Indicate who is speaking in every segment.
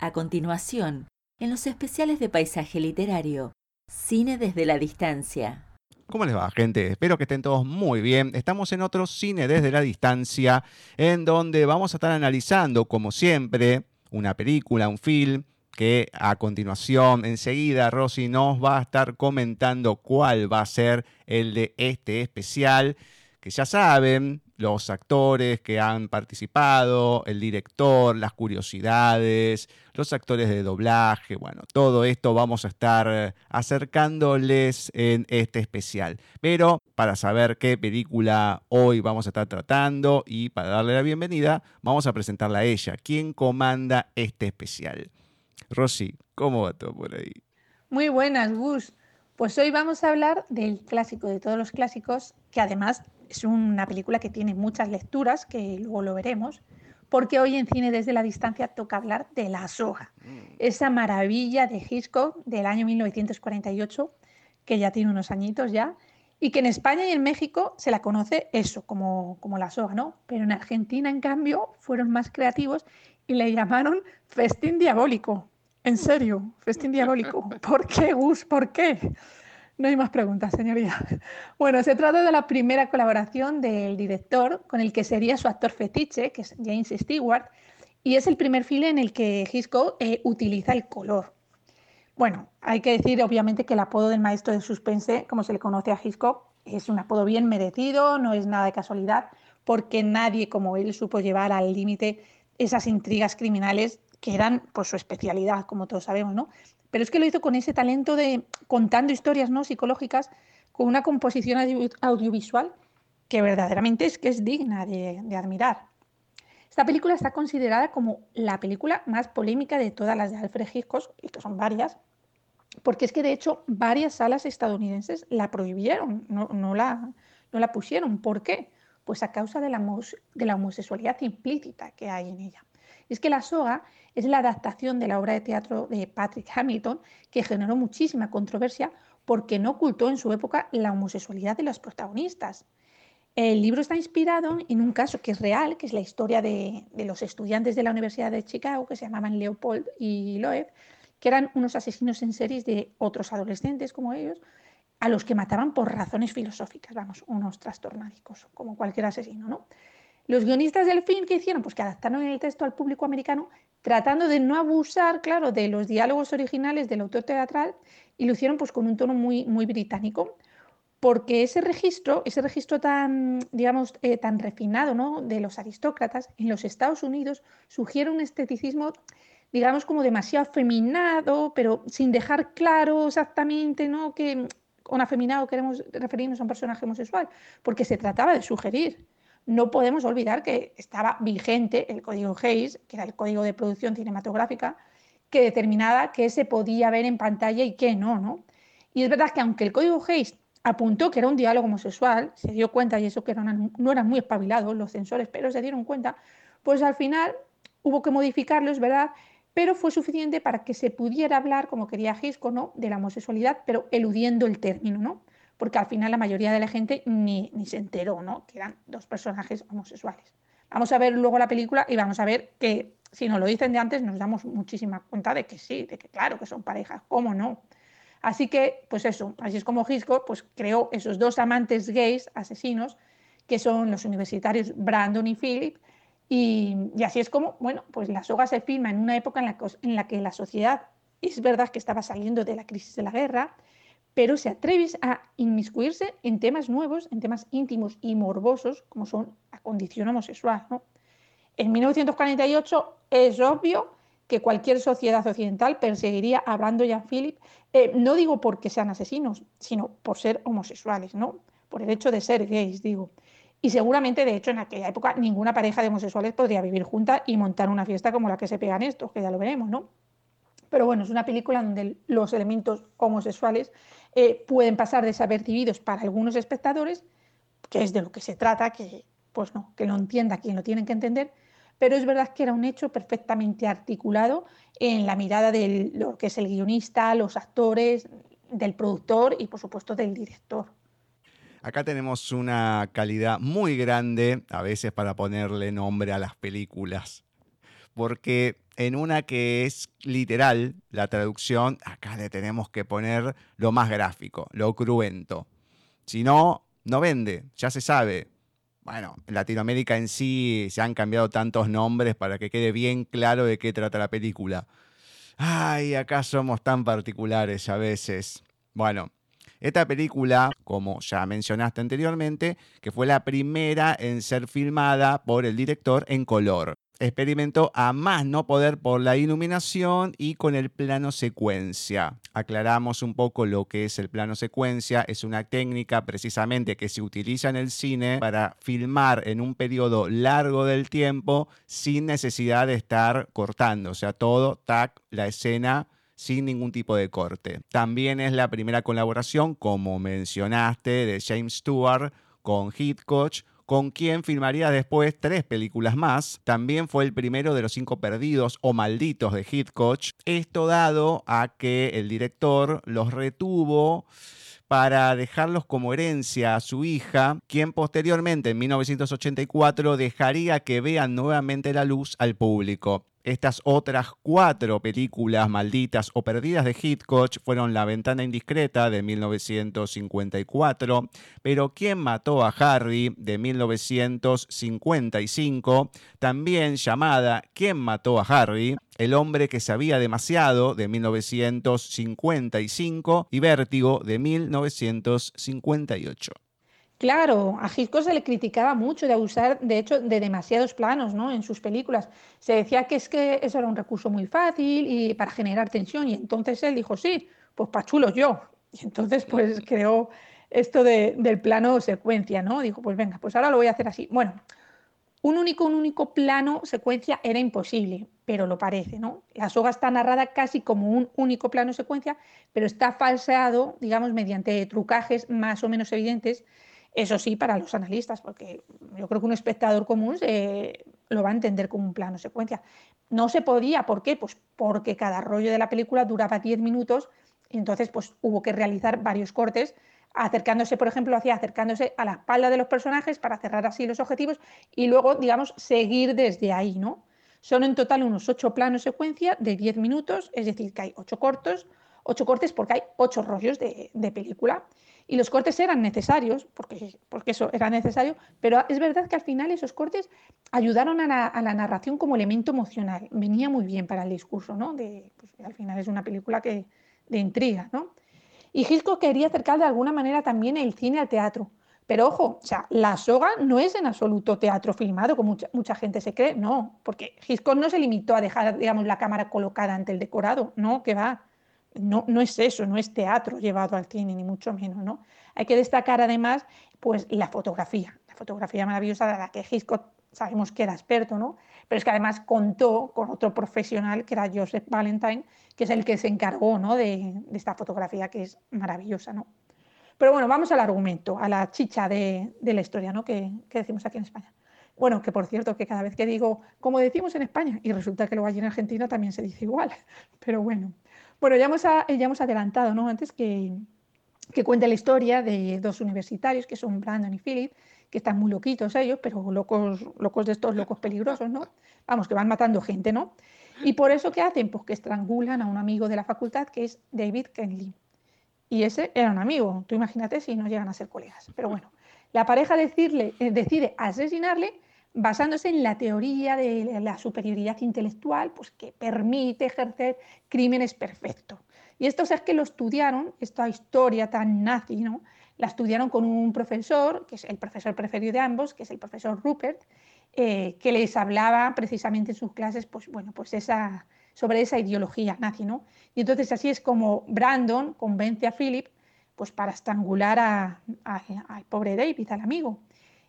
Speaker 1: A continuación, en los especiales de paisaje literario, Cine desde la distancia.
Speaker 2: ¿Cómo les va, gente? Espero que estén todos muy bien. Estamos en otro Cine desde la distancia, en donde vamos a estar analizando, como siempre, una película, un film, que a continuación, enseguida, Rosy nos va a estar comentando cuál va a ser el de este especial, que ya saben, los actores que han participado, el director, las curiosidades, los actores de doblaje, bueno, todo esto vamos a estar eh, acercándoles en este especial. Pero para saber qué película hoy vamos a estar tratando y para darle la bienvenida, vamos a presentarla a ella, quien comanda este especial. Rosy, ¿cómo va todo por ahí?
Speaker 3: Muy buenas, Gus. Pues hoy vamos a hablar del clásico de todos los clásicos, que además es una película que tiene muchas lecturas, que luego lo veremos, porque hoy en Cine desde la distancia toca hablar de La soga, mm. esa maravilla de Hitchcock del año 1948, que ya tiene unos añitos ya, y que en España y en México se la conoce eso, como, como La soga, ¿no? Pero en Argentina, en cambio, fueron más creativos y le llamaron Festín Diabólico. En serio, Festín Diabólico. ¿Por qué, Gus? ¿Por qué? No hay más preguntas, señoría. Bueno, se trata de la primera colaboración del director con el que sería su actor fetiche, que es James Stewart, y es el primer filme en el que Hitchcock eh, utiliza el color. Bueno, hay que decir obviamente que el apodo del maestro de suspense, como se le conoce a Hitchcock, es un apodo bien merecido, no es nada de casualidad, porque nadie como él supo llevar al límite esas intrigas criminales que eran pues, su especialidad, como todos sabemos, ¿no? Pero es que lo hizo con ese talento de contando historias ¿no? psicológicas, con una composición audiovisual que verdaderamente es que es digna de, admirar. Esta película está considerada como la película más polémica de todas las de Alfred Hitchcock, y que son varias, porque es que de hecho varias salas estadounidenses la prohibieron, no, la, pusieron. ¿Por qué? Pues a causa de la, de la homosexualidad implícita que hay en ella. Es que La soga es la adaptación de la obra de teatro de Patrick Hamilton que generó muchísima controversia porque no ocultó en su época la homosexualidad de los protagonistas. El libro está inspirado en un caso que es real, que es la historia de, los estudiantes de la Universidad de Chicago, que se llamaban Leopold y Loeb, que eran unos asesinos en series de otros adolescentes como ellos, a los que mataban por razones filosóficas, vamos, unos trastornádicos, como cualquier asesino, ¿no? Los guionistas del film, ¿qué hicieron? Pues que adaptaron el texto al público americano, tratando de no abusar, claro, de los diálogos originales del autor teatral y lo hicieron pues con un tono muy, muy británico. Porque ese registro, ese registro tan, digamos, eh, tan refinado ¿no? de los aristócratas en los Estados Unidos sugiere un esteticismo, digamos, como demasiado afeminado, pero sin dejar claro exactamente ¿no? que con afeminado queremos referirnos a un personaje homosexual, porque se trataba de sugerir no podemos olvidar que estaba vigente el código Hayes, que era el código de producción cinematográfica, que determinaba qué se podía ver en pantalla y qué no, ¿no? Y es verdad que aunque el código Hayes apuntó que era un diálogo homosexual, se dio cuenta, y eso que no eran muy espabilados los censores, pero se dieron cuenta, pues al final hubo que modificarlo, es verdad, pero fue suficiente para que se pudiera hablar, como quería Gisco, ¿no? de la homosexualidad, pero eludiendo el término, ¿no? Porque al final la mayoría de la gente ni, se enteró, ¿no? Que eran dos personajes homosexuales. Vamos a ver luego la película y vamos a ver que si nos lo dicen de antes nos damos muchísima cuenta de que sí, de que claro que son parejas, ¿cómo no? Así que, pues eso, así es como Hitchcock pues, creó esos dos amantes gays, asesinos, que son los universitarios Brandon y Philip, y, así es como, bueno, pues la soga se filma en una época en la, en la que la sociedad es verdad que estaba saliendo de la crisis de la guerra, pero se atreves a inmiscuirse en temas nuevos, en temas íntimos y morbosos, como son la condición homosexual. En 1948 es obvio que cualquier sociedad occidental perseguiría a Brandon y a Philip, eh, no digo porque sean asesinos, sino por ser homosexuales, ¿no? por el hecho de ser gays, digo. Y seguramente, de hecho, en aquella época ninguna pareja de homosexuales podría vivir junta y montar una fiesta como la que se pegan estos, que ya lo veremos, ¿no? Pero bueno, es una película donde los elementos homosexuales eh, pueden pasar desapercibidos para algunos espectadores, que es de lo que se trata, que pues no, que lo entienda quien lo tiene que entender, pero es verdad que era un hecho perfectamente articulado en la mirada de lo que es el guionista, los actores, del productor y por supuesto del director.
Speaker 2: Acá tenemos una calidad muy grande, a veces para ponerle nombre a las películas porque en una que es literal, la traducción, acá le tenemos que poner lo más gráfico, lo cruento. Si no, no vende, ya se sabe. Bueno, en Latinoamérica en sí se han cambiado tantos nombres para que quede bien claro de qué trata la película. Ay, acá somos tan particulares a veces. Bueno, esta película, como ya mencionaste anteriormente, que fue la primera en ser filmada por el director en color experimentó a más no poder por la iluminación y con el plano secuencia. Aclaramos un poco lo que es el plano secuencia. Es una técnica precisamente que se utiliza en el cine para filmar en un periodo largo del tiempo sin necesidad de estar cortando. O sea, todo, tac, la escena sin ningún tipo de corte. También es la primera colaboración, como mencionaste, de James Stewart con Hitchcock con quien filmaría después tres películas más. También fue el primero de los cinco perdidos o malditos de Hitchcock. Esto dado a que el director los retuvo para dejarlos como herencia a su hija, quien posteriormente en 1984 dejaría que vean nuevamente la luz al público. Estas otras cuatro películas malditas o perdidas de Hitchcock fueron La ventana indiscreta de 1954, Pero ¿Quién mató a Harry? de 1955, también llamada ¿Quién mató a Harry? El hombre que sabía demasiado de 1955 y Vértigo de 1958.
Speaker 3: Claro, a Hitchcock se le criticaba mucho de abusar, de hecho, de demasiados planos ¿no? en sus películas. Se decía que es que eso era un recurso muy fácil y para generar tensión. Y entonces él dijo, sí, pues pa' chulos yo. Y entonces pues creó esto del plano secuencia, ¿no? Dijo, pues venga, pues ahora lo voy a hacer así. Bueno, un único, un único plano secuencia era imposible, pero lo parece, ¿no? La soga está narrada casi como un único plano secuencia, pero está falseado, digamos, mediante trucajes más o menos evidentes eso sí, para los analistas, porque yo creo que un espectador común lo va a entender como un plano secuencia. No se podía, ¿por qué? Pues porque cada rollo de la película duraba 10 minutos entonces pues hubo que realizar varios cortes acercándose, por ejemplo, hacia acercándose a la espalda de los personajes para cerrar así los objetivos y luego, digamos, seguir desde ahí, ¿no? Son en total unos ocho planos secuencia de 10 minutos, es decir, que hay ocho cortos, ocho cortes porque hay ocho rollos de película. Y los cortes eran necesarios, porque, porque eso era necesario, pero es verdad que al final esos cortes ayudaron a la, narración como elemento emocional. Venía muy bien para el discurso, ¿no? De, pues, al final es una película que, de intriga, ¿no? Y Hitchcock quería acercar de alguna manera también el cine al teatro. Pero ojo, o sea, La soga no es en absoluto teatro filmado, como mucha, mucha, gente se cree, no, porque Hitchcock no se limitó a dejar, digamos, la cámara colocada ante el decorado, no, que va no, no es eso, no es teatro llevado al cine, ni mucho menos, ¿no? Hay que destacar además pues, la fotografía, la fotografía maravillosa de la que Hitchcock sabemos que era experto, ¿no? Pero es que además contó con otro profesional que era Joseph Valentine, que es el que se encargó ¿no? de, esta fotografía que es maravillosa, ¿no? Pero bueno, vamos al argumento, a la chicha de, la historia, ¿no? Que, que, decimos aquí en España. Bueno, que por cierto, que cada vez que digo, como decimos en España, y resulta que luego allí en Argentina también se dice igual, pero bueno. Bueno, ya hemos, ya hemos adelantado ¿no? antes que, que cuenta la historia de dos universitarios, que son Brandon y Philip, que están muy loquitos ellos, pero locos, locos de estos locos peligrosos, ¿no? Vamos, que van matando gente, ¿no? Y por eso, ¿qué hacen? Pues que estrangulan a un amigo de la facultad, que es David Kenley. Y ese era un amigo, tú imagínate si no llegan a ser colegas. Pero bueno, la pareja eh, decide asesinarle basándose en la teoría de la superioridad intelectual, pues que permite ejercer crímenes perfectos. Y esto es que lo estudiaron, esta historia tan nazi, ¿no? La estudiaron con un profesor, que es el profesor preferido de ambos, que es el profesor Rupert, eh, que les hablaba precisamente en sus clases, pues bueno, pues esa, sobre esa ideología nazi, ¿no? Y entonces así es como Brandon convence a Philip, pues para estrangular al pobre David, al amigo.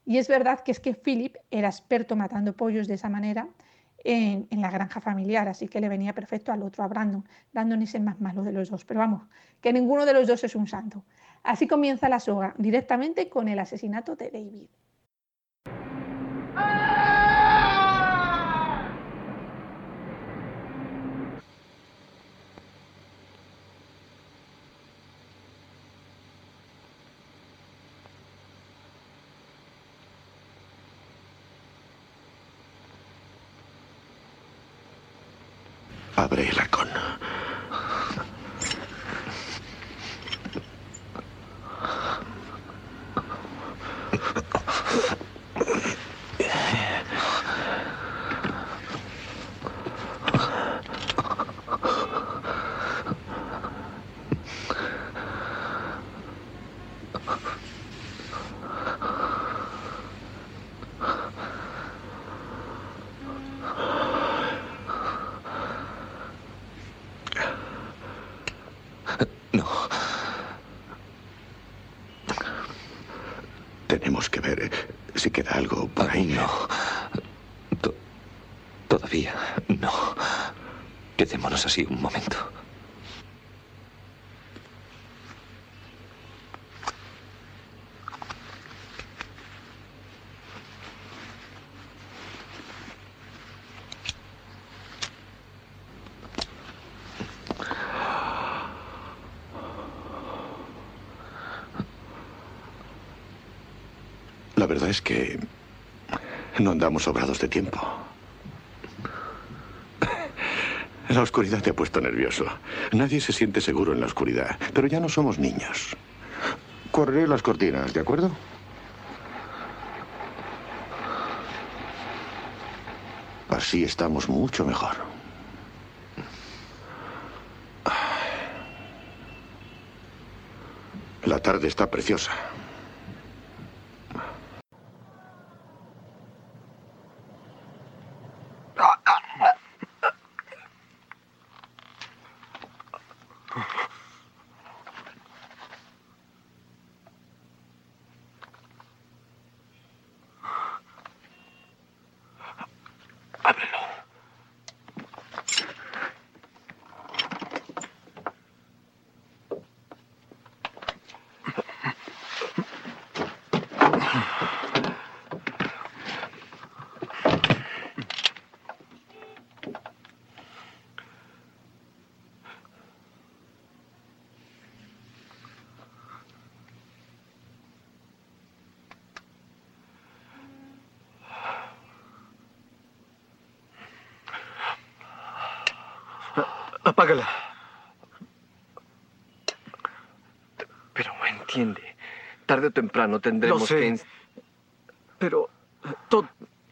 Speaker 3: Y es verdad que es que Philip era experto matando pollos de esa manera en, la granja familiar, así que le venía perfecto al otro, a Brandon. Brandon es el más malo de los dos, pero vamos, que ninguno de los dos es un santo. Así comienza la soga, directamente con el asesinato de David.
Speaker 4: No.
Speaker 5: To- todavía no. Quedémonos así un momento.
Speaker 4: La verdad es que no andamos sobrados de tiempo. La oscuridad te ha puesto nervioso. Nadie se siente seguro en la oscuridad, pero ya no somos niños. Correré las cortinas, ¿de acuerdo? Así estamos mucho mejor. La tarde está preciosa.
Speaker 6: Apágala. Pero entiende. Tarde o temprano tendremos
Speaker 7: Lo sé.
Speaker 6: que...
Speaker 7: Pero to-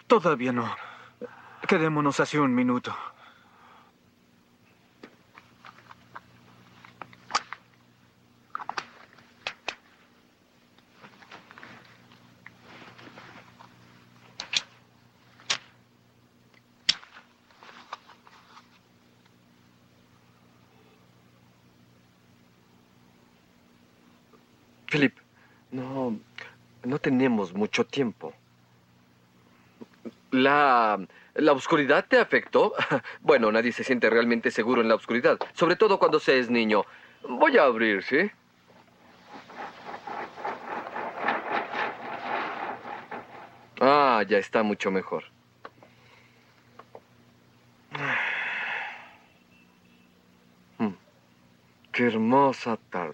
Speaker 7: todavía no. Quedémonos así un minuto.
Speaker 6: Philip, no, no tenemos mucho tiempo. ¿La, ¿La oscuridad te afectó? Bueno, nadie se siente realmente seguro en la oscuridad, sobre todo cuando se es niño. Voy a abrir, ¿sí? Ah, ya está mucho mejor. Mm, Qué hermosa tarde.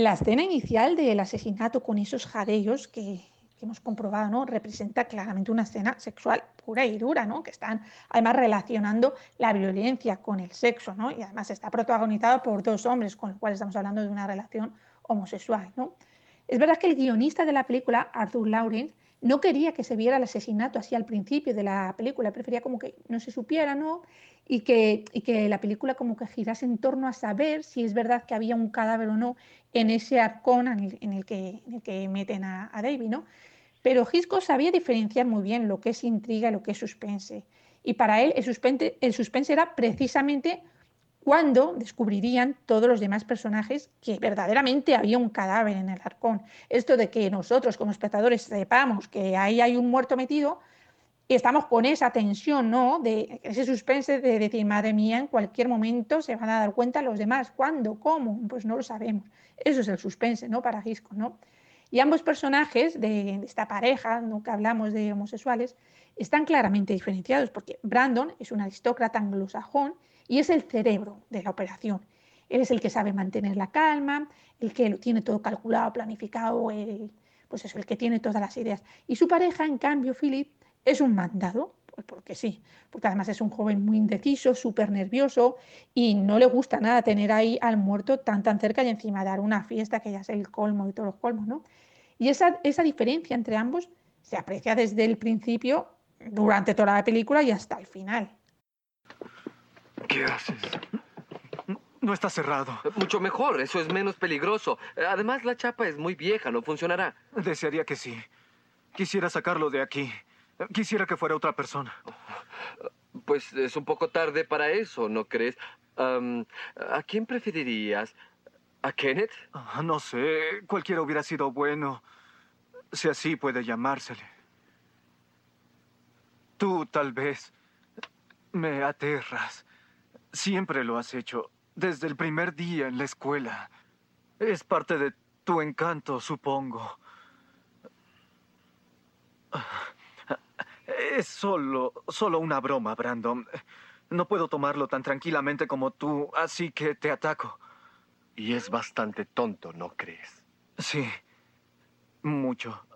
Speaker 3: La escena inicial del asesinato con esos jadeos que, hemos comprobado, ¿no? Representa claramente una escena sexual pura y dura, ¿no? Que están además relacionando la violencia con el sexo, ¿no? Y además está protagonizado por dos hombres, con lo cual estamos hablando de una relación homosexual, ¿no? Es verdad que el guionista de la película, Arthur Lawrence, no quería que se viera el asesinato así al principio de la película, prefería como que no se supiera, ¿no? Y que, y que la película como que girase en torno a saber si es verdad que había un cadáver o no en ese arcón en el, en el que, en el que meten a, a David, ¿no? Pero Hitchcock sabía diferenciar muy bien lo que es intriga y lo que es suspense. Y para él el suspense, el suspense era precisamente cuando descubrirían todos los demás personajes que verdaderamente había un cadáver en el arcón. Esto de que nosotros como espectadores sepamos que ahí hay un muerto metido y estamos con esa tensión, ¿no? De ese suspense de decir, madre mía, en cualquier momento se van a dar cuenta los demás. ¿Cuándo? ¿Cómo? Pues no lo sabemos. Eso es el suspense, ¿no? Para Hitchcock, ¿no? Y ambos personajes de, esta pareja, ¿no? que hablamos de homosexuales, están claramente diferenciados porque Brandon es un aristócrata anglosajón y es el cerebro de la operación. Él es el que sabe mantener la calma, el que lo tiene todo calculado, planificado, pues eso, el que tiene todas las ideas. Y su pareja, en cambio, Philip, es un mandado Pues porque sí, porque además es un joven muy indeciso, súper nervioso y no le gusta nada tener ahí al muerto tan tan cerca y encima dar una fiesta que ya es el colmo de todos los colmos, ¿no? Y esa, esa diferencia entre ambos se aprecia desde el principio, durante toda la película y hasta el final.
Speaker 7: ¿Qué haces? No está cerrado.
Speaker 6: Mucho mejor, eso es menos peligroso. Además, la chapa es muy vieja, no funcionará.
Speaker 7: Desearía que sí. Quisiera sacarlo de aquí. Quisiera que fuera otra persona.
Speaker 6: Pues es un poco tarde para eso, ¿no crees? ¿A quién preferirías? ¿A Kenneth?
Speaker 7: Ah, No sé, cualquiera hubiera sido bueno, si así puede llamársele. Tú tal vez me aterras. Siempre lo has hecho, desde el primer día en la escuela. Es parte de tu encanto, supongo. Es solo, solo una broma, Brandon. No puedo tomarlo tan tranquilamente como tú, así que te ataco.
Speaker 6: Y es bastante tonto, ¿no crees?
Speaker 7: Sí, mucho.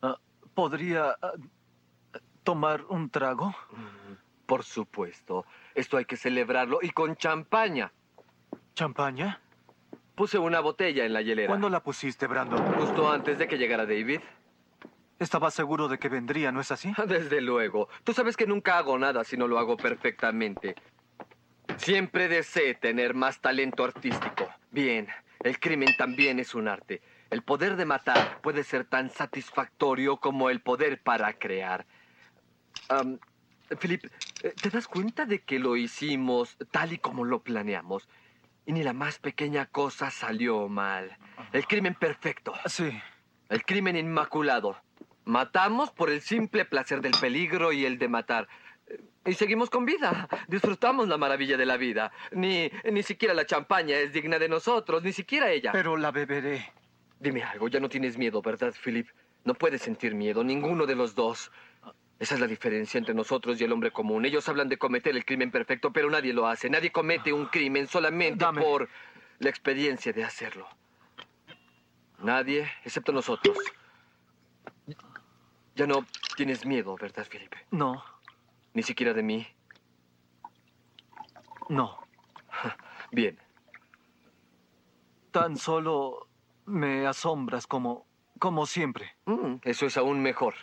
Speaker 7: Ah, ¿Podría ah, tomar un trago?
Speaker 6: Mm, Por supuesto. Esto hay que celebrarlo y con champaña.
Speaker 7: ¿Champaña?
Speaker 6: Puse una botella en la hielera.
Speaker 7: ¿Cuándo la pusiste, Brandon?
Speaker 6: Justo antes de que llegara David.
Speaker 7: Estaba seguro de que vendría, ¿no es así?
Speaker 6: Desde luego. Tú sabes que nunca hago nada si no lo hago perfectamente. Siempre deseé tener más talento artístico. Bien, el crimen también es un arte. El poder de matar puede ser tan satisfactorio como el poder para crear. Philip, eh, ¿te das cuenta de que lo hicimos tal y como lo planeamos? Y ni la más pequeña cosa salió mal. El crimen perfecto.
Speaker 7: Sí.
Speaker 6: El crimen inmaculado. Matamos por el simple placer del peligro y el de matar. Y seguimos con vida. Disfrutamos la maravilla de la vida. Ni, ni siquiera la champaña es digna de nosotros, ni siquiera ella.
Speaker 7: Pero la beberé.
Speaker 6: Dime algo, ya no tienes miedo, ¿verdad, Philip? No puedes sentir miedo, ninguno de los dos. Esa es la diferencia entre nosotros y el hombre común. Ellos hablan de cometer el crimen perfecto, pero nadie lo hace. Nadie comete un crimen solamente
Speaker 7: Dame.
Speaker 6: por la experiencia de hacerlo. Nadie, excepto nosotros. Ya no tienes miedo, ¿verdad, Philip?
Speaker 7: No,
Speaker 6: Ni siquiera de mí.
Speaker 7: no.
Speaker 6: Bien.
Speaker 7: Tan solo me asombras como, como siempre.
Speaker 6: Mm, eso es aún mejor.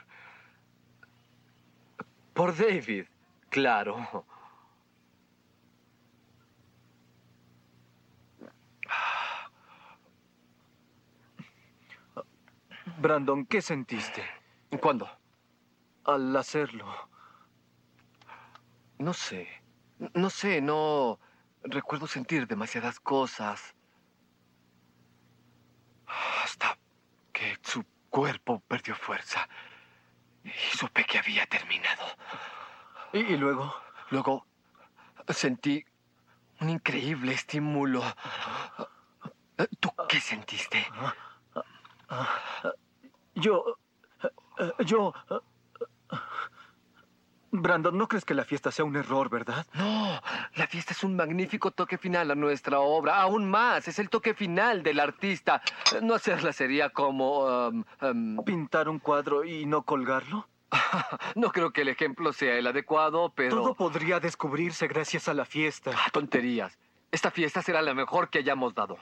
Speaker 6: Por David, claro.
Speaker 7: Brandon, ¿qué sentiste
Speaker 6: ¿Cuándo?
Speaker 7: al hacerlo?
Speaker 6: No sé. No sé, no recuerdo sentir demasiadas cosas. Hasta que su cuerpo perdió fuerza. Y supe que había terminado.
Speaker 7: Y, y luego,
Speaker 6: Luego sentí un increíble estímulo. ¿Tú qué sentiste?
Speaker 7: yo, eh, yo... eh, Brandon, ¿no crees que la fiesta sea un error, verdad?
Speaker 6: No, la fiesta es un magnífico toque final a nuestra obra. Aún más, es el toque final del artista. No hacerla sería como... um, um,
Speaker 7: ¿Pintar un cuadro y no colgarlo?
Speaker 6: no creo que el ejemplo sea el adecuado, pero...
Speaker 7: Todo podría descubrirse gracias a la fiesta.
Speaker 6: Ah, tonterías. Esta fiesta será la mejor que hayamos dado.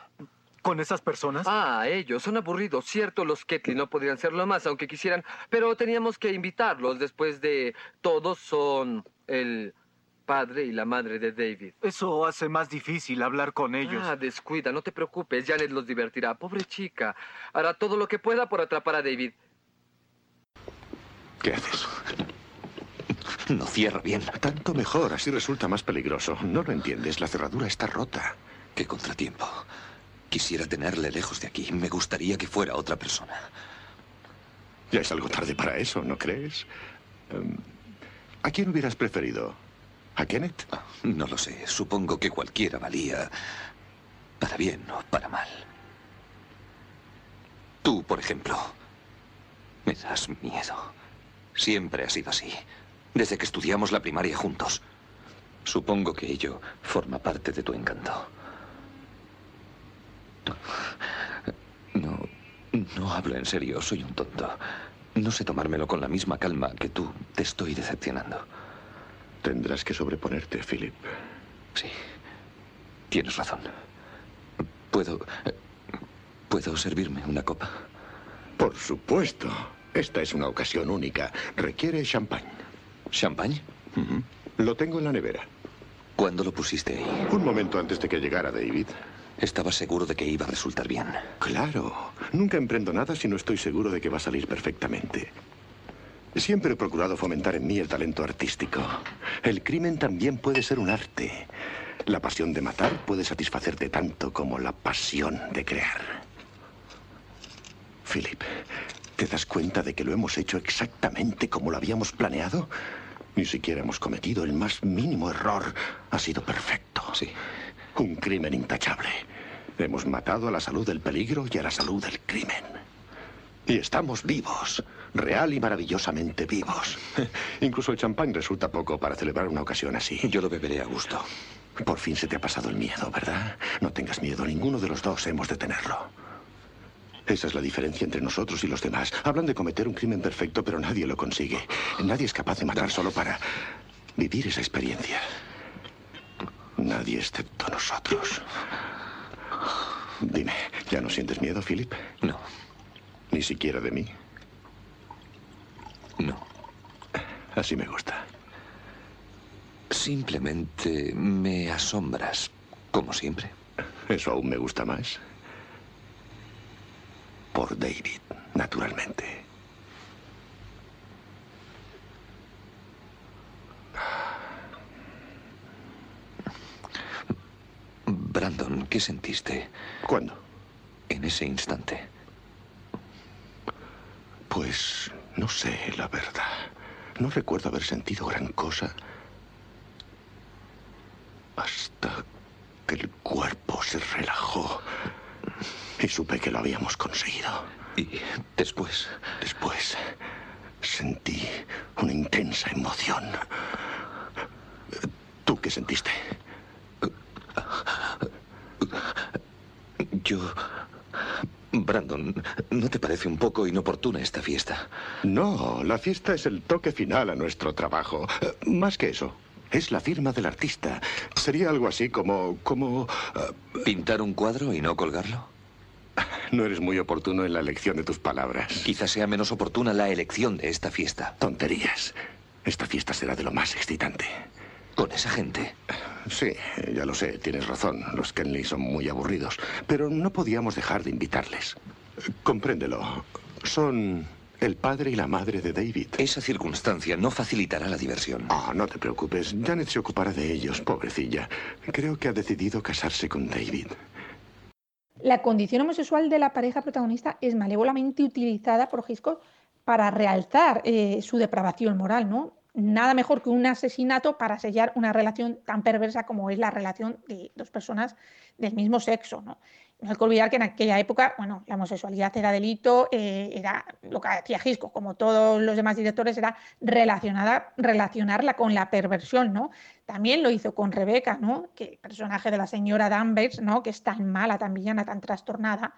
Speaker 7: ¿Con esas personas?
Speaker 6: Ah, ellos son aburridos. Cierto, los Ketley no podrían serlo más, aunque quisieran, pero teníamos que invitarlos. Después de todos son el padre y la madre de David.
Speaker 7: Eso hace más difícil hablar con ellos.
Speaker 6: Ah, descuida, no te preocupes. Janet los divertirá. Pobre chica. Hará todo lo que pueda por atrapar a David.
Speaker 4: ¿Qué haces?
Speaker 5: No cierra bien.
Speaker 4: Tanto mejor, así resulta más peligroso. No lo entiendes, la cerradura está rota.
Speaker 5: Qué contratiempo. Quisiera tenerle lejos de aquí. Me gustaría que fuera otra persona.
Speaker 4: Ya es algo tarde para eso, ¿no crees? Em, ¿A quién hubieras preferido? ¿A Kenneth?
Speaker 5: Ah, No lo sé. Supongo que cualquiera valía para bien o para mal. Tú, por ejemplo, me das miedo. Siempre ha sido así. Desde que estudiamos la primaria juntos. Supongo que ello forma parte de tu encanto. No, no hablo en serio. Soy un tonto. No sé tomármelo con la misma calma que tú. Te estoy decepcionando.
Speaker 4: Tendrás que sobreponerte, Philip.
Speaker 5: Sí. Tienes razón. ¿Puedo... ¿Puedo servirme una copa?
Speaker 4: Por supuesto. Esta es una ocasión única. Requiere champán.
Speaker 5: ¿Champagne?
Speaker 4: Ujú. Lo tengo en la nevera.
Speaker 5: ¿Cuándo lo pusiste ahí?
Speaker 4: Un momento antes de que llegara David.
Speaker 5: Estaba seguro de que iba a resultar bien.
Speaker 4: Claro. Nunca emprendo nada si no estoy seguro de que va a salir perfectamente. Siempre he procurado fomentar en mí el talento artístico. El crimen también puede ser un arte. La pasión de matar puede satisfacerte tanto como la pasión de crear. Philip, ¿te das cuenta de que lo hemos hecho exactamente como lo habíamos planeado? Ni siquiera hemos cometido el más mínimo error. Ha sido perfecto.
Speaker 5: Sí.
Speaker 4: Un crimen intachable. Hemos matado a la salud del peligro y a la salud del crimen. Y estamos vivos, real y maravillosamente vivos. Incluso el champán resulta poco para celebrar una ocasión así.
Speaker 5: Yo lo beberé a gusto.
Speaker 4: Por fin se te ha pasado el miedo, ¿verdad? No tengas miedo, ninguno de los dos hemos de tenerlo. Esa es la diferencia entre nosotros y los demás. Hablan de cometer un crimen perfecto, pero nadie lo consigue. Nadie es capaz de matar solo para vivir esa experiencia. Nadie excepto nosotros. Dime, ¿ya no sientes miedo, Philip?
Speaker 5: No,
Speaker 4: Ni siquiera de mí.
Speaker 5: no.
Speaker 4: Así me gusta.
Speaker 5: Simplemente me asombras, como siempre.
Speaker 4: Eso aún me gusta más. Por David, naturalmente.
Speaker 5: Brandon, ¿qué sentiste
Speaker 4: ¿Cuándo?
Speaker 5: en ese instante?
Speaker 4: Pues no sé, la verdad. No recuerdo haber sentido gran cosa hasta que el cuerpo se relajó y supe que lo habíamos conseguido.
Speaker 5: Y después,
Speaker 4: Después sentí una intensa emoción. ¿Tú qué sentiste?
Speaker 5: Yo... Brandon, ¿no te parece un poco inoportuna esta fiesta?
Speaker 4: No, la fiesta es el toque final a nuestro trabajo. Eh, Más que eso, es la firma del artista. Sería algo así como... como... eh,
Speaker 5: ¿Pintar un cuadro y no colgarlo?
Speaker 4: no eres muy oportuno en la elección de tus palabras.
Speaker 5: Quizás sea menos oportuna la elección de esta fiesta.
Speaker 4: Tonterías. Esta fiesta será de lo más excitante.
Speaker 5: Con esa gente.
Speaker 4: Sí, ya lo sé, tienes razón. Los Kenley son muy aburridos. Pero no podíamos dejar de invitarles. Compréndelo. Son el padre y la madre de David.
Speaker 5: Esa circunstancia no facilitará la diversión.
Speaker 4: Ah, no te preocupes. Janet se ocupará de ellos, pobrecilla. Creo que ha decidido casarse con David.
Speaker 3: La condición homosexual de la pareja protagonista es malévolamente utilizada por Hitchcock para realzar eh, su depravación moral, ¿no? Nada mejor que un asesinato para sellar una relación tan perversa como es la relación de dos personas del mismo sexo, ¿no? No hay que olvidar que en aquella época, bueno, la homosexualidad era delito, eh, era lo que hacía Hitchcock, como todos los demás directores, era relacionarla con la perversión, ¿no? También lo hizo con Rebeca, ¿no? Que personaje de la señora Danvers, ¿no? Que es tan mala, tan villana, tan trastornada,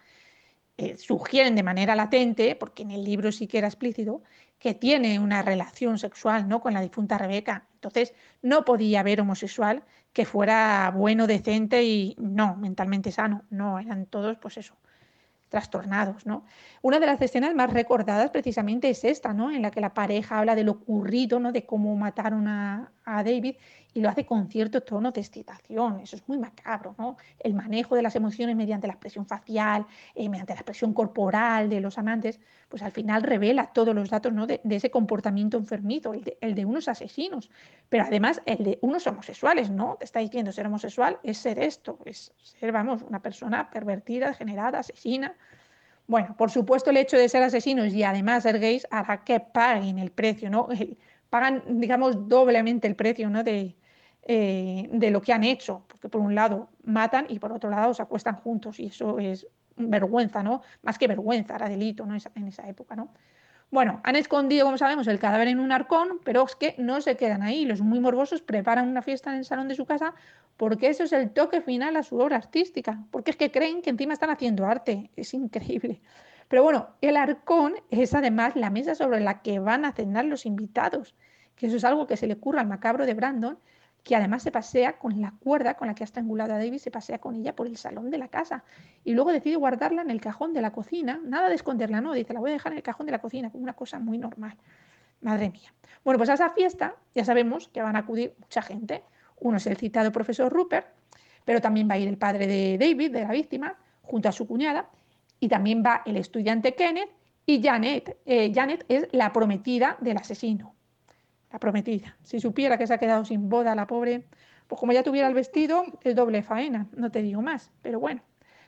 Speaker 3: eh, sugieren de manera latente, porque en el libro sí que era explícito, que tiene una relación sexual ¿no? con la difunta Rebeca. Entonces, no podía haber homosexual que fuera bueno, decente y no, mentalmente sano. No, eran todos, pues eso, trastornados, ¿no? Una de las escenas más recordadas precisamente es esta, ¿no? En la que la pareja habla de lo ocurrido, ¿no? De cómo mataron a, a David y lo hace con cierto tono de excitación. Eso es muy macabro, ¿no? El manejo de las emociones mediante la expresión facial, eh, mediante la expresión corporal de los amantes, pues al final revela todos los datos ¿no? de, ese comportamiento enfermizo, el de, el de unos asesinos, pero además el de unos homosexuales, ¿no? Te está diciendo ser homosexual es ser esto, es ser, vamos, una persona pervertida, degenerada, asesina. Bueno, por supuesto el hecho de ser asesinos y además ser gays hará que paguen el precio, ¿no? El- pagan, digamos, doblemente el precio, ¿no? De, eh, de lo que han hecho, porque por un lado matan y por otro lado se acuestan juntos y eso es vergüenza, ¿no? Más que vergüenza, era delito, ¿no? En esa época, ¿no? Bueno, han escondido, como sabemos, el cadáver en un arcón, pero es que no se quedan ahí. Los muy morbosos preparan una fiesta en el salón de su casa porque eso es el toque final a su obra artística, porque es que creen que encima están haciendo arte. Es increíble. Pero bueno, el arcón es además la mesa sobre la que van a cenar los invitados. Que eso es algo que se le ocurre al macabro de Brandon, que además se pasea con la cuerda con la que ha estrangulado a David, se pasea con ella por el salón de la casa y luego decide guardarla en el cajón de la cocina, nada de esconderla, no, dice, la voy a dejar en el cajón de la cocina, como una cosa muy normal. Madre mía. Bueno, pues a esa fiesta ya sabemos que van a acudir mucha gente. Uno es el citado profesor Rupert, pero también va a ir el padre de David, de la víctima, junto a su cuñada, y también va el estudiante Kenneth y Janet. Eh, Janet es la prometida del asesino. Prometida. Si supiera que se ha quedado sin boda la pobre, pues como ya tuviera el vestido, es doble faena, no te digo más. Pero bueno,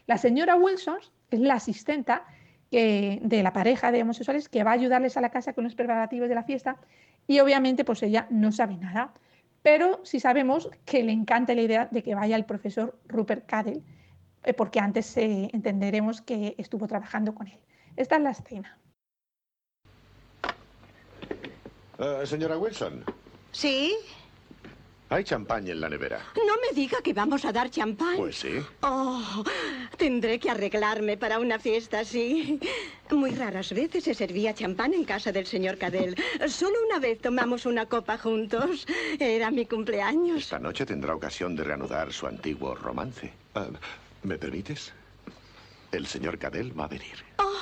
Speaker 3: la señora Wilson es la asistenta de la pareja de homosexuales que va a ayudarles a la casa con los preparativos de la fiesta y obviamente pues ella no sabe nada. Pero sí sabemos que le encanta la idea de que vaya el profesor Rupert Cadell, eh, porque antes eh, entenderemos que estuvo trabajando con él. Esta es la escena.
Speaker 4: Eh, señora Wilson,
Speaker 8: ¿Sí?
Speaker 4: hay champán en la nevera.
Speaker 8: No me diga que vamos a dar champán.
Speaker 4: Pues sí.
Speaker 8: Oh, tendré que arreglarme para una fiesta así. Muy raras veces se servía champán en casa del señor Cadell. Solo una vez tomamos una copa juntos. Era mi cumpleaños.
Speaker 4: Esta noche tendrá ocasión de reanudar su antiguo romance. Ah, ¿Me permites? El señor Cadell va a venir.
Speaker 8: Oh,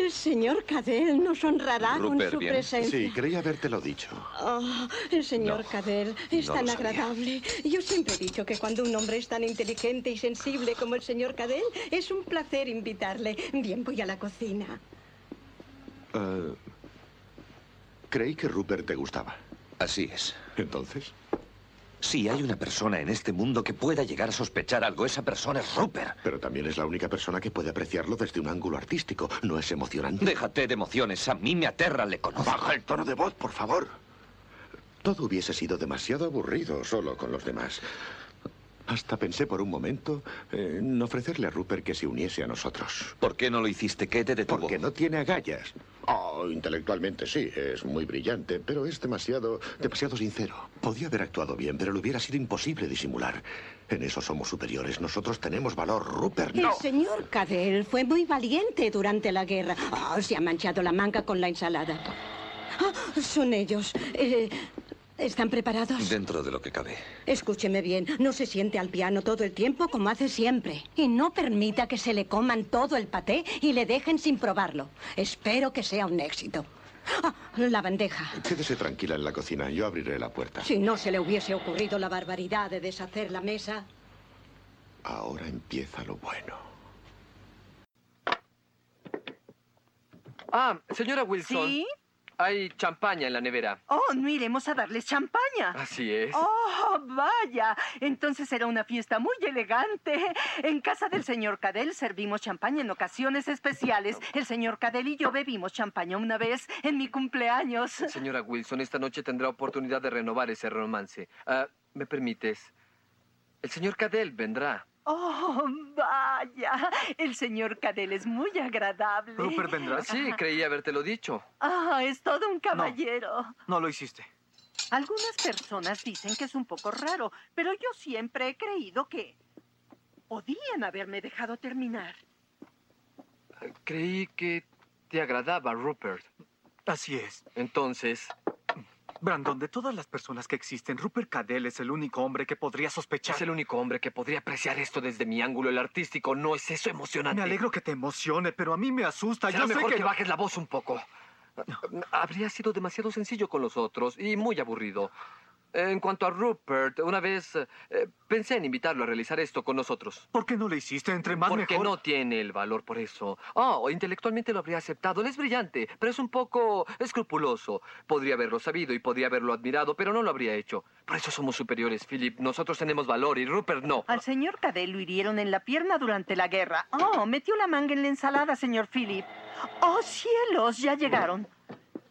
Speaker 8: el señor Cadell nos honrará con su
Speaker 5: bien.
Speaker 8: presencia.
Speaker 4: Sí, creí habértelo dicho.
Speaker 8: Oh, el señor
Speaker 4: No,
Speaker 8: Cadell es
Speaker 4: no
Speaker 8: tan agradable. Yo siempre he dicho que cuando un hombre es tan inteligente y sensible como el señor Cadell, es un placer invitarle. Bien, voy a la cocina.
Speaker 4: Ah, creí que Rupert te gustaba.
Speaker 5: Así es.
Speaker 4: Entonces,
Speaker 5: Si hay una persona en este mundo que pueda llegar a sospechar algo, esa persona es Rupert.
Speaker 4: pero también es la única persona que puede apreciarlo desde un ángulo artístico. ¿No es emocionante?
Speaker 5: Déjate de emociones. A mí me aterra, le conozco.
Speaker 4: Baja el tono de voz, por favor. Todo hubiese sido demasiado aburrido solo con los demás. Hasta pensé por un momento en ofrecerle a Rupert que se uniese a nosotros.
Speaker 5: ¿Por qué no lo hiciste? ¿Qué te detuvo?
Speaker 4: Porque no tiene agallas. Oh, intelectualmente sí, es muy brillante, pero es demasiado, demasiado sincero. Podía haber actuado bien, pero le hubiera sido imposible disimular. En eso somos superiores. Nosotros tenemos valor. Rupert,
Speaker 8: El
Speaker 4: no.
Speaker 8: señor Cadell fue muy valiente durante la guerra. Oh, se ha manchado la manga con la ensalada. Ah, son ellos. Eh, ¿Están preparados?
Speaker 5: Dentro de lo que cabe.
Speaker 8: Escúcheme bien, no se siente al piano todo el tiempo como hace siempre. Y no permita que se le coman todo el paté y le dejen sin probarlo. Espero que sea un éxito. Ah, la bandeja.
Speaker 4: Quédese tranquila en la cocina. Yo abriré la puerta.
Speaker 8: Si no se le hubiese ocurrido la barbaridad de deshacer la mesa.
Speaker 4: Ahora empieza lo bueno.
Speaker 6: Ah, señora Wilson.
Speaker 9: ¿Sí?
Speaker 6: Hay champaña en la nevera.
Speaker 9: Oh, no iremos a darles champaña.
Speaker 6: Así es.
Speaker 9: Oh, vaya. Entonces será una fiesta muy elegante. En casa del señor Cadell servimos champaña en ocasiones especiales. El señor Cadell y yo bebimos champaña una vez en mi cumpleaños.
Speaker 6: Señora Wilson, esta noche tendrá oportunidad de renovar ese romance. Ah, ¿Me permites? El señor Cadell vendrá.
Speaker 9: Oh, vaya. El señor Cadell es muy agradable.
Speaker 7: Rupert vendrá.
Speaker 6: Sí, creí habértelo dicho.
Speaker 9: Ah, es todo un caballero.
Speaker 7: No lo hiciste.
Speaker 9: Algunas personas dicen que es un poco raro, pero yo siempre he creído que podían haberme dejado terminar.
Speaker 6: Creí que te agradaba, Rupert.
Speaker 7: Así es.
Speaker 6: Entonces,
Speaker 7: Brandon, de todas las personas que existen, Rupert Cadell es el único hombre que podría sospechar.
Speaker 6: es el único hombre que podría apreciar esto desde mi ángulo, el artístico. ¿No es eso emocionante?
Speaker 7: Me alegro que te emocione, pero a mí me asusta.
Speaker 6: Será
Speaker 7: Yo sé
Speaker 6: mejor
Speaker 7: que...
Speaker 6: que... bajes la voz un poco. Habría sido demasiado sencillo con los otros y muy aburrido. En cuanto a Rupert, una vez eh, pensé en invitarlo a realizar esto con nosotros.
Speaker 7: ¿Por qué no lo hiciste? Entre más
Speaker 6: Porque
Speaker 7: mejor.
Speaker 6: no tiene el valor por eso. Oh, intelectualmente lo habría aceptado. Él es brillante, pero es un poco escrupuloso. Podría haberlo sabido y podría haberlo admirado, pero no lo habría hecho. Por eso somos superiores, Philip. Nosotros tenemos valor y Rupert no.
Speaker 9: Al señor Cadell lo hirieron en la pierna durante la guerra. Oh, metió la manga en la ensalada, señor Philip. Oh, cielos, ya llegaron.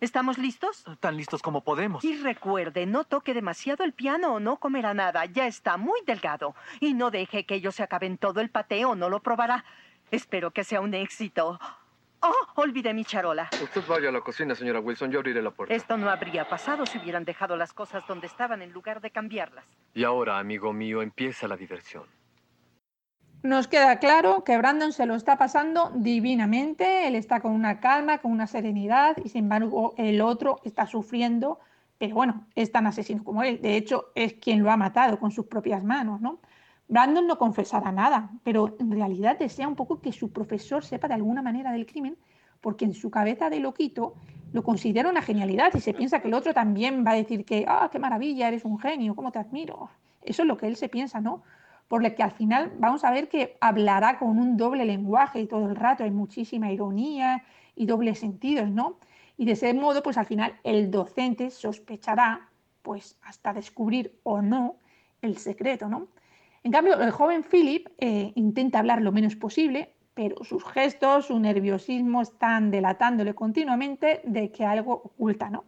Speaker 9: ¿Estamos listos?
Speaker 7: Tan listos como podemos.
Speaker 9: Y recuerde, no toque demasiado el piano o no comerá nada. Ya está muy delgado. Y no deje que ellos se acaben todo el paté o no lo probará. Espero que sea un éxito. Oh, olvidé mi charola.
Speaker 6: Usted vaya a la cocina, señora Wilson. Yo abriré la puerta.
Speaker 9: Esto no habría pasado si hubieran dejado las cosas donde estaban en lugar de cambiarlas.
Speaker 6: Y ahora, amigo mío, empieza la diversión.
Speaker 3: Nos queda claro que Brandon se lo está pasando divinamente, él está con una calma, con una serenidad y sin embargo el otro está sufriendo, pero bueno, es tan asesino como él. De hecho, es quien lo ha matado con sus propias manos, ¿no? Brandon no confesará nada, pero en realidad desea un poco que su profesor sepa de alguna manera del crimen, porque en su cabeza de loquito lo considera una genialidad y se piensa que el otro también va a decir que, ah, qué maravilla, eres un genio, cómo te admiro. Eso es lo que él se piensa, ¿no? Por lo que al final vamos a ver que hablará con un doble lenguaje todo el rato hay muchísima ironía y dobles sentidos, ¿no? Y de ese modo, pues al final el docente sospechará, pues hasta descubrir o no el secreto, ¿no? En cambio, el joven Philip eh, intenta hablar lo menos posible, pero sus gestos, su nerviosismo están delatándole continuamente de que algo oculta, ¿no?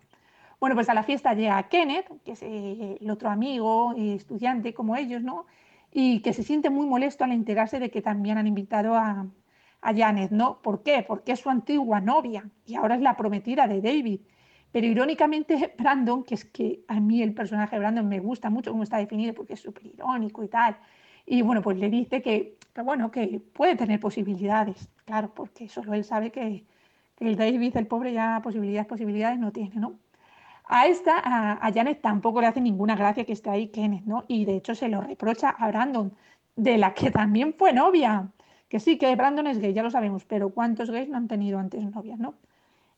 Speaker 3: Bueno, pues a la fiesta llega Kenneth, que es eh, el otro amigo y estudiante como ellos, ¿no? Y que se siente muy molesto al enterarse de que también han invitado a, a Janet, ¿no? ¿Por qué? Porque es su antigua novia y ahora es la prometida de David. Pero irónicamente, Brandon, que es que a mí el personaje de Brandon me gusta mucho cómo está definido porque es súper irónico y tal. Y bueno, pues le dice que, bueno, que puede tener posibilidades, claro, porque solo él sabe que, el David, el pobre, ya posibilidades, posibilidades no tiene, ¿no? A esta, a, Janet tampoco le hace ninguna gracia que esté ahí Kenneth, ¿no? Y de hecho se lo reprocha a Brandon, de la que también fue novia. Que sí, que Brandon es gay, ya lo sabemos, pero ¿cuántos gays no han tenido antes novias, no?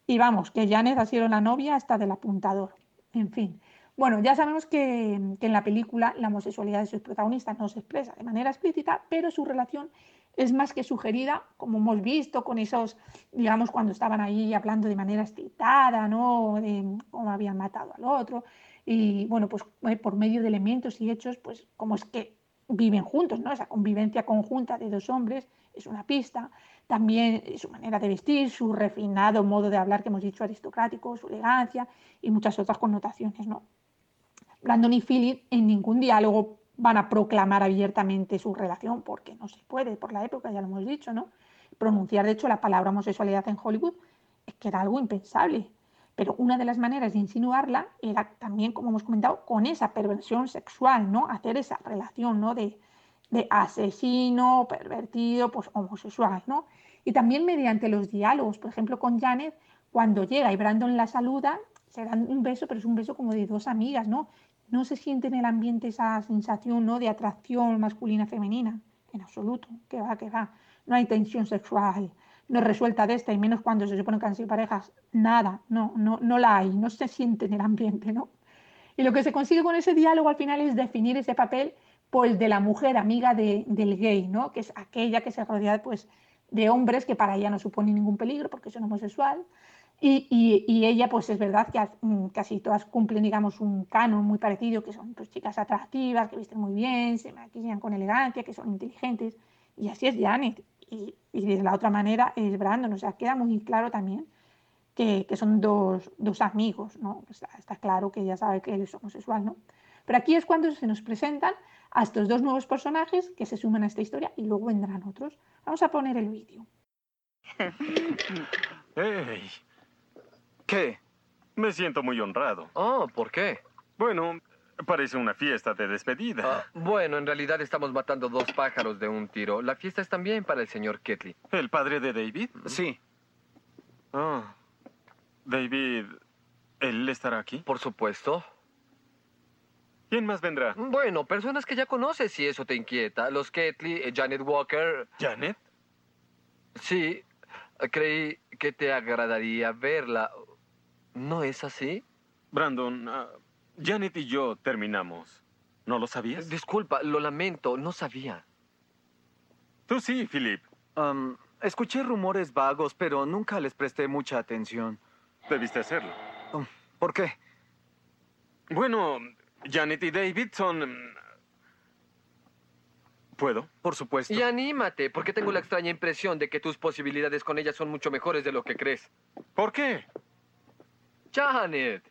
Speaker 3: Y vamos, que Janet ha sido la novia hasta del apuntador. En fin. Bueno, ya sabemos que, en la película la homosexualidad de sus protagonistas no se expresa de manera explícita, pero su relación es más que sugerida, como hemos visto con esos, digamos, cuando estaban ahí hablando de manera excitada, ¿no? De cómo habían matado al otro. Y bueno, pues eh, por medio de elementos y hechos, pues como es que viven juntos, ¿no? Esa convivencia conjunta de dos hombres es una pista también su manera de vestir, su refinado modo de hablar que hemos dicho aristocrático, su elegancia y muchas otras connotaciones. ¿no? Brandon y Philip en ningún diálogo van a proclamar abiertamente su relación porque no se puede por la época, ya lo hemos dicho, ¿no? Pronunciar, de hecho, la palabra homosexualidad en Hollywood es que era algo impensable. Pero una de las maneras de insinuarla era también, como hemos comentado, con esa perversión sexual, ¿no? Hacer esa relación, ¿no? De, de asesino, pervertido, pues homosexual, ¿no? Y también mediante los diálogos, por ejemplo, con Janet, cuando llega y Brandon la saluda, se dan un beso, pero es un beso como de dos amigas, ¿no? No se siente en el ambiente esa sensación, ¿no? De atracción masculina-femenina, en absoluto, que va, que va. No hay tensión sexual, no resuelta de esta, y menos cuando se supone que han sido parejas, nada, no, no, no la hay, no se siente en el ambiente, ¿no? Y lo que se consigue con ese diálogo al final es definir ese papel pues de la mujer amiga del gay, ¿no? que es aquella que se rodea pues, de hombres que para ella no supone ningún peligro porque son homosexual. Y, y, ella, pues es verdad que mm, casi todas cumplen, digamos, un canon muy parecido, que son pues, chicas atractivas, que visten muy bien, se maquillan con elegancia, que son inteligentes. Y así es Janet. Y, y de la otra manera es Brandon. O sea, queda muy claro también que, que son dos, dos, amigos, ¿no? Está, está, claro que ella sabe que él es homosexual, ¿no? Pero aquí es cuando se nos presentan a estos dos nuevos personajes que se suman a esta historia y luego vendrán otros. Vamos a poner el vídeo.
Speaker 10: ¡Hey! ¿Qué? Me siento muy honrado.
Speaker 6: Oh, ¿por qué?
Speaker 10: Bueno, parece una fiesta de despedida.
Speaker 6: Ah, bueno, en realidad estamos matando dos pájaros de un tiro. La fiesta es también para el señor Ketley.
Speaker 10: ¿El padre de David?
Speaker 7: Sí.
Speaker 10: Oh. David, ¿él estará aquí?
Speaker 6: Por supuesto.
Speaker 10: ¿Quién más vendrá?
Speaker 6: Bueno, personas que ya conoces, si eso te inquieta. Los Ketley, eh, Janet Walker.
Speaker 10: ¿Janet?
Speaker 6: Sí, creí que te agradaría verla. ¿No es así?
Speaker 10: Brandon, ah, Janet y yo terminamos. ¿No lo sabías?
Speaker 6: Disculpa, lo lamento, no sabía.
Speaker 10: Tú sí, Philip.
Speaker 7: escuché rumores vagos, pero nunca les presté mucha atención.
Speaker 10: Debiste hacerlo.
Speaker 7: Um, ¿Por qué?
Speaker 10: Bueno, Janet y David son... Mm, ¿Puedo?
Speaker 7: Por supuesto.
Speaker 6: Y anímate, porque tengo la extraña impresión de que tus posibilidades con ella son mucho mejores de lo que crees.
Speaker 10: ¿Por qué?
Speaker 6: Janet.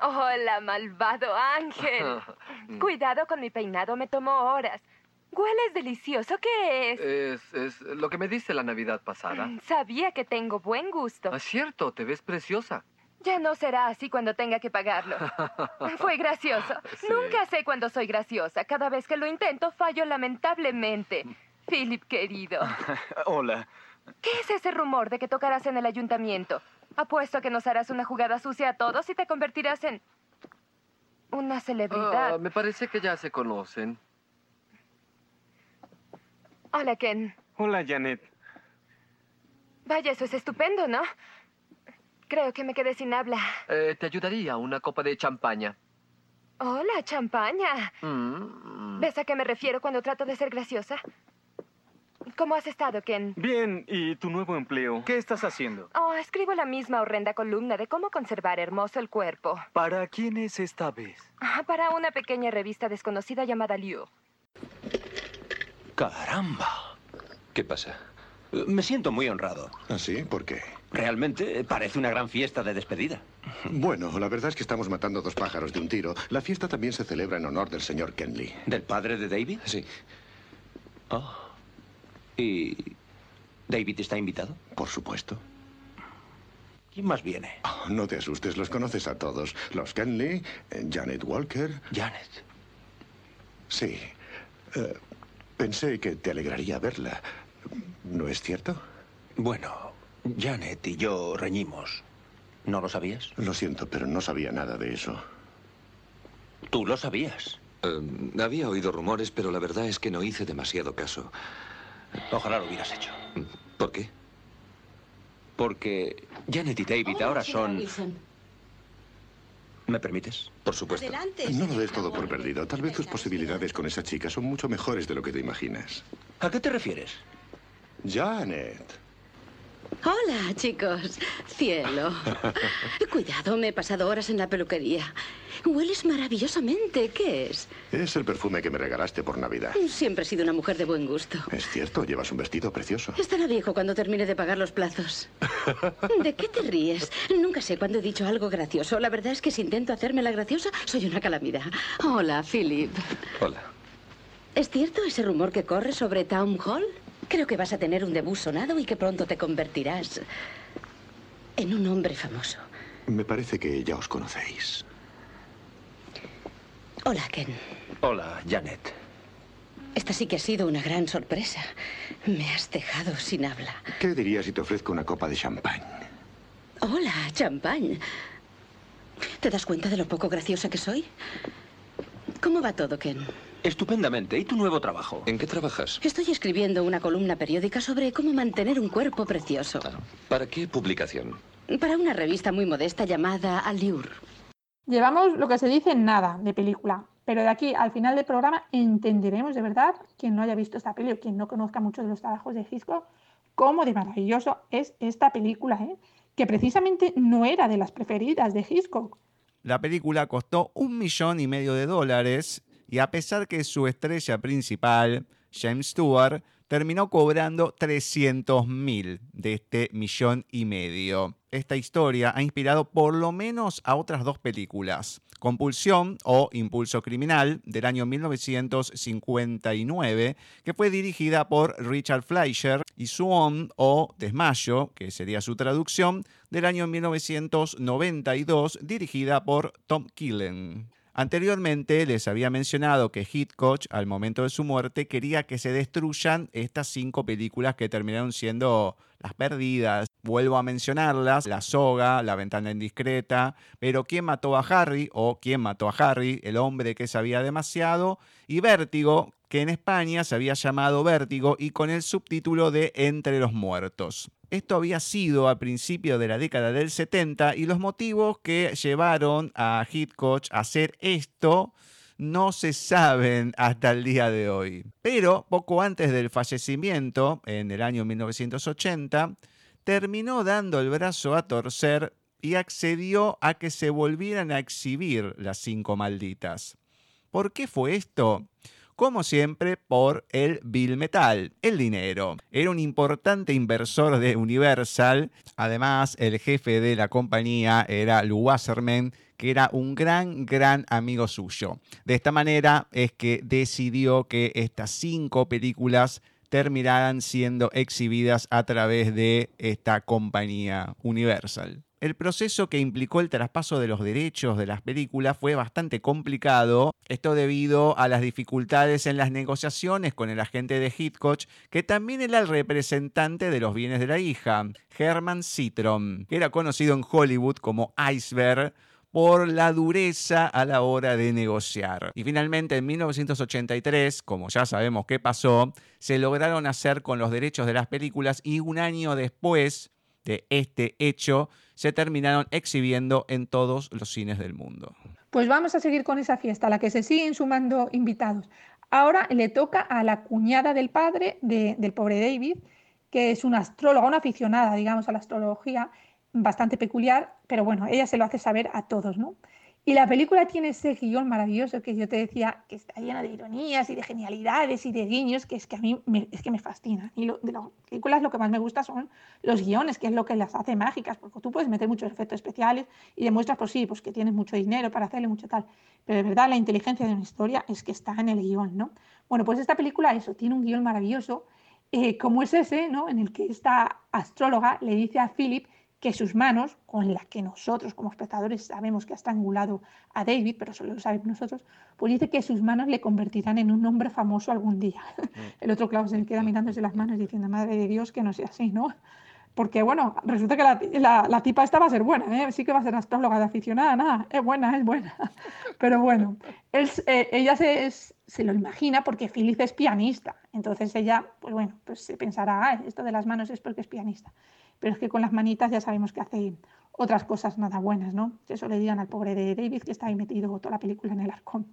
Speaker 11: Hola, malvado ángel. Cuidado con mi peinado, me tomó horas. Hueles delicioso, ¿qué es?
Speaker 6: es? Es lo que me diste la Navidad pasada.
Speaker 11: Sabía que tengo buen gusto.
Speaker 6: Es cierto, te ves preciosa.
Speaker 11: Ya no será así cuando tenga que pagarlo. Fue gracioso.
Speaker 6: Sí.
Speaker 11: Nunca sé cuándo soy graciosa. Cada vez que lo intento, fallo lamentablemente. Philip, querido.
Speaker 7: Hola.
Speaker 11: ¿Qué es ese rumor de que tocarás en el ayuntamiento? Apuesto a que nos harás una jugada sucia a todos y te convertirás en una celebridad.
Speaker 6: Ah, me parece que ya se conocen.
Speaker 11: Hola, Ken.
Speaker 10: Hola, Janet.
Speaker 11: Vaya, eso es estupendo, ¿no? Creo que me quedé sin habla.
Speaker 6: Eh, te ayudaría una copa de champaña.
Speaker 11: Hola, champaña.
Speaker 6: Mm.
Speaker 11: ¿Ves a qué me refiero cuando trato de ser graciosa? ¿Cómo has estado, Ken?
Speaker 10: Bien, ¿y tu nuevo empleo?
Speaker 7: ¿Qué estás haciendo?
Speaker 11: Oh, escribo la misma horrenda columna de cómo conservar hermoso el cuerpo.
Speaker 7: ¿Para quién es esta vez?
Speaker 11: Ah, Para una pequeña revista desconocida llamada Liu.
Speaker 12: Caramba.
Speaker 5: ¿Qué pasa?
Speaker 12: Me siento muy honrado.
Speaker 4: ¿Ah, sí? ¿Por qué?
Speaker 12: Realmente eh, parece una gran fiesta de despedida.
Speaker 4: Bueno, la verdad es que estamos matando dos pájaros de un tiro. La fiesta también se celebra en honor del señor Kenley.
Speaker 12: ¿Del padre de David?
Speaker 5: Sí.
Speaker 12: Oh. ¿Y David está invitado?
Speaker 4: Por supuesto.
Speaker 12: ¿Quién más viene?
Speaker 4: Oh, no te asustes, los conoces a todos. Los Kenley, eh, Janet Walker.
Speaker 12: Janet.
Speaker 4: Sí. Eh, pensé que te alegraría verla. ¿No es cierto?
Speaker 12: Bueno, Janet y yo reñimos. ¿No lo sabías?
Speaker 4: Lo siento, pero no sabía nada de eso.
Speaker 12: Tú lo sabías.
Speaker 5: Eh, había oído rumores, pero la verdad es que no hice demasiado caso.
Speaker 12: Ojalá lo hubieras hecho.
Speaker 5: ¿Por qué?
Speaker 12: Porque Janet y David ahora son... ¿Me permites?
Speaker 5: Por supuesto.
Speaker 4: No lo des todo por perdido. Tal vez tus posibilidades con esa chica son mucho mejores de lo que te imaginas.
Speaker 12: ¿A qué te refieres?
Speaker 4: Janet.
Speaker 13: Hola, chicos. Cielo. Cuidado, me he pasado horas en la peluquería. Hueles maravillosamente. ¿Qué es?
Speaker 4: Es el perfume que me regalaste por Navidad.
Speaker 13: Siempre he sido una mujer de buen gusto.
Speaker 4: Es cierto, llevas un vestido precioso.
Speaker 13: Estará viejo cuando termine de pagar los plazos. ¿De qué te ríes? Nunca sé cuándo he dicho algo gracioso. La verdad es que si intento hacerme la graciosa, soy una calamidad. Hola, Philip.
Speaker 5: Hola.
Speaker 13: ¿Es cierto ese rumor que corre sobre Town Hall? Creo que vas a tener un debut sonado y que pronto te convertirás en un hombre famoso.
Speaker 4: Me parece que ya os conocéis.
Speaker 13: Hola, Ken.
Speaker 12: Hola, Janet.
Speaker 13: Esta sí que ha sido una gran sorpresa. Me has dejado sin habla.
Speaker 4: ¿Qué dirías si te ofrezco una copa de champán?
Speaker 13: Hola, champán. ¿Te das cuenta de lo poco graciosa que soy? ¿Cómo va todo, Ken?
Speaker 12: Estupendamente. ¿Y tu nuevo trabajo?
Speaker 5: ¿En qué trabajas?
Speaker 13: Estoy escribiendo una columna periódica sobre cómo mantener un cuerpo precioso.
Speaker 5: ¿Para qué publicación?
Speaker 13: Para una revista muy modesta llamada Allure.
Speaker 3: Llevamos lo que se dice nada de película, pero de aquí al final del programa entenderemos de verdad, quien no haya visto esta peli o quien no conozca mucho de los trabajos de Hitchcock, cómo de maravilloso es esta película, ¿eh? que precisamente no era de las preferidas de Hitchcock.
Speaker 2: La película costó un millón y medio de dólares y a pesar que su estrella principal, James Stewart, terminó cobrando 300 mil de este millón y medio. Esta historia ha inspirado por lo menos a otras dos películas. Compulsión o Impulso Criminal del año 1959, que fue dirigida por Richard Fleischer, y Swan o Desmayo, que sería su traducción, del año 1992, dirigida por Tom Killen. Anteriormente les había mencionado que Hitchcock, al momento de su muerte, quería que se destruyan estas cinco películas que terminaron siendo las perdidas. Vuelvo a mencionarlas, La soga, La ventana indiscreta, pero ¿Quién mató a Harry? o ¿Quién mató a Harry? El hombre que sabía demasiado, y Vértigo, que en España se había llamado Vértigo y con el subtítulo de Entre los Muertos. Esto había sido a principios de la década del 70 y los motivos que llevaron a Hitchcock a hacer esto no se saben hasta el día de hoy. Pero poco antes del fallecimiento, en el año 1980, terminó dando el brazo a torcer y accedió a que se volvieran a exhibir las cinco malditas. ¿Por qué fue esto? Como siempre, por el Bill Metal, el dinero. Era un importante inversor de Universal. Además, el jefe de la compañía era Lou Wasserman, que era un gran, gran amigo suyo. De esta manera es que decidió que estas cinco películas terminaran siendo exhibidas a través de esta compañía Universal. El proceso que implicó el traspaso de los derechos de las películas fue bastante complicado, esto debido a las dificultades en las negociaciones con el agente de Hitchcock, que también era el representante de los bienes de la hija, Herman Citron, que era conocido en Hollywood como Iceberg por la dureza a la hora de negociar. Y finalmente en 1983, como ya sabemos qué pasó, se lograron hacer con los derechos de las películas y un año después de este hecho se terminaron exhibiendo en todos los cines del mundo.
Speaker 3: Pues vamos a seguir con esa fiesta, a la que se siguen sumando invitados. Ahora le toca a la cuñada del padre del pobre David, que es una astróloga, una aficionada, digamos, a la astrología, bastante peculiar, pero bueno, ella se lo hace saber a todos, ¿no? Y la película tiene ese guion maravilloso que yo te decía, que está llena de ironías y de genialidades y de guiños, que es que a mí me, es que me fascina. Y de las películas lo que más me gusta son los guiones, que es lo que las hace mágicas, porque tú puedes meter muchos efectos especiales y demuestras, pues sí, pues que tienes mucho dinero para hacerle mucho tal. Pero de verdad la inteligencia de una historia es que está en el guion, ¿no? Bueno, pues esta película, eso, tiene un guion maravilloso, eh, como es ese, ¿no? En el que esta astróloga le dice a Philip que sus manos, con las que nosotros como espectadores sabemos que ha estrangulado a David, pero solo lo sabemos nosotros, pues dice que sus manos le convertirán en un hombre famoso algún día. Mm. El otro, claro, se le queda mirándose las manos diciendo, madre de Dios, que no sea así, ¿no? Porque, bueno, resulta que la, la, tipa esta va a ser buena, ¿eh? sí que va a ser astróloga de aficionada, nada, es buena, es buena. Pero bueno, él, eh, ella se, se, lo imagina porque Phyllis es pianista, entonces ella, pues bueno, pues se pensará, ah, esto de las manos es porque es pianista pero es que con las manitas ya sabemos que hace otras cosas nada buenas, ¿no? Eso le digan al pobre de David que está ahí metido toda la película en el arcón.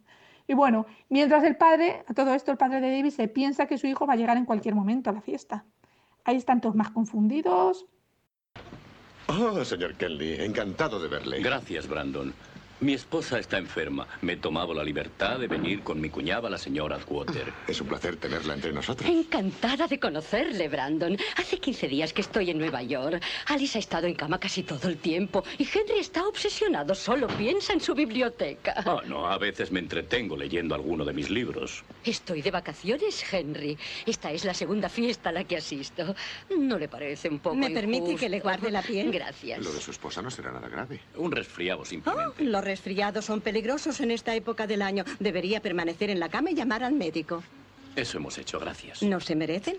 Speaker 3: Y bueno, mientras el padre, a todo esto, el padre de David se piensa que su hijo va a llegar en cualquier momento a la fiesta. Ahí están todos más confundidos.
Speaker 4: Oh, señor Kelly, encantado de verle.
Speaker 14: Gracias, Brandon. Mi esposa está enferma. Me he tomado la libertad de venir con mi cuñada, la señora Atwater.
Speaker 4: Es un placer tenerla entre nosotros.
Speaker 13: Encantada de conocerle, Brandon. Hace 15 días que estoy en Nueva York. Alice ha estado en cama casi todo el tiempo y Henry está obsesionado. Solo piensa en su biblioteca.
Speaker 14: Oh, no, a veces me entretengo leyendo alguno de mis libros.
Speaker 13: Estoy de vacaciones, Henry. Esta es la segunda fiesta a la que asisto. ¿No le parece un poco
Speaker 8: ¿Me permite que le guarde la piel?
Speaker 13: Gracias.
Speaker 4: Lo de su esposa no será nada grave.
Speaker 14: Un resfriado, simplemente.
Speaker 8: Oh, resfriados son peligrosos en esta época del año. Debería permanecer en la cama y llamar al médico.
Speaker 14: Eso hemos hecho, gracias.
Speaker 8: ¿No se merecen?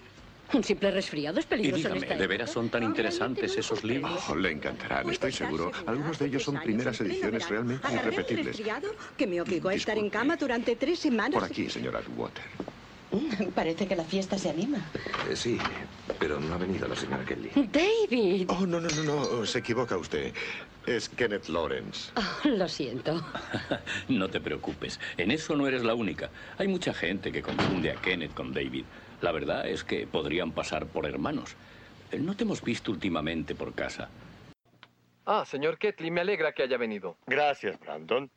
Speaker 13: Un simple resfriado es peligroso.
Speaker 14: Y dígame, ¿de veras son tan interesantes esos libros?
Speaker 4: Oh, le encantarán, estoy seguro. Algunos de ellos son primeras ediciones realmente irrepetibles.
Speaker 8: resfriado que me obligó a estar en cama durante tres semanas?
Speaker 4: Por aquí, señora Water.
Speaker 13: Parece que la fiesta se anima.
Speaker 5: Eh, sí, pero no ha venido la señora Kelly.
Speaker 13: David.
Speaker 4: Oh, no, no, no, no. Se equivoca usted. Es Kenneth Lawrence.
Speaker 13: Oh, lo siento.
Speaker 14: no te preocupes. En eso no eres la única. Hay mucha gente que confunde a Kenneth con David. La verdad es que podrían pasar por hermanos. Eh, no te hemos visto últimamente por casa.
Speaker 6: Ah, señor Ketley, me alegra que haya venido.
Speaker 15: Gracias, Brandon.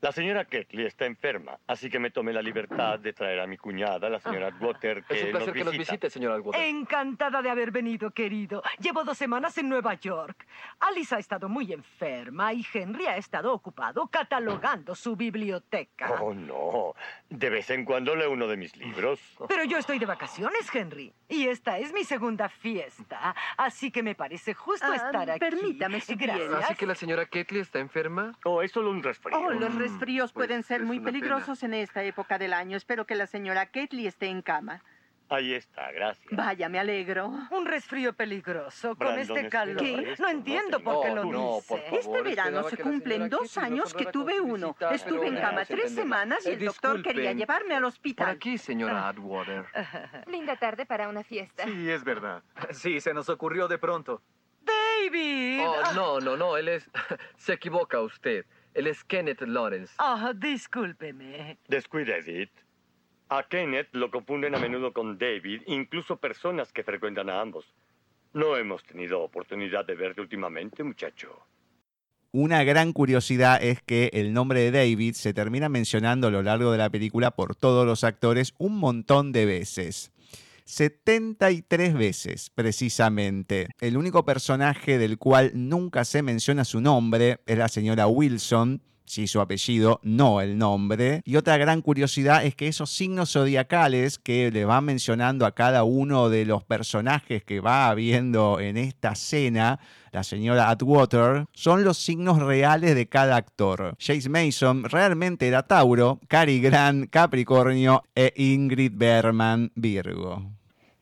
Speaker 15: La señora Ketley está enferma, así que me tomé la libertad de traer a mi cuñada, la señora Atwater, que
Speaker 6: Es un placer
Speaker 15: nos
Speaker 6: que nos
Speaker 15: visita.
Speaker 6: visite, señora Atwater.
Speaker 9: Encantada de haber venido, querido. Llevo dos semanas en Nueva York. Alice ha estado muy enferma y Henry ha estado ocupado catalogando su biblioteca.
Speaker 15: Oh, no. De vez en cuando leo uno de mis libros.
Speaker 9: Pero yo estoy de vacaciones, Henry. Y esta es mi segunda fiesta. Así que me parece justo
Speaker 16: Ah,
Speaker 9: estar aquí.
Speaker 16: permítame, si
Speaker 9: Gracias.
Speaker 6: ¿Así que la señora Ketley está enferma?
Speaker 15: Oh, es solo un resfrío.
Speaker 16: Oh, los resfríos
Speaker 6: Pues,
Speaker 16: pueden ser muy
Speaker 6: pena.
Speaker 16: peligrosos en esta época del año. Espero que la señora Ketley esté en cama.
Speaker 15: Ahí está, gracias.
Speaker 16: Vaya, me alegro.
Speaker 9: Un resfrío peligroso con este calor.
Speaker 15: esto,
Speaker 9: No entiendo por qué
Speaker 6: No,
Speaker 9: lo
Speaker 6: no,
Speaker 9: dice.
Speaker 6: favor.
Speaker 16: Este verano se cumplen dos años que tuve uno. Estuve en cama tres semanas y
Speaker 6: Eh,
Speaker 16: el doctor quería llevarme al
Speaker 6: Por
Speaker 16: hospital.
Speaker 6: aquí, señora Atwater.
Speaker 11: Linda tarde para una fiesta.
Speaker 7: Sí, es verdad. Sí, se nos ocurrió de pronto.
Speaker 9: David.
Speaker 6: Oh, no, no, no, él es... Se equivoca usted. Él es Kenneth Lawrence.
Speaker 9: Ah, discúlpeme.
Speaker 15: Descuide, Edith. A Kenneth lo confunden a menudo con David, incluso personas que frecuentan a ambos. No hemos tenido oportunidad de verte últimamente, muchacho.
Speaker 2: Una gran curiosidad es que el nombre de David se termina mencionando a lo largo de la película por todos los actores un montón de veces. 73 veces, precisamente. El único personaje del cual nunca se menciona su nombre es la señora Wilson, sí su apellido, no el nombre. Y otra gran curiosidad es que esos signos zodiacales que le van mencionando a cada uno de los personajes que va viendo en esta escena, la señora Atwater, son los signos reales de cada actor. Jace Mason realmente era Tauro, Cary Grant Capricornio e Ingrid Berman Virgo.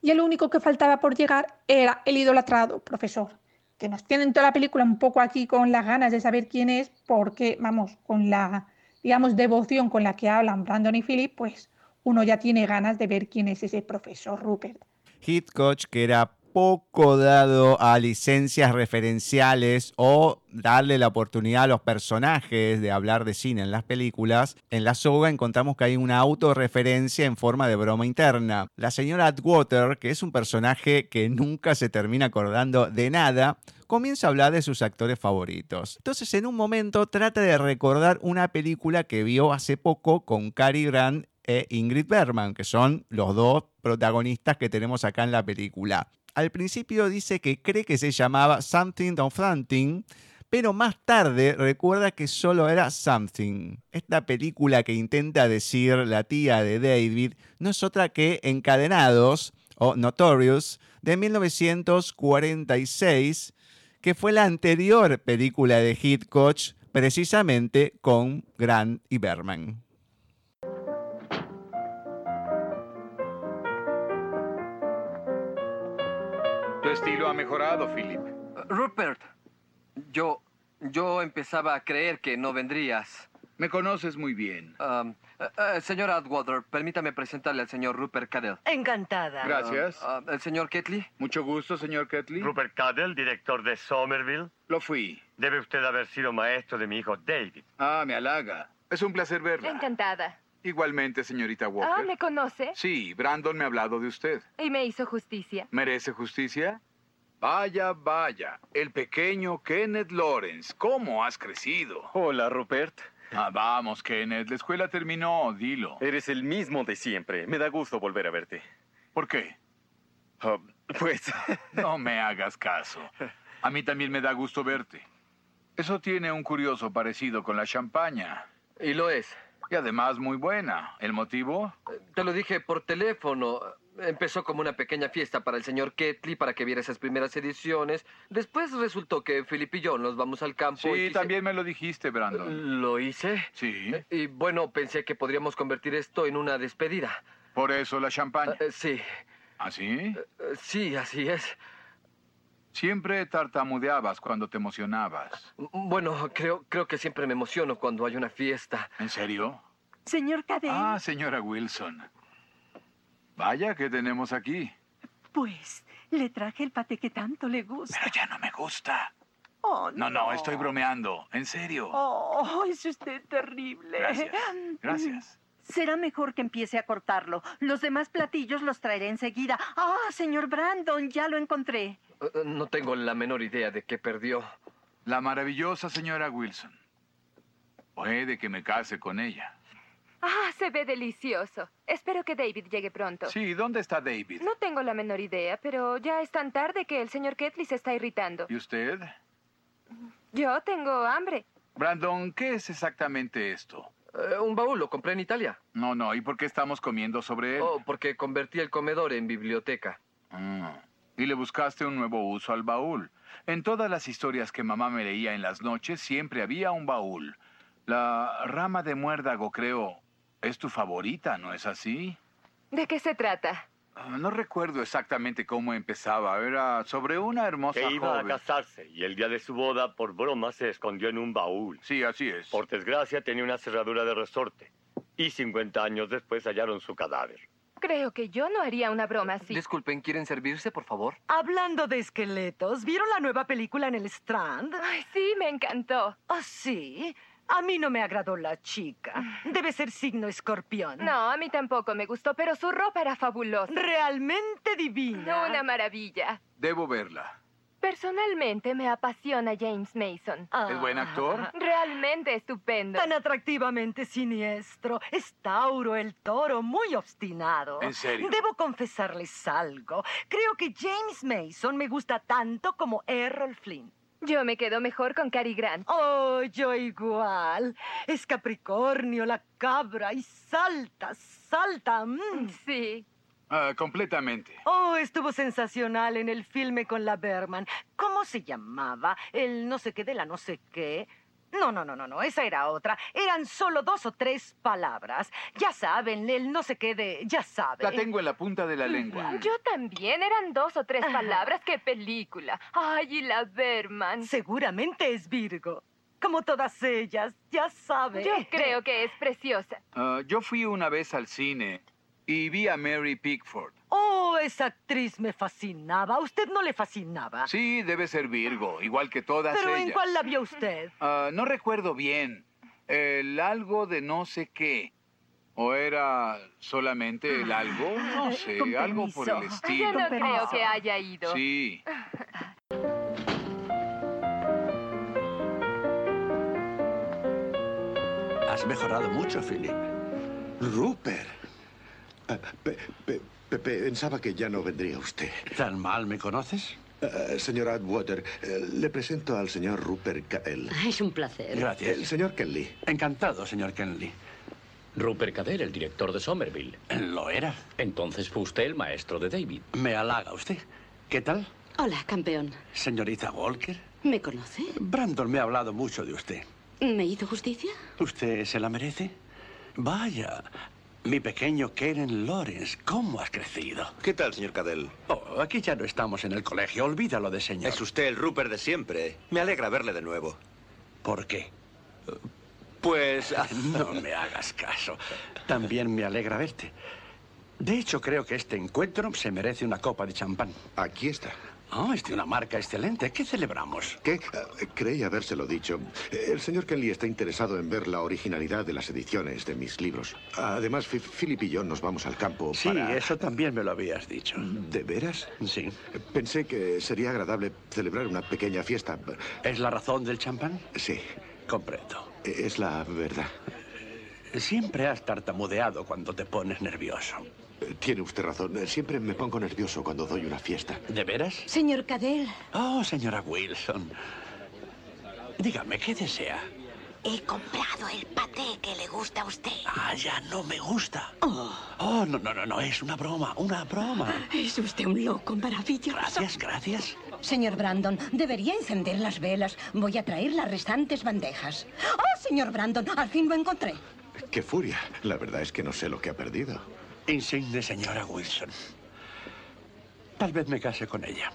Speaker 3: Y el único que faltaba por llegar era el idolatrado profesor, que nos tienen toda la película un poco aquí con las ganas de saber quién es, porque, vamos, con la, digamos, devoción con la que hablan Brandon y Philip, pues uno ya tiene ganas de ver quién es ese profesor Rupert.
Speaker 2: Hitchcock, que era poco dado a licencias referenciales o darle la oportunidad a los personajes de hablar de cine en las películas, en la soga encontramos que hay una autorreferencia en forma de broma interna. La señora Atwater, que es un personaje que nunca se termina acordando de nada, comienza a hablar de sus actores favoritos. Entonces, en un momento, trata de recordar una película que vio hace poco con Cary Grant e Ingrid Bergman, que son los dos protagonistas que tenemos acá en la película. Al principio dice que cree que se llamaba Something of Something, pero más tarde recuerda que solo era Something. Esta película que intenta decir la tía de David no es otra que Encadenados o Notorious de 1946, que fue la anterior película de Hitchcock precisamente con Grant y Berman.
Speaker 17: Tu estilo ha mejorado, Philip.
Speaker 6: Rupert, yo, yo empezaba a creer que no vendrías.
Speaker 17: Me conoces muy bien.
Speaker 6: Um, eh, eh, señor Atwater, permítame presentarle al señor Rupert Cadell.
Speaker 16: Encantada.
Speaker 17: Gracias.
Speaker 6: Uh, uh, el señor Ketley.
Speaker 17: Mucho gusto, señor Ketley.
Speaker 15: Rupert Cadell, director de Somerville.
Speaker 17: Lo fui.
Speaker 15: Debe usted haber sido maestro de mi hijo David.
Speaker 17: Ah, me halaga. Es un placer verla.
Speaker 11: Encantada.
Speaker 17: Igualmente, señorita
Speaker 11: Ah,
Speaker 17: Walker.
Speaker 11: ¿me conoce?
Speaker 17: Sí, Brandon me ha hablado de usted.
Speaker 11: Y me hizo justicia.
Speaker 17: ¿Merece justicia? Vaya, vaya. El pequeño Kenneth Lawrence. ¿Cómo has crecido?
Speaker 10: Hola, Rupert.
Speaker 17: Ah, vamos, Kenneth. La escuela terminó. Dilo.
Speaker 10: Eres el mismo de siempre. Me da gusto volver a verte.
Speaker 17: ¿Por qué?
Speaker 10: Ah, pues...
Speaker 17: No me hagas caso. A mí también me da gusto verte. Eso tiene un curioso parecido con la champaña.
Speaker 6: Y lo es.
Speaker 17: Y además muy buena. ¿El motivo?
Speaker 6: Te lo dije por teléfono. Empezó como una pequeña fiesta para el señor Ketley para que viera esas primeras ediciones. Después resultó que Philip y yo nos vamos al campo.
Speaker 17: Sí,
Speaker 6: y quise-
Speaker 17: también me lo dijiste, Brandon.
Speaker 6: ¿Lo hice?
Speaker 17: Sí.
Speaker 6: Y bueno, pensé que podríamos convertir esto en una despedida.
Speaker 17: Por eso la champaña.
Speaker 6: Eh, sí.
Speaker 17: ¿Así?
Speaker 6: Eh, sí, así es.
Speaker 17: Siempre tartamudeabas cuando te emocionabas.
Speaker 6: Bueno, creo, creo que siempre me emociono cuando hay una fiesta.
Speaker 17: ¿En serio?
Speaker 16: Señor Cadell,
Speaker 17: Ah, señora Wilson. Vaya, ¿qué tenemos aquí?
Speaker 16: pues le traje el paté que tanto le gusta.
Speaker 17: Pero ya no me gusta.
Speaker 16: Oh,
Speaker 17: No, no, estoy bromeando. En serio.
Speaker 16: Oh, es usted terrible.
Speaker 17: Gracias. Gracias.
Speaker 16: Será mejor que empiece a cortarlo. Los demás platillos los traeré enseguida. Ah, señor Brandon, ya lo encontré.
Speaker 6: Eh, No tengo la menor idea de qué perdió.
Speaker 17: La maravillosa señora Wilson. Puede que me case con ella.
Speaker 11: Ah, se ve delicioso. Espero que David llegue pronto.
Speaker 17: Sí, ¿dónde está David?
Speaker 11: No tengo la menor idea, pero ya es tan tarde que el señor Ketley se está irritando.
Speaker 17: ¿Y usted?
Speaker 11: Yo tengo hambre.
Speaker 17: Brandon, ¿qué es exactamente esto?
Speaker 6: Eh, un baúl lo compré en Italia.
Speaker 17: No, no, ¿y por qué estamos comiendo sobre él?
Speaker 6: Oh, porque convertí el comedor en biblioteca.
Speaker 17: Ah, Y le buscaste un nuevo uso al baúl. En todas las historias que mamá me leía en las noches siempre había un baúl. La rama de muérdago, creo, es tu favorita, ¿no es así?
Speaker 11: ¿De qué se trata?
Speaker 17: Ah, No recuerdo exactamente cómo empezaba. Era sobre una hermosa
Speaker 15: Que iba
Speaker 17: joven.
Speaker 15: a casarse y el día de su boda, por broma, se escondió en un baúl.
Speaker 17: Sí, así es.
Speaker 15: Por desgracia, tenía una cerradura de resorte. Y 50 años después hallaron su cadáver.
Speaker 11: Creo que yo no haría una broma así.
Speaker 6: Disculpen, ¿quieren servirse, por favor?
Speaker 16: Hablando de esqueletos, ¿vieron la nueva película en el Strand?
Speaker 11: Ay, sí, me encantó.
Speaker 16: ¿Ah, sí? A mí no me agradó la chica. Debe ser signo escorpión.
Speaker 11: No, a mí tampoco me gustó, pero su ropa era fabulosa.
Speaker 16: Realmente divina.
Speaker 11: Una maravilla.
Speaker 17: Debo verla.
Speaker 11: Personalmente me apasiona James Mason.
Speaker 17: ¿Es buen actor?
Speaker 11: Realmente estupendo.
Speaker 16: Tan atractivamente siniestro. Es Tauro, el toro, muy obstinado.
Speaker 17: ¿En serio?
Speaker 16: Debo confesarles algo. Creo que James Mason me gusta tanto como Errol Flynn.
Speaker 11: Yo me quedo mejor con Cary Grant.
Speaker 9: Oh, yo igual. Es Capricornio, la cabra, y salta, salta. mm.
Speaker 11: Sí.
Speaker 17: Ah, completamente.
Speaker 9: Oh, estuvo sensacional en el filme con la Berman. ¿Cómo se llamaba? El no sé qué de la no sé qué. No, no, no, no, no, esa era otra. Eran solo dos o tres palabras. Ya saben, el no sé qué de... Ya saben.
Speaker 17: La tengo en la punta de la lengua.
Speaker 11: Yo también. Eran dos o tres palabras. ¡Qué película! ¡Ay, y la Berman!
Speaker 9: Seguramente es Virgo. Como todas ellas, ya sabe.
Speaker 11: Yo creo que es preciosa.
Speaker 17: Ah, yo fui una vez al cine y vi a Mary Pickford.
Speaker 9: Oh, esa actriz me fascinaba. ¿A usted no le fascinaba?
Speaker 17: Sí, debe ser Virgo, igual que todas
Speaker 9: ¿Pero
Speaker 17: ellas.
Speaker 9: en cuál la vio usted?
Speaker 17: Ah, no recuerdo bien. El algo de no sé qué. ¿O era solamente el algo? No sé,
Speaker 11: Con
Speaker 17: algo por el
Speaker 11: permiso.
Speaker 17: estilo.
Speaker 11: Yo no creo que haya ido.
Speaker 17: Sí.
Speaker 12: Has mejorado mucho, Philip.
Speaker 4: Rupert. Pe- pe- pe- pensaba que ya no vendría usted.
Speaker 12: ¿Tan mal me conoces?
Speaker 4: Ah, señor Atwater, eh, le presento al señor Rupert Caell.
Speaker 13: Es un placer.
Speaker 12: Gracias.
Speaker 4: El señor Kelly.
Speaker 12: Encantado, señor Kenley.
Speaker 14: Rupert Cadell, el director de Somerville.
Speaker 12: Lo era.
Speaker 14: Entonces fue usted el maestro de David.
Speaker 12: Me halaga usted. ¿Qué tal?
Speaker 13: Hola, campeón.
Speaker 12: Señorita Walker.
Speaker 13: ¿Me conoce?
Speaker 12: Brandon me ha hablado mucho de usted.
Speaker 13: ¿Me hizo justicia?
Speaker 12: ¿Usted se la merece? Vaya, mi pequeño Karen Lawrence, ¿cómo has crecido?
Speaker 18: ¿Qué tal, señor Cadell?
Speaker 12: Oh, aquí ya no estamos en el colegio, olvídalo de señor.
Speaker 18: Es usted el Rupert de siempre. Me alegra verle de nuevo.
Speaker 12: ¿Por qué?
Speaker 18: Pues...
Speaker 12: No me hagas caso. También me alegra verte. De hecho, creo que este encuentro se merece una copa de champán.
Speaker 4: Aquí está.
Speaker 12: Oh, es de una marca excelente. ¿Qué celebramos?
Speaker 4: ¿Qué? Ah, creí habérselo dicho. Eh, El señor Kelly está interesado en ver la originalidad de las ediciones de mis libros. Además, Philip y yo nos vamos al campo
Speaker 12: Sí,
Speaker 4: para...
Speaker 12: eso también me lo habías dicho.
Speaker 4: ¿De veras?
Speaker 12: Sí.
Speaker 4: Pensé que sería agradable celebrar una pequeña fiesta.
Speaker 12: ¿Es la razón del champán?
Speaker 4: Sí.
Speaker 12: Comprendo.
Speaker 4: Es la verdad.
Speaker 12: Siempre has tartamudeado cuando te pones nervioso.
Speaker 4: Tiene usted razón. Siempre me pongo nervioso cuando doy una fiesta.
Speaker 12: ¿De veras?
Speaker 8: Señor Cadell,
Speaker 12: Oh, señora Wilson. Dígame, ¿qué desea?
Speaker 8: he comprado el paté que le gusta a usted.
Speaker 12: Ah, ya no me gusta. Oh, no, no, no, no, es una broma, una broma.
Speaker 8: Es usted un loco maravilloso.
Speaker 12: Gracias, gracias.
Speaker 8: Señor Brandon, debería encender las velas. Voy a traer las restantes bandejas. ¡Oh, señor Brandon! Al fin lo encontré.
Speaker 4: ¡Qué furia! La verdad es que no sé lo que ha perdido.
Speaker 12: Insigne señora Wilson. Tal vez me case con ella.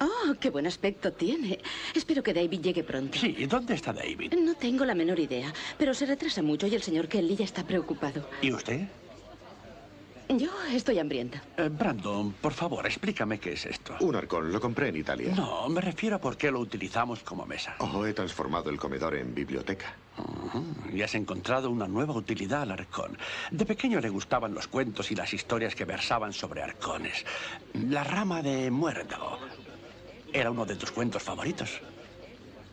Speaker 13: Oh, qué buen aspecto tiene. Espero que David llegue pronto.
Speaker 12: Sí, ¿dónde está David?
Speaker 13: No tengo la menor idea, pero se retrasa mucho y el señor Kelly ya está preocupado.
Speaker 12: ¿Y usted?
Speaker 13: Yo estoy hambrienta.
Speaker 12: Eh, Brandon, por favor, explícame qué es esto.
Speaker 4: Un arcón. Lo compré en Italia.
Speaker 12: No, me refiero a por qué lo utilizamos como mesa.
Speaker 4: Oh, he transformado el comedor en biblioteca.
Speaker 12: Y has encontrado una nueva utilidad al arcón. De pequeño le gustaban los cuentos y las historias que versaban sobre arcones. La rama de muérdago. Era uno de tus cuentos favoritos.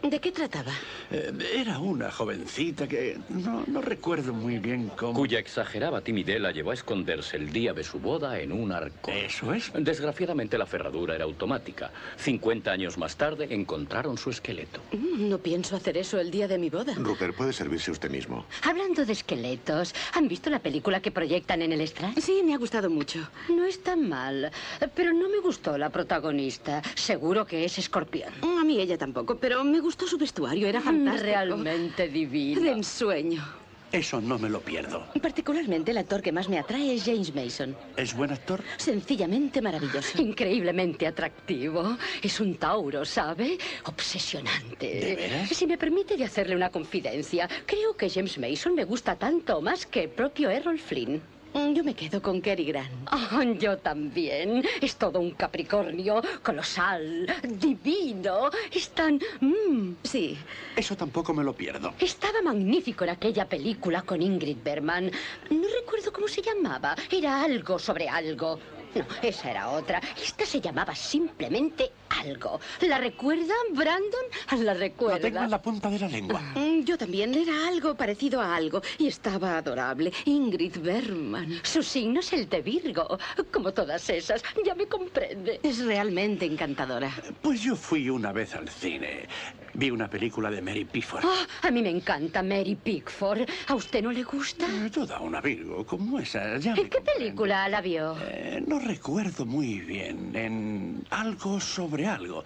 Speaker 13: ¿De qué trataba?
Speaker 12: Eh, era una jovencita que no, no recuerdo muy bien cómo.
Speaker 14: Cuya exagerada timidez la llevó a esconderse el día de su boda en un arcón.
Speaker 12: Eso es.
Speaker 14: Desgraciadamente la ferradura era automática. 50 años más tarde encontraron su esqueleto.
Speaker 13: Mm, No pienso hacer eso el día de mi boda.
Speaker 4: Rupert, puede servirse usted mismo.
Speaker 13: Hablando de esqueletos, ¿han visto la película que proyectan en el Strand? Sí, me ha gustado mucho. No está mal, pero no me gustó la protagonista. Seguro que es escorpión. A mí ella tampoco, pero me gustó su vestuario, era fantástico. Realmente divino. De ensueño.
Speaker 12: Eso no me lo pierdo.
Speaker 13: Particularmente el actor que más me atrae es James Mason.
Speaker 12: ¿Es buen actor?
Speaker 13: Sencillamente maravilloso. Increíblemente atractivo. Es un Tauro, ¿sabe? Obsesionante.
Speaker 12: ¿De veras?
Speaker 13: Si me permite de hacerle una confidencia, creo que James Mason me gusta tanto más que el propio Errol Flynn. Mm, Yo me quedo con Cary Grant. Ah, yo también. Es todo un Capricornio, colosal, divino. Es tan... mm, sí.
Speaker 12: Eso tampoco me lo pierdo.
Speaker 13: Estaba magnífico en aquella película con Ingrid Bergman. No recuerdo cómo se llamaba. Era algo sobre algo. No, esa era otra. Esta se llamaba simplemente algo. ¿La recuerda, Brandon? ¿La recuerda?
Speaker 12: La tengo en la punta de la lengua.
Speaker 13: Mm, Yo también era algo parecido a algo y estaba adorable. Ingrid Bergman. Su signo es el de Virgo, como todas esas. Ya me comprende. Es realmente encantadora.
Speaker 12: Pues yo fui una vez al cine. Vi una película de Mary Pickford.
Speaker 13: Ah, a mí me encanta Mary Pickford. ¿A usted no le gusta?
Speaker 12: Eh, Toda una Virgo, como esa. Ya
Speaker 13: ¿En qué película la vio?
Speaker 12: Eh, no recuerdo muy bien. En algo sobre algo.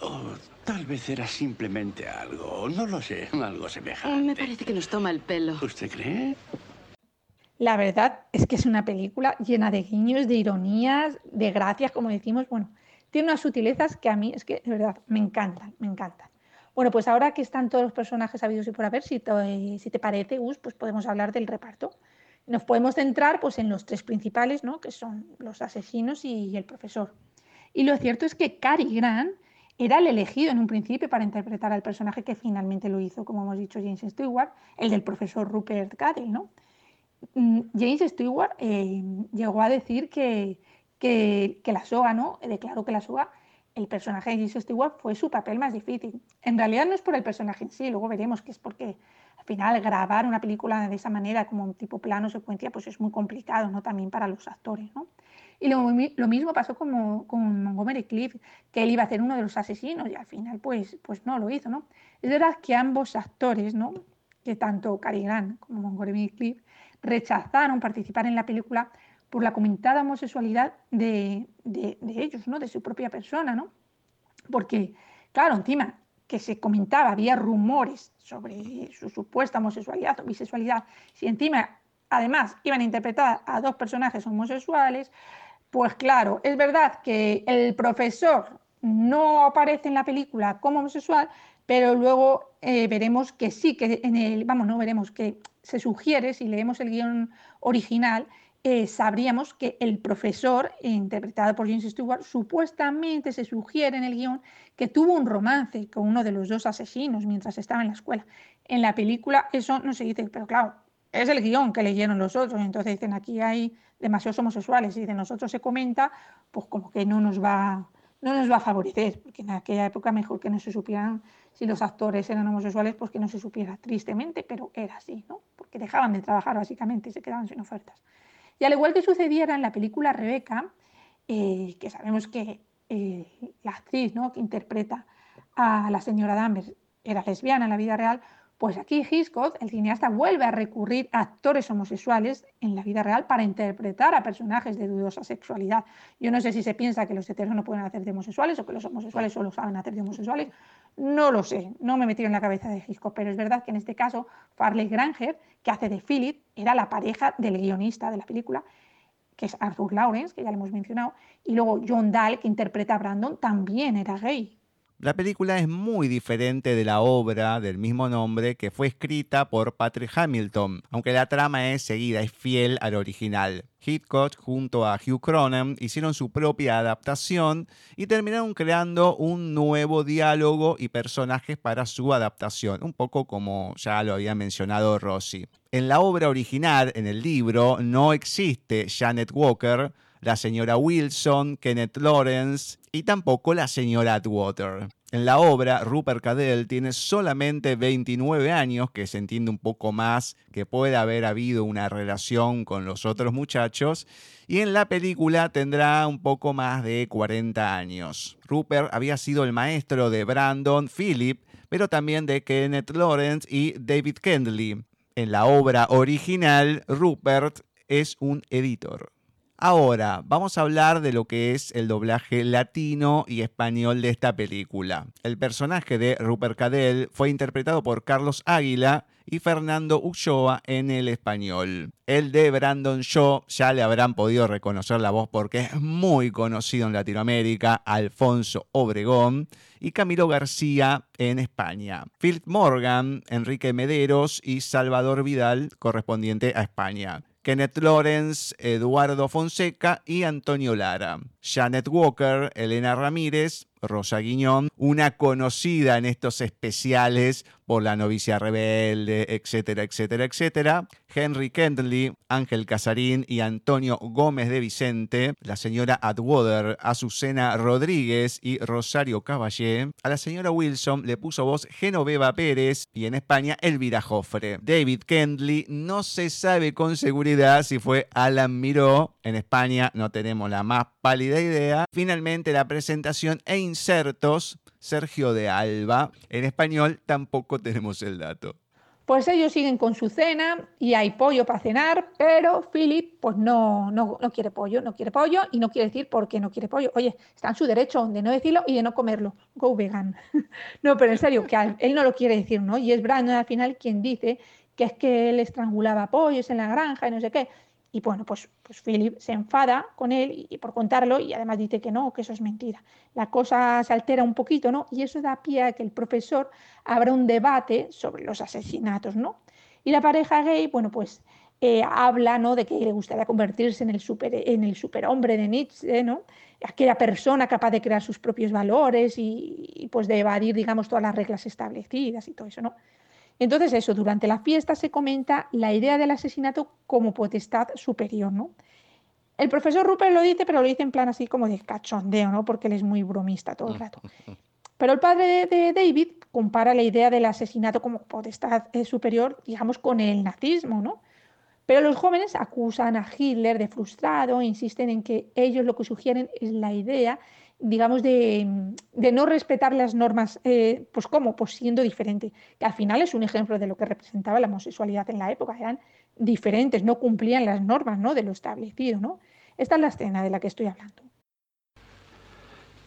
Speaker 12: O tal vez era simplemente algo. No lo sé. Algo semejante.
Speaker 13: Me parece que nos toma el pelo.
Speaker 12: ¿Usted cree?
Speaker 3: La verdad es que es una película llena de guiños, de ironías, de gracias, como decimos. Bueno, tiene unas sutilezas que a mí es que de verdad me encantan, me encantan. Bueno, pues ahora que están todos los personajes sabidos y por haber, si te, si te parece, Gus, pues podemos hablar del reparto. Nos podemos centrar pues, en los tres principales, ¿no? que son los asesinos y el profesor. Y lo cierto es que Cary Grant era el elegido en un principio para interpretar al personaje que finalmente lo hizo, como hemos dicho, James Stewart, el del profesor Rupert Cadell, ¿no? Mm, James Stewart eh, llegó a decir que, que, que la soga, ¿no? Declaró que la soga, el personaje de James Stewart fue su papel más difícil. En realidad no es por el personaje en sí, luego veremos que es porque al final grabar una película de esa manera, como un tipo plano secuencia, pues es muy complicado, ¿no? También para los actores, ¿no? Y lo, lo mismo pasó con Montgomery Cliff, que él iba a ser uno de los asesinos y al final pues, pues no lo hizo, ¿no? Es verdad que ambos actores, ¿no? Que tanto Cary Grant como Montgomery Cliff rechazaron participar en la película por la comentada homosexualidad de, de, de ellos, ¿no? De su propia persona, ¿no? Porque, claro, encima que se comentaba, había rumores sobre su supuesta homosexualidad o bisexualidad, si encima además iban a interpretar a dos personajes homosexuales, pues claro, es verdad que el profesor no aparece en la película como homosexual, pero luego eh, veremos que sí, que en el, vamos, no veremos que se sugiere, si leemos el guion original, eh, sabríamos que el profesor, interpretado por James Stewart, supuestamente se sugiere en el guion que tuvo un romance con uno de los dos asesinos mientras estaba en la escuela. En la película eso no se dice, pero claro, es el guion que leyeron los otros, entonces dicen aquí hay demasiados homosexuales y de nosotros se comenta, pues como que no nos va, no nos va a favorecer, porque en aquella época mejor que no se supieran si los actores eran homosexuales, pues que no se supiera tristemente, pero era así, ¿no? Porque dejaban de trabajar básicamente y se quedaban sin ofertas. Y al igual que sucediera en la película Rebeca, eh, que sabemos que eh, la actriz ¿no? que interpreta a la señora Danvers era lesbiana en la vida real, pues aquí Hitchcock, el cineasta, vuelve a recurrir a actores homosexuales en la vida real para interpretar a personajes de dudosa sexualidad. Yo no sé si se piensa que los heteros no pueden hacer de homosexuales o que los homosexuales solo saben hacer de homosexuales. No lo sé, no me he metido en la cabeza de Hitchcock, pero es verdad que en este caso Farley Granger, que hace de Philip, era la pareja del guionista de la película, que es Arthur Lawrence, que ya lo hemos mencionado, y luego John Dahl, que interpreta a Brandon, también era gay.
Speaker 2: La película es muy diferente de la obra del mismo nombre que fue escrita por Patrick Hamilton, aunque la trama es seguida, es fiel al original. Hitchcock junto a Hugh Cronin hicieron su propia adaptación y terminaron creando un nuevo diálogo y personajes para su adaptación, un poco como ya lo había mencionado Rossi. En la obra original, en el libro, no existe Janet Walker, la señora Wilson, Kenneth Lawrence y tampoco la señora Atwater. En la obra, Rupert Cadell tiene solamente 29 años, que se entiende un poco más que puede haber habido una relación con los otros muchachos, y en la película tendrá un poco más de 40 años. Rupert había sido el maestro de Brandon Phillip, pero también de Kenneth Lawrence y David Kendley. En la obra original, Rupert es un editor. Ahora, vamos a hablar de lo que es el doblaje latino y español de esta película. El personaje de Rupert Cadell fue interpretado por Carlos Águila y Fernando Ulloa en el español. El de Brandon Shaw ya le habrán podido reconocer la voz porque es muy conocido en Latinoamérica, Alfonso Obregón y Camilo García en España. Phil Morgan, Enrique Mederos y Salvador Vidal correspondiente a España. Kenneth Lawrence, Eduardo Fonseca y Antonio Lara. Janet Walker, Elena Ramírez, Rosa Guiñón, una conocida en estos especiales por La novicia rebelde, etcétera, etcétera, etcétera. Henry Kendley, Ángel Casarín y Antonio Gómez de Vicente, la señora Atwater, Azucena Rodríguez y Rosario Caballé. A la señora Wilson le puso voz Genoveva Pérez y en España Elvira Joffre. David Kendley no se sabe con seguridad si fue Alan Miró. En España no tenemos la más pálida idea. Finalmente la presentación e insertos Sergio de Alba. En español tampoco tenemos el dato.
Speaker 3: Pues ellos siguen con su cena y hay pollo para cenar, pero Philip pues no, no, no, quiere pollo, no quiere pollo y no quiere decir por qué no quiere pollo. Oye, está en su derecho de no decirlo y de no comerlo. Go vegan. no, pero en serio, que él no lo quiere decir, ¿no? Y es Brandon al final quien dice que es que él estrangulaba pollos en la granja y no sé qué. Y bueno, pues, pues Philip se enfada con él y, por contarlo y además dice que no, que eso es mentira. La cosa se altera un poquito, ¿no? Y eso da pie a que el profesor abra un debate sobre los asesinatos, ¿no? Y la pareja gay, bueno, pues eh, habla, ¿no? De que le gustaría convertirse en el, super, en el superhombre de Nietzsche, ¿no? Aquella persona capaz de crear sus propios valores y, y pues de evadir, digamos, todas las reglas establecidas y todo eso, ¿no? Entonces, eso, durante la fiesta se comenta la idea del asesinato como potestad superior, ¿no? El profesor Rupert lo dice, pero lo dice en plan así como de cachondeo, ¿no? Porque él es muy bromista todo el rato. Pero el padre de, David compara la idea del asesinato como potestad eh, superior, digamos, con el nazismo, ¿no? Pero los jóvenes acusan a Hitler de frustrado, insisten en que ellos lo que sugieren es la idea digamos, de, no respetar las normas, eh, pues ¿cómo? Pues siendo diferente, que al final es un ejemplo de lo que representaba la homosexualidad en la época, eran diferentes, no cumplían las normas ¿no? de lo establecido. ¿no? Esta es la escena de la que estoy hablando.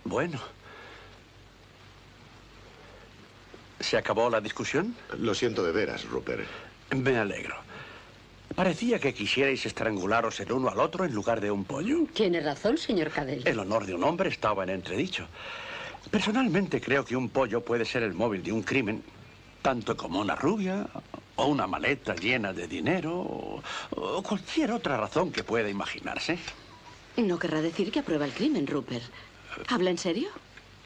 Speaker 12: Bueno. ¿Se acabó la discusión?
Speaker 4: Lo siento de veras, Rupert.
Speaker 12: Me alegro. Parecía que quisierais estrangularos el uno al otro en lugar de un pollo.
Speaker 13: Tiene razón, señor Cadell.
Speaker 12: El honor de un hombre estaba en entredicho. Personalmente creo que un pollo puede ser el móvil de un crimen, tanto como una rubia, o una maleta llena de dinero, o, cualquier otra razón que pueda imaginarse.
Speaker 13: No querrá decir que aprueba el crimen, Rupert. ¿Habla en serio?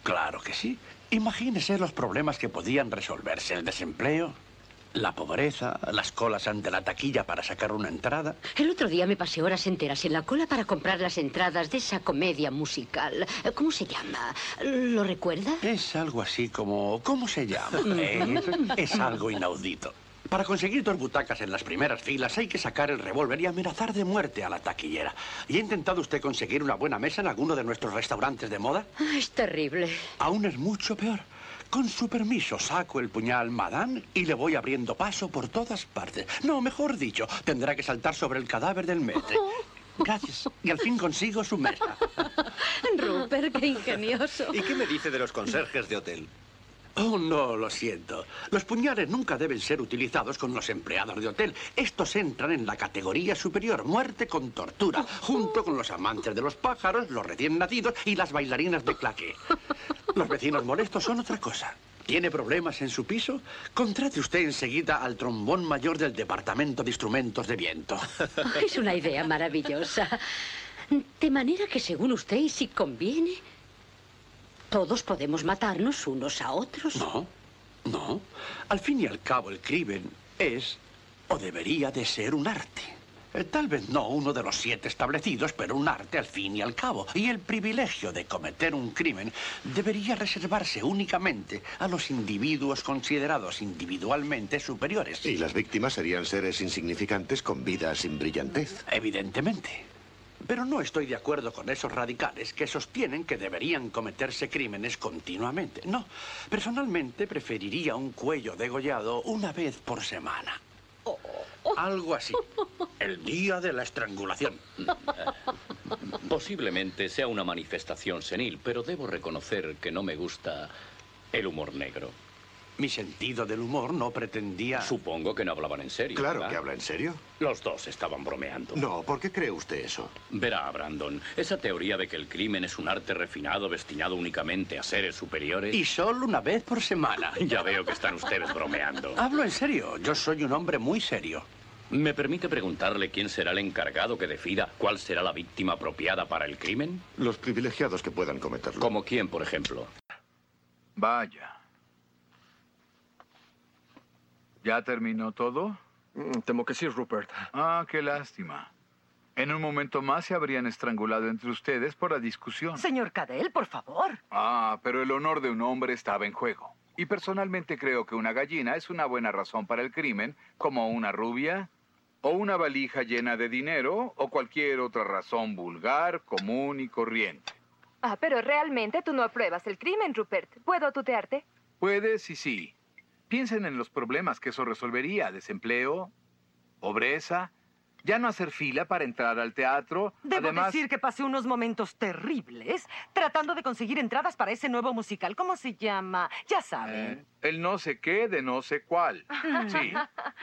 Speaker 12: Claro que sí. Imagínese los problemas que podían resolverse. El desempleo, la pobreza, las colas ante la taquilla para sacar una entrada.
Speaker 13: El otro día me pasé horas enteras en la cola para comprar las entradas de esa comedia musical. ¿Cómo se llama? ¿Lo recuerda?
Speaker 12: Es algo así como... ¿Cómo se llama? ¿Eh? es algo inaudito. Para conseguir dos butacas en las primeras filas hay que sacar el revólver y amenazar de muerte a la taquillera. ¿Y ha intentado usted conseguir una buena mesa en alguno de nuestros restaurantes de moda?
Speaker 13: Es terrible.
Speaker 12: Aún es mucho peor. Con su permiso, saco el puñal, madame, y le voy abriendo paso por todas partes. No, mejor dicho, tendrá que saltar sobre el cadáver del metre. Gracias. Y al fin consigo su mesa.
Speaker 13: Rupert, qué ingenioso.
Speaker 18: ¿Y qué me dice de los conserjes de hotel?
Speaker 12: Oh, no, lo siento. Los puñales nunca deben ser utilizados con los empleados de hotel. Estos entran en la categoría superior, muerte con tortura, junto con los amantes de los pájaros, los recién nacidos y las bailarinas de claque. Los vecinos molestos son otra cosa. ¿Tiene problemas en su piso? Contrate usted enseguida al trombón mayor del Departamento de Instrumentos de Viento.
Speaker 13: Es una idea maravillosa. De manera que según usted, y si conviene, todos podemos matarnos unos a otros.
Speaker 12: No, no. Al fin y al cabo, el crimen es o debería de ser un arte. Eh, tal vez no uno de los siete establecidos, pero un arte al fin y al cabo. Y el privilegio de cometer un crimen debería reservarse únicamente a los individuos considerados individualmente superiores.
Speaker 4: Y las víctimas serían seres insignificantes con vidas sin brillantez.
Speaker 12: Evidentemente. Pero no estoy de acuerdo con esos radicales que sostienen que deberían cometerse crímenes continuamente. No, personalmente preferiría un cuello degollado una vez por semana. Algo así. El día de la estrangulación.
Speaker 14: Posiblemente sea una manifestación senil, pero debo reconocer que no me gusta el humor negro.
Speaker 12: Mi sentido del humor no pretendía...
Speaker 14: Supongo que no hablaban en serio.
Speaker 4: Claro
Speaker 14: ¿verdad?
Speaker 4: que habla en serio.
Speaker 14: Los dos estaban bromeando.
Speaker 4: No, ¿por qué cree usted eso?
Speaker 14: Verá, Brandon, esa teoría de que el crimen es un arte refinado destinado únicamente a seres superiores...
Speaker 12: Y solo una vez por semana.
Speaker 14: Ya veo que están ustedes bromeando.
Speaker 12: Hablo en serio. Yo soy un hombre muy serio.
Speaker 14: ¿Me permite preguntarle quién será el encargado que decida cuál será la víctima apropiada para el crimen?
Speaker 4: Los privilegiados que puedan cometerlo.
Speaker 14: ¿Como quién, por ejemplo?
Speaker 17: Vaya. ¿Ya terminó todo?
Speaker 6: Mm, Temo que sí, Rupert.
Speaker 17: Ah, qué lástima. En un momento más se habrían estrangulado entre ustedes por la discusión.
Speaker 9: Señor Cadell, por favor.
Speaker 17: Ah, pero el honor de un hombre estaba en juego. Y personalmente creo que una gallina es una buena razón para el crimen, como una rubia, o una valija llena de dinero, o cualquier otra razón vulgar, común y corriente.
Speaker 11: Ah, pero realmente tú no apruebas el crimen, Rupert. ¿Puedo tutearte?
Speaker 17: Puedes y sí. Piensen en los problemas que eso resolvería. Desempleo, pobreza, ya no hacer fila para entrar al teatro.
Speaker 9: Debo
Speaker 17: Además,
Speaker 9: decir que pasé unos momentos terribles tratando de conseguir entradas para ese nuevo musical. ¿Cómo se llama? Ya saben.
Speaker 17: eh, el no sé qué de no sé cuál. Sí.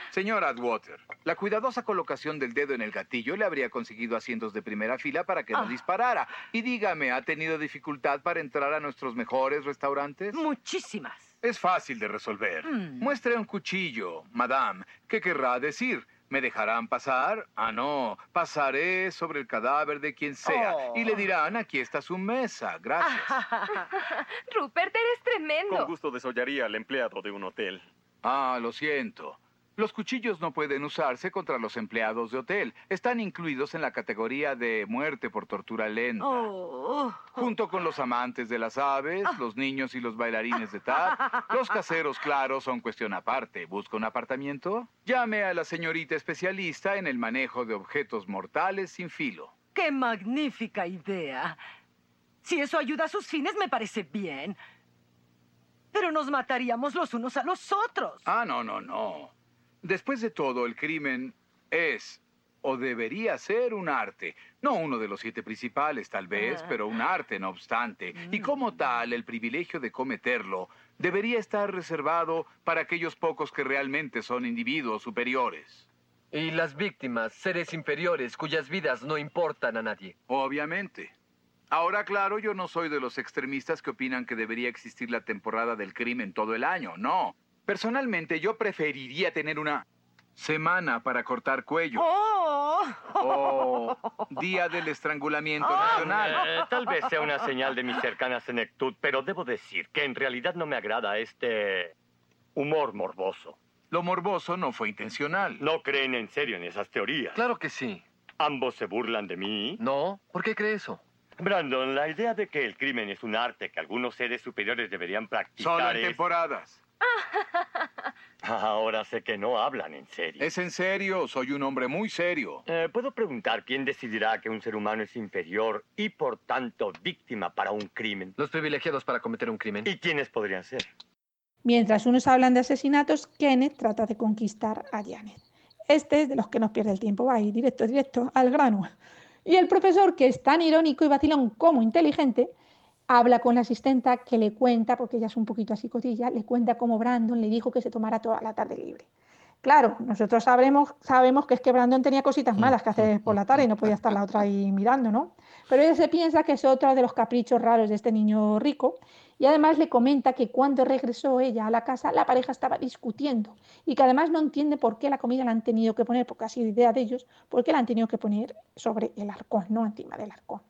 Speaker 17: Señor Atwater, la cuidadosa colocación del dedo en el gatillo le habría conseguido asientos de primera fila para que no
Speaker 9: Ah.
Speaker 17: disparara. Y dígame, ¿ha tenido dificultad para entrar a nuestros mejores restaurantes?
Speaker 9: Muchísimas.
Speaker 17: Es fácil de resolver.
Speaker 9: Mm.
Speaker 17: Muestre un cuchillo, madame. ¿Qué querrá decir? ¿Me dejarán pasar? Ah, no. Pasaré sobre el cadáver de quien sea.
Speaker 9: Oh.
Speaker 17: Y le dirán, aquí está su mesa. Gracias.
Speaker 11: Rupert, eres tremendo.
Speaker 10: Con gusto desollaría al empleado de un hotel.
Speaker 17: Ah, lo siento. Los cuchillos no pueden usarse contra los empleados de hotel. Están incluidos en la categoría de muerte por tortura lenta.
Speaker 9: Oh.
Speaker 17: Junto con los amantes de las aves, los niños y los bailarines de tap, los caseros, claro, son cuestión aparte. ¿Busca un apartamento? Llame a la señorita especialista en el manejo de objetos mortales sin filo.
Speaker 9: ¡Qué magnífica idea! Si eso ayuda a sus fines, me parece bien. Pero nos mataríamos los unos a los otros.
Speaker 17: Ah, no, no, no. Después de todo, el crimen es o debería ser un arte. No uno de los siete principales, tal vez,
Speaker 9: Ah.
Speaker 17: pero un arte, no obstante. Y como tal, el privilegio de cometerlo debería estar reservado para aquellos pocos que realmente son individuos superiores.
Speaker 6: Y las víctimas, seres inferiores cuyas vidas no importan a nadie.
Speaker 17: Obviamente. Ahora, claro, yo no soy de los extremistas que opinan que debería existir la temporada del crimen todo el año. No. Personalmente, yo preferiría tener una semana para cortar cuello.
Speaker 9: ¡Oh!
Speaker 17: O día del estrangulamiento nacional.
Speaker 15: Eh, tal vez sea una señal de mi cercana senectud, pero debo decir que en realidad no me agrada este humor morboso.
Speaker 17: Lo morboso no fue intencional.
Speaker 15: ¿No creen en serio en esas teorías?
Speaker 6: Claro que sí.
Speaker 15: ¿Ambos se burlan de mí?
Speaker 6: No, ¿por qué cree eso?
Speaker 15: Brandon, la idea de que el crimen es un arte que algunos seres superiores deberían practicar
Speaker 17: Solo en
Speaker 15: es-
Speaker 17: temporadas.
Speaker 15: Ahora sé que no hablan en serio.
Speaker 17: Es en serio, soy un hombre muy serio.
Speaker 15: Eh, ¿Puedo preguntar quién decidirá que un ser humano es inferior y por tanto víctima para un crimen?
Speaker 6: Los privilegiados para cometer un crimen.
Speaker 15: ¿Y quiénes podrían ser?
Speaker 3: Mientras unos hablan de asesinatos, Kenneth trata de conquistar a Janet. Este es de los que nos pierde el tiempo, va ahí directo, directo al grano. Y el profesor, que es tan irónico y vacilón como inteligente, habla con la asistenta que le cuenta, porque ella es un poquito así cotilla, le cuenta cómo Brandon le dijo que se tomara toda la tarde libre. Claro, nosotros sabremos, sabemos que es que Brandon tenía cositas malas que hacer por la tarde y no podía estar la otra ahí mirando, ¿no? Pero ella se piensa que es otro de los caprichos raros de este niño rico y además le comenta que cuando regresó ella a la casa la pareja estaba discutiendo y que además no entiende por qué la comida la han tenido que poner, porque ha sido idea de ellos, por qué la han tenido que poner sobre el arcón, no encima del arcón.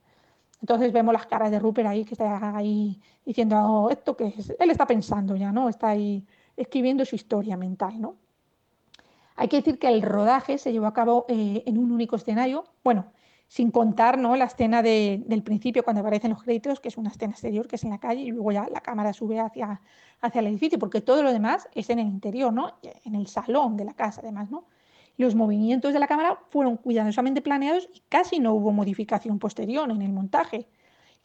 Speaker 3: Entonces vemos las caras de Rupert ahí que está ahí diciendo "Oh, esto que es. Él está pensando ya, ¿no? Está ahí escribiendo su historia mental, ¿no? Hay que decir que el rodaje se llevó a cabo eh, en un único escenario, bueno, sin contar ¿no? la escena de- del principio cuando aparecen los créditos, que es una escena exterior, que es en la calle, y luego ya la cámara sube hacia, hacia el edificio, porque todo lo demás es en el interior, ¿no? En el salón de la casa, además, ¿no? Los movimientos de la cámara fueron cuidadosamente planeados y casi no hubo modificación posterior en el montaje.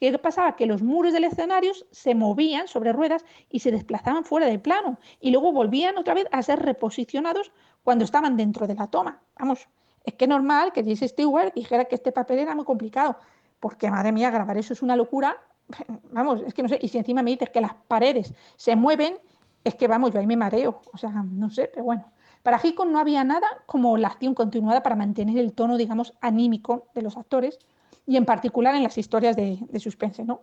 Speaker 3: ¿Qué pasaba? Que los muros del escenario se movían sobre ruedas y se desplazaban fuera del plano y luego volvían otra vez a ser reposicionados cuando estaban dentro de la toma. Vamos, es que normal que Jesse Stewart dijera que este papel era muy complicado, porque madre mía, grabar eso es una locura. Vamos, es que no sé, y si encima me dices que las paredes se mueven, es que vamos, yo ahí me mareo, o sea, no sé, pero bueno. Para Hitchcock no había nada como la acción continuada para mantener el tono, digamos, anímico de los actores y en particular en las historias de, de suspense, ¿no?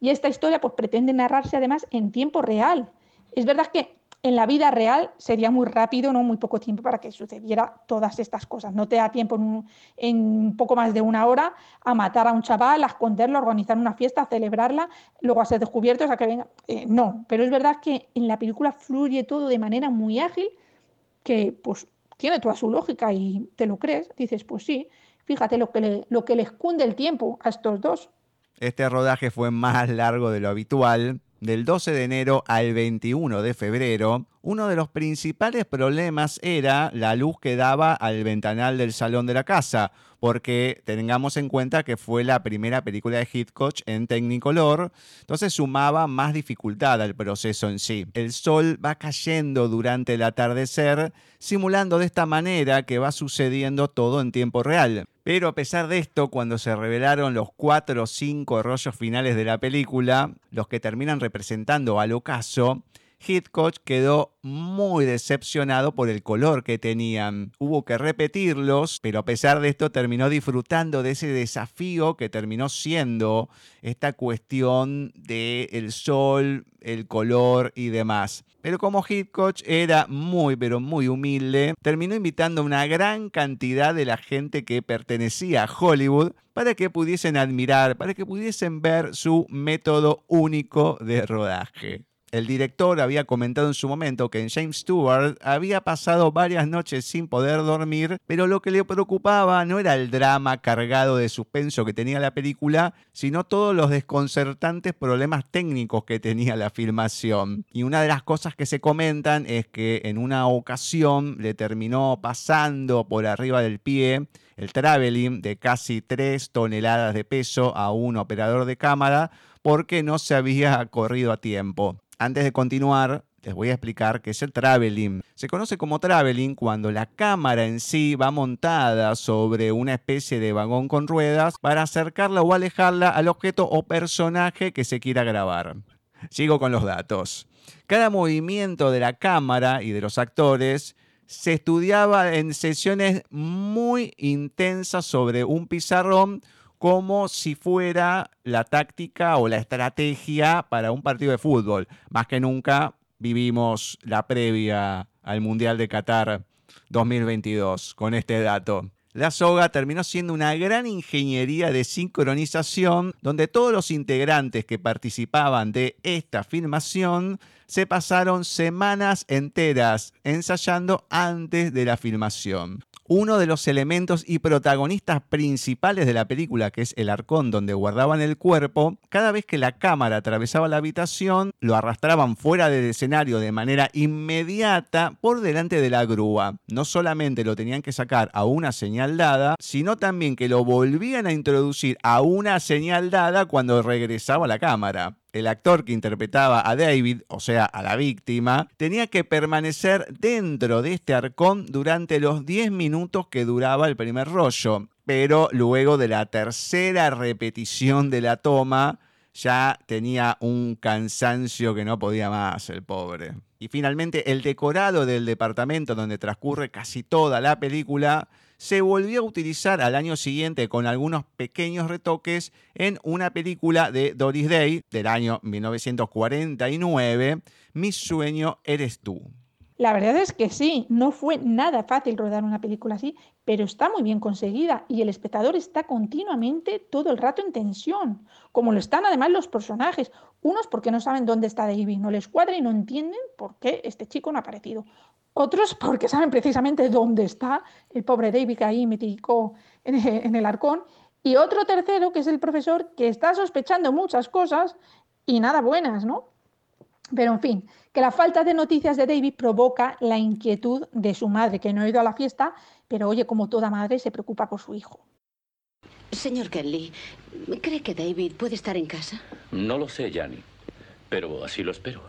Speaker 3: Y esta historia pues pretende narrarse además en tiempo real. Es verdad que en la vida real sería muy rápido, no muy poco tiempo para que sucediera todas estas cosas. No te da tiempo en un, poco más de una hora a matar a un chaval, a esconderlo, a organizar una fiesta, a celebrarla, luego a ser descubiertos, a que venga. Eh, no, pero es verdad que en la película fluye todo de manera muy ágil, que pues tiene toda su lógica y te lo crees. Dices, pues sí, fíjate lo que, le, lo que les cunde el tiempo a estos dos.
Speaker 2: Este rodaje fue más largo de lo habitual, del 12 de enero al 21 de febrero, uno de los principales problemas era la luz que daba al ventanal del salón de la casa, porque tengamos en cuenta que fue la primera película de Hitchcock en Technicolor, entonces sumaba más dificultad al proceso en sí. El sol va cayendo durante el atardecer, simulando de esta manera que va sucediendo todo en tiempo real. Pero a pesar de esto, cuando se revelaron los cuatro o cinco rollos finales de la película, los que terminan representando al ocaso, Hitchcock quedó muy decepcionado por el color que tenían. Hubo que repetirlos, pero a pesar de esto terminó disfrutando de ese desafío que terminó siendo esta cuestión del el sol, el color y demás. Pero como Hitchcock era muy, pero muy humilde, terminó invitando a una gran cantidad de la gente que pertenecía a Hollywood para que pudiesen admirar, para que pudiesen ver su método único de rodaje. El director había comentado en su momento que en James Stewart había pasado varias noches sin poder dormir, pero lo que le preocupaba no era el drama cargado de suspenso que tenía la película, sino todos los desconcertantes problemas técnicos que tenía la filmación. Y una de las cosas que se comentan es que en una ocasión le terminó pasando por arriba del pie el traveling de casi 3 toneladas de peso a un operador de cámara porque no se había corrido a tiempo. Antes de continuar, les voy a explicar qué es el traveling. Se conoce como traveling cuando la cámara en sí va montada sobre una especie de vagón con ruedas para acercarla o alejarla al objeto o personaje que se quiera grabar. Sigo con los datos. Cada movimiento de la cámara y de los actores se estudiaba en sesiones muy intensas sobre un pizarrón como si fuera la táctica o la estrategia para un partido de fútbol. Más que nunca vivimos la previa al Mundial de Qatar 2022 con este dato. La soga terminó siendo una gran ingeniería de sincronización donde todos los integrantes que participaban de esta filmación se pasaron semanas enteras ensayando antes de la filmación uno de los elementos y protagonistas principales de la película, que es el arcón donde guardaban el cuerpo, cada vez que la cámara atravesaba la habitación, lo arrastraban fuera del escenario de manera inmediata por delante de la grúa. No solamente lo tenían que sacar a una señal dada, sino también que lo volvían a introducir a una señal dada cuando regresaba la cámara el actor que interpretaba a David, o sea, a la víctima, tenía que permanecer dentro de este arcón durante los 10 minutos que duraba el primer rollo. Pero luego de la tercera repetición de la toma, ya tenía un cansancio que no podía más el pobre. Y finalmente, el decorado del departamento donde transcurre casi toda la película se volvió a utilizar al año siguiente con algunos pequeños retoques en una película de Doris Day del año 1949, Mi sueño eres tú.
Speaker 3: La verdad es que sí, no fue nada fácil rodar una película así, pero está muy bien conseguida y el espectador está continuamente todo el rato en tensión, como lo están además los personajes, unos porque no saben dónde está David, no les cuadra y no entienden por qué este chico no ha aparecido, otros porque saben precisamente dónde está el pobre David que ahí metió en, en el arcón, y otro tercero que es el profesor que está sospechando muchas cosas y nada buenas, ¿no? Pero en fin, que la falta de noticias de David provoca la inquietud de su madre, que no ha ido a la fiesta, pero oye, como toda madre, se preocupa por su hijo.
Speaker 13: Señor Kelly, ¿cree que David puede estar en casa?
Speaker 14: No lo sé, Janny, pero así lo espero.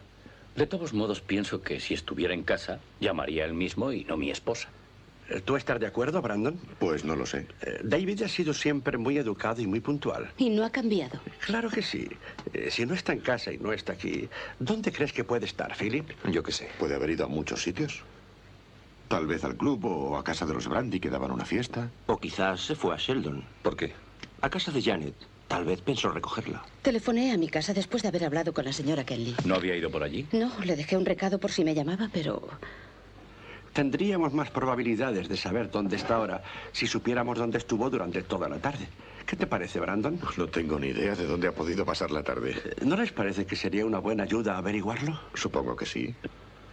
Speaker 14: De todos modos, pienso que si estuviera en casa, llamaría él mismo y no mi esposa.
Speaker 12: Eh, ¿Tú estás de acuerdo, Brandon?
Speaker 4: Pues no lo sé.
Speaker 12: Eh, David ha sido siempre muy educado y muy puntual.
Speaker 13: Y no ha cambiado.
Speaker 12: Claro que sí. Eh, si no está en casa y no está aquí, ¿dónde crees que puede estar, Philip?
Speaker 4: Yo qué sé. Puede haber ido a muchos sitios. Tal vez al club o a casa de los Brandy que daban una fiesta.
Speaker 18: O quizás se fue a Sheldon.
Speaker 5: ¿Por qué?
Speaker 18: A casa de Janet.
Speaker 12: Tal vez pensó recogerla.
Speaker 13: Telefoné a mi casa después de haber hablado con la señora Kelly.
Speaker 14: ¿No había ido por allí?
Speaker 13: No, le dejé un recado por si me llamaba, pero...
Speaker 12: Tendríamos más probabilidades de saber dónde está ahora si supiéramos dónde estuvo durante toda la tarde. ¿Qué te parece, Brandon?
Speaker 4: No tengo ni idea de dónde ha podido pasar la tarde.
Speaker 12: ¿No les parece que sería una buena ayuda averiguarlo?
Speaker 4: Supongo que sí.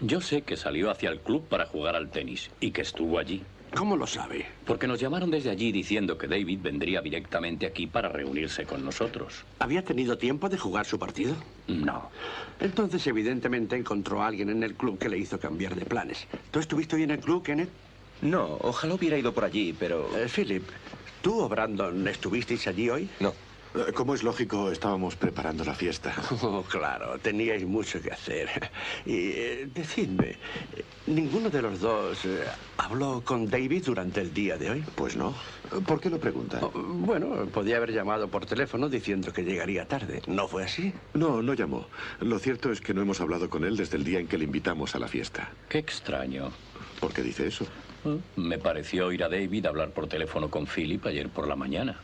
Speaker 14: Yo sé que salió hacia el club para jugar al tenis y que estuvo allí.
Speaker 12: ¿Cómo lo sabe?
Speaker 14: Porque nos llamaron desde allí diciendo que David vendría directamente aquí para reunirse con nosotros.
Speaker 12: ¿Había tenido tiempo de jugar su partido?
Speaker 14: No.
Speaker 12: Entonces, evidentemente, encontró a alguien en el club que le hizo cambiar de planes. ¿Tú estuviste hoy en el club, Kenneth?
Speaker 5: No, ojalá hubiera ido por allí, pero...
Speaker 12: Eh, Philip, ¿tú o Brandon estuvisteis allí hoy?
Speaker 5: No.
Speaker 4: Como es lógico, estábamos preparando la fiesta.
Speaker 12: Oh, claro, teníais mucho que hacer. Y eh, decidme, ¿ninguno de los dos eh, habló con David durante el día de hoy?
Speaker 4: Pues no. ¿Por qué lo pregunta?
Speaker 12: Oh, bueno, podía haber llamado por teléfono diciendo que llegaría tarde. ¿No fue así?
Speaker 4: No, no llamó. Lo cierto es que no hemos hablado con él desde el día en que le invitamos a la fiesta.
Speaker 14: Qué extraño.
Speaker 4: ¿Por qué dice eso?
Speaker 14: Me pareció oír a David hablar por teléfono con Philip ayer por la mañana.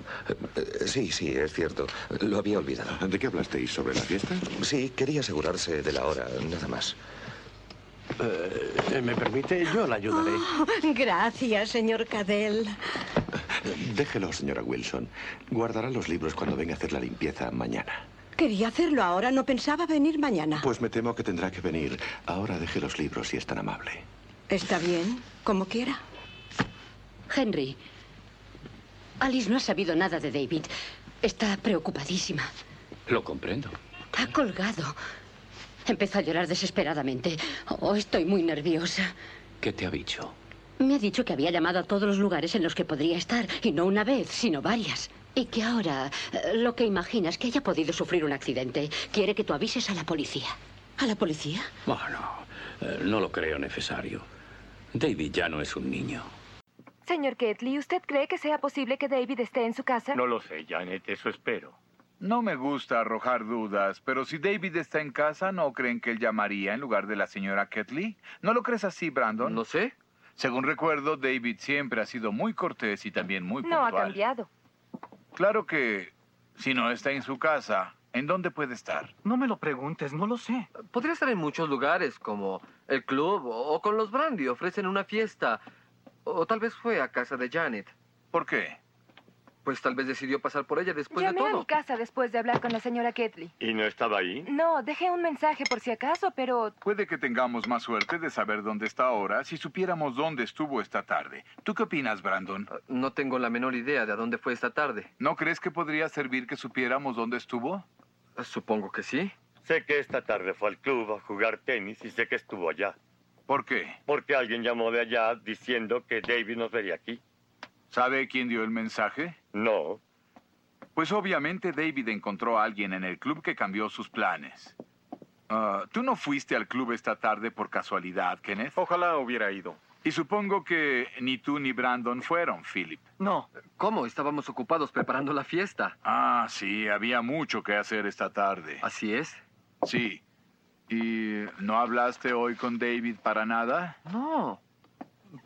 Speaker 5: Eh, Sí, sí, es cierto. Lo había olvidado.
Speaker 4: ¿De qué hablasteis? ¿Sobre la fiesta?
Speaker 5: Sí, quería asegurarse de la hora, nada más.
Speaker 12: Eh, ¿Me permite? Yo la ayudaré.
Speaker 8: Oh, gracias, señor Cadell.
Speaker 4: Déjelo, señora Wilson. Guardará los libros cuando venga a hacer la limpieza mañana.
Speaker 8: Quería hacerlo ahora, no pensaba venir mañana.
Speaker 4: Pues me temo que tendrá que venir. Ahora deje los libros si es tan amable.
Speaker 8: Está bien, como quiera.
Speaker 13: Henry, Alice no ha sabido nada de David. Está preocupadísima.
Speaker 14: Lo comprendo.
Speaker 13: Ha colgado. Empezó a llorar desesperadamente. Oh, estoy muy nerviosa.
Speaker 14: ¿Qué te ha dicho?
Speaker 13: Me ha dicho que había llamado a todos los lugares en los que podría estar, y no una vez, sino varias. Y que ahora eh, lo que imagina es que haya podido sufrir un accidente. Quiere que tú avises a la policía.
Speaker 8: ¿A la policía?
Speaker 14: Bueno, eh, no lo creo necesario. David ya no es un niño.
Speaker 11: Señor Ketley, ¿usted cree que sea posible que David esté en su casa?
Speaker 15: No lo sé, Janet, eso espero.
Speaker 17: No me gusta arrojar dudas, pero si David está en casa, ¿no creen que él llamaría en lugar de la señora Ketley? ¿No lo crees así, Brandon?
Speaker 6: No sé.
Speaker 17: Según recuerdo, David siempre ha sido muy cortés y también muy
Speaker 11: No
Speaker 17: puntual.
Speaker 11: ha cambiado.
Speaker 17: Claro que si no está en su casa, ¿en dónde puede estar?
Speaker 7: No me lo preguntes, no lo sé.
Speaker 6: Podría estar en muchos lugares, como el club o con los Brandy. Ofrecen una fiesta. O tal vez fue a casa de Janet.
Speaker 17: ¿Por qué?
Speaker 6: Pues tal vez decidió pasar por ella después
Speaker 11: Llamé
Speaker 6: de
Speaker 11: a
Speaker 6: todo.
Speaker 11: mi casa después de hablar con la señora Ketley.
Speaker 15: ¿Y no estaba ahí?
Speaker 11: No, dejé un mensaje por si acaso, pero
Speaker 17: Puede que tengamos más suerte de saber dónde está ahora si supiéramos dónde estuvo esta tarde. ¿Tú qué opinas, Brandon?
Speaker 6: No tengo la menor idea de a dónde fue esta tarde.
Speaker 17: ¿No crees que podría servir que supiéramos dónde estuvo?
Speaker 6: Supongo que sí.
Speaker 15: Sé que esta tarde fue al club a jugar tenis y sé que estuvo allá.
Speaker 17: ¿Por qué?
Speaker 15: Porque alguien llamó de allá diciendo que David nos vería aquí.
Speaker 17: ¿Sabe quién dio el mensaje?
Speaker 15: No.
Speaker 17: Pues obviamente David encontró a alguien en el club que cambió sus planes. Ah, ¿Tú no fuiste al club esta tarde por casualidad, Kenneth?
Speaker 10: Ojalá hubiera ido.
Speaker 17: Y supongo que ni tú ni Brandon fueron, Philip.
Speaker 6: No. ¿Cómo? Estábamos ocupados preparando la fiesta.
Speaker 17: Ah, sí, había mucho que hacer esta tarde.
Speaker 6: ¿Así es?
Speaker 17: Sí. ¿Y no hablaste hoy con David para nada?
Speaker 6: No.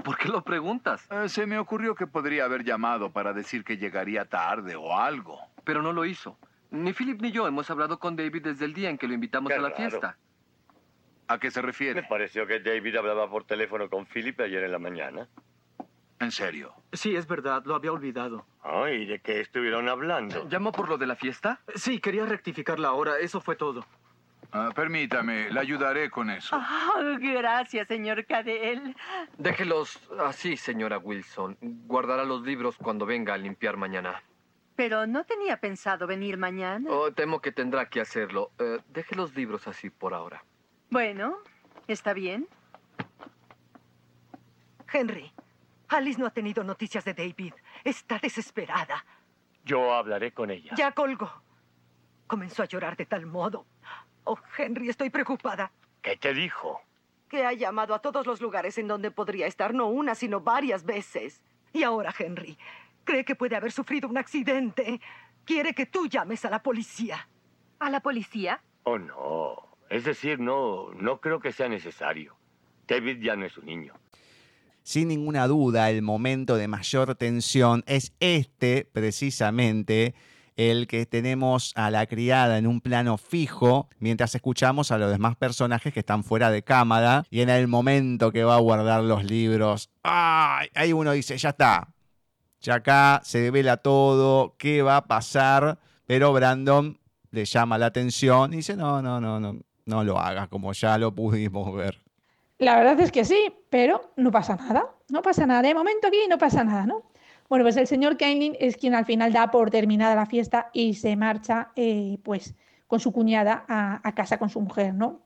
Speaker 6: ¿Por qué lo preguntas?
Speaker 17: Eh, se me ocurrió que podría haber llamado para decir que llegaría tarde o algo.
Speaker 6: Pero no lo hizo. Ni Philip ni yo hemos hablado con David desde el día en que lo invitamos
Speaker 15: Qué
Speaker 6: a la
Speaker 15: raro.
Speaker 6: fiesta.
Speaker 17: ¿A qué se refiere?
Speaker 15: Me pareció que David hablaba por teléfono con Philip ayer en la mañana.
Speaker 17: ¿En serio?
Speaker 7: Sí, es verdad, lo había olvidado.
Speaker 15: Ay, ¿de qué estuvieron hablando?
Speaker 6: ¿Llamó por lo de la fiesta?
Speaker 7: Sí, quería rectificar la hora, eso fue todo.
Speaker 17: Ah, permítame, le ayudaré con eso.
Speaker 9: Oh, gracias, señor Cadell.
Speaker 6: Déjelos así, señora Wilson. Guardará los libros cuando venga a limpiar mañana.
Speaker 9: Pero no tenía pensado venir mañana.
Speaker 6: Oh, temo que tendrá que hacerlo. Eh, deje los libros así por ahora.
Speaker 9: Bueno, está bien.
Speaker 16: Henry, Alice no ha tenido noticias de David. Está desesperada.
Speaker 15: Yo hablaré con ella.
Speaker 16: Ya colgó. Comenzó a llorar de tal modo. Oh, Henry, estoy preocupada.
Speaker 15: ¿Qué te dijo?
Speaker 16: Que ha llamado a todos los lugares en donde podría estar, no una, sino varias veces. Y ahora, Henry, cree que puede haber sufrido un accidente. Quiere que tú llames a la policía.
Speaker 11: ¿A la policía?
Speaker 15: Oh, no. Es decir, no, no creo que sea necesario. David ya no es un niño.
Speaker 2: Sin ninguna duda, el momento de mayor tensión es este, precisamente, el que tenemos a la criada en un plano fijo mientras escuchamos a los demás personajes que están fuera de cámara y en el momento que va a guardar los libros, ¡ay! ahí uno dice, ya está, ya acá se devela todo, ¿qué va a pasar? Pero Brandon le llama la atención y dice, no, no, no, no, no lo hagas como ya lo pudimos ver.
Speaker 3: La verdad es que sí, pero no pasa nada. No pasa nada. De momento aquí no pasa nada, ¿no? Bueno, pues el señor Kainin es quien al final da por terminada la fiesta y se marcha, eh, pues, con su cuñada a, casa con su mujer, ¿no?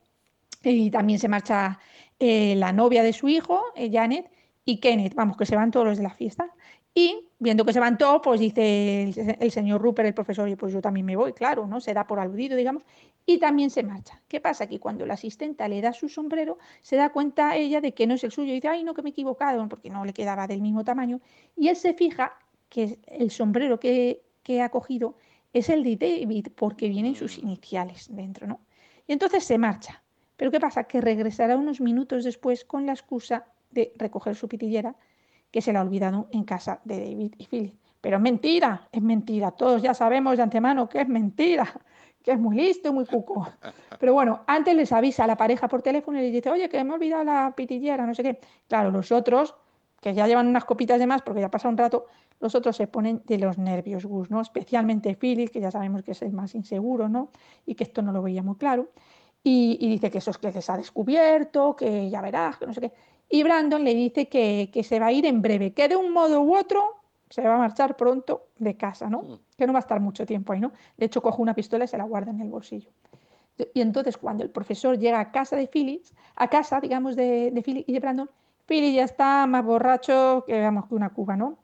Speaker 3: Y también se marcha eh, la novia de su hijo, eh, Janet, y Kenneth, vamos, que se van todos los de la fiesta. Y viendo que se van todos, pues dice el, señor Rupert, el profesor, y pues yo también me voy, claro, ¿no? Se da por aludido, digamos, y también se marcha. ¿Qué pasa? Que cuando la asistenta le da su sombrero, se da cuenta ella de que no es el suyo y dice, ay, no, que me he equivocado, porque no le quedaba del mismo tamaño. Y él se fija que el sombrero que, que ha cogido es el de David, porque vienen sus iniciales dentro, ¿no? Y entonces se marcha. Pero ¿qué pasa? Que regresará unos minutos después con la excusa de recoger su pitillera que se la ha olvidado en casa de David y Philip. Pero es mentira, es mentira. Todos ya sabemos de antemano que es mentira, que es muy listo, muy cuco. Pero bueno, antes les avisa a la pareja por teléfono y les dice, oye, que me he olvidado la pitillera, no sé qué. Claro, los otros, que ya llevan unas copitas de más porque ya pasa un rato, los otros se ponen de los nervios, Gus, ¿no? Especialmente Philip, que ya sabemos que es el más inseguro, ¿no? Y que esto no lo veía muy claro. Y, y dice que eso es que les ha descubierto, que ya verás, que no sé qué. Y Brandon le dice que, se va a ir en breve, que de un modo u otro se va a marchar pronto de casa, ¿no? Mm. Que no va a estar mucho tiempo ahí, ¿no? De hecho, coge una pistola y se la guarda en el bolsillo. Y entonces, cuando el profesor llega a casa de Phillips, a casa, digamos, de, de Phillips y de Brandon, Phillips ya está más borracho que, vamos, que una cuba, ¿no?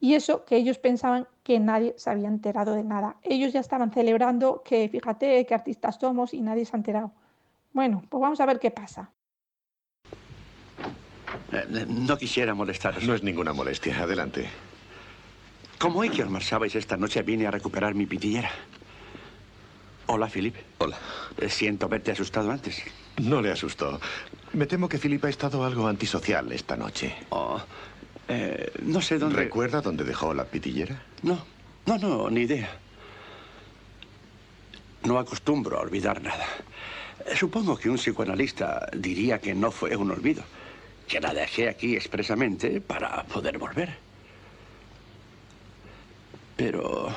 Speaker 3: Y eso que ellos pensaban que nadie se había enterado de nada. Ellos ya estaban celebrando que, fíjate, qué artistas somos y nadie se ha enterado. Bueno, pues vamos a ver qué pasa.
Speaker 12: Eh, no quisiera molestaros.
Speaker 4: No es ninguna molestia. Adelante.
Speaker 12: Como hoy que almorzabais esta noche, vine a recuperar mi pitillera. Hola, Philip.
Speaker 4: Hola.
Speaker 12: Eh, siento haberte asustado antes.
Speaker 4: No le asustó. Me temo que Philip ha estado algo antisocial esta noche.
Speaker 12: Oh, eh, no sé dónde...
Speaker 4: ¿Recuerda dónde dejó la pitillera?
Speaker 12: No, no, no, ni idea. No acostumbro a olvidar nada. Supongo que un psicoanalista diría que no fue un olvido que la dejé aquí expresamente para poder volver. Pero...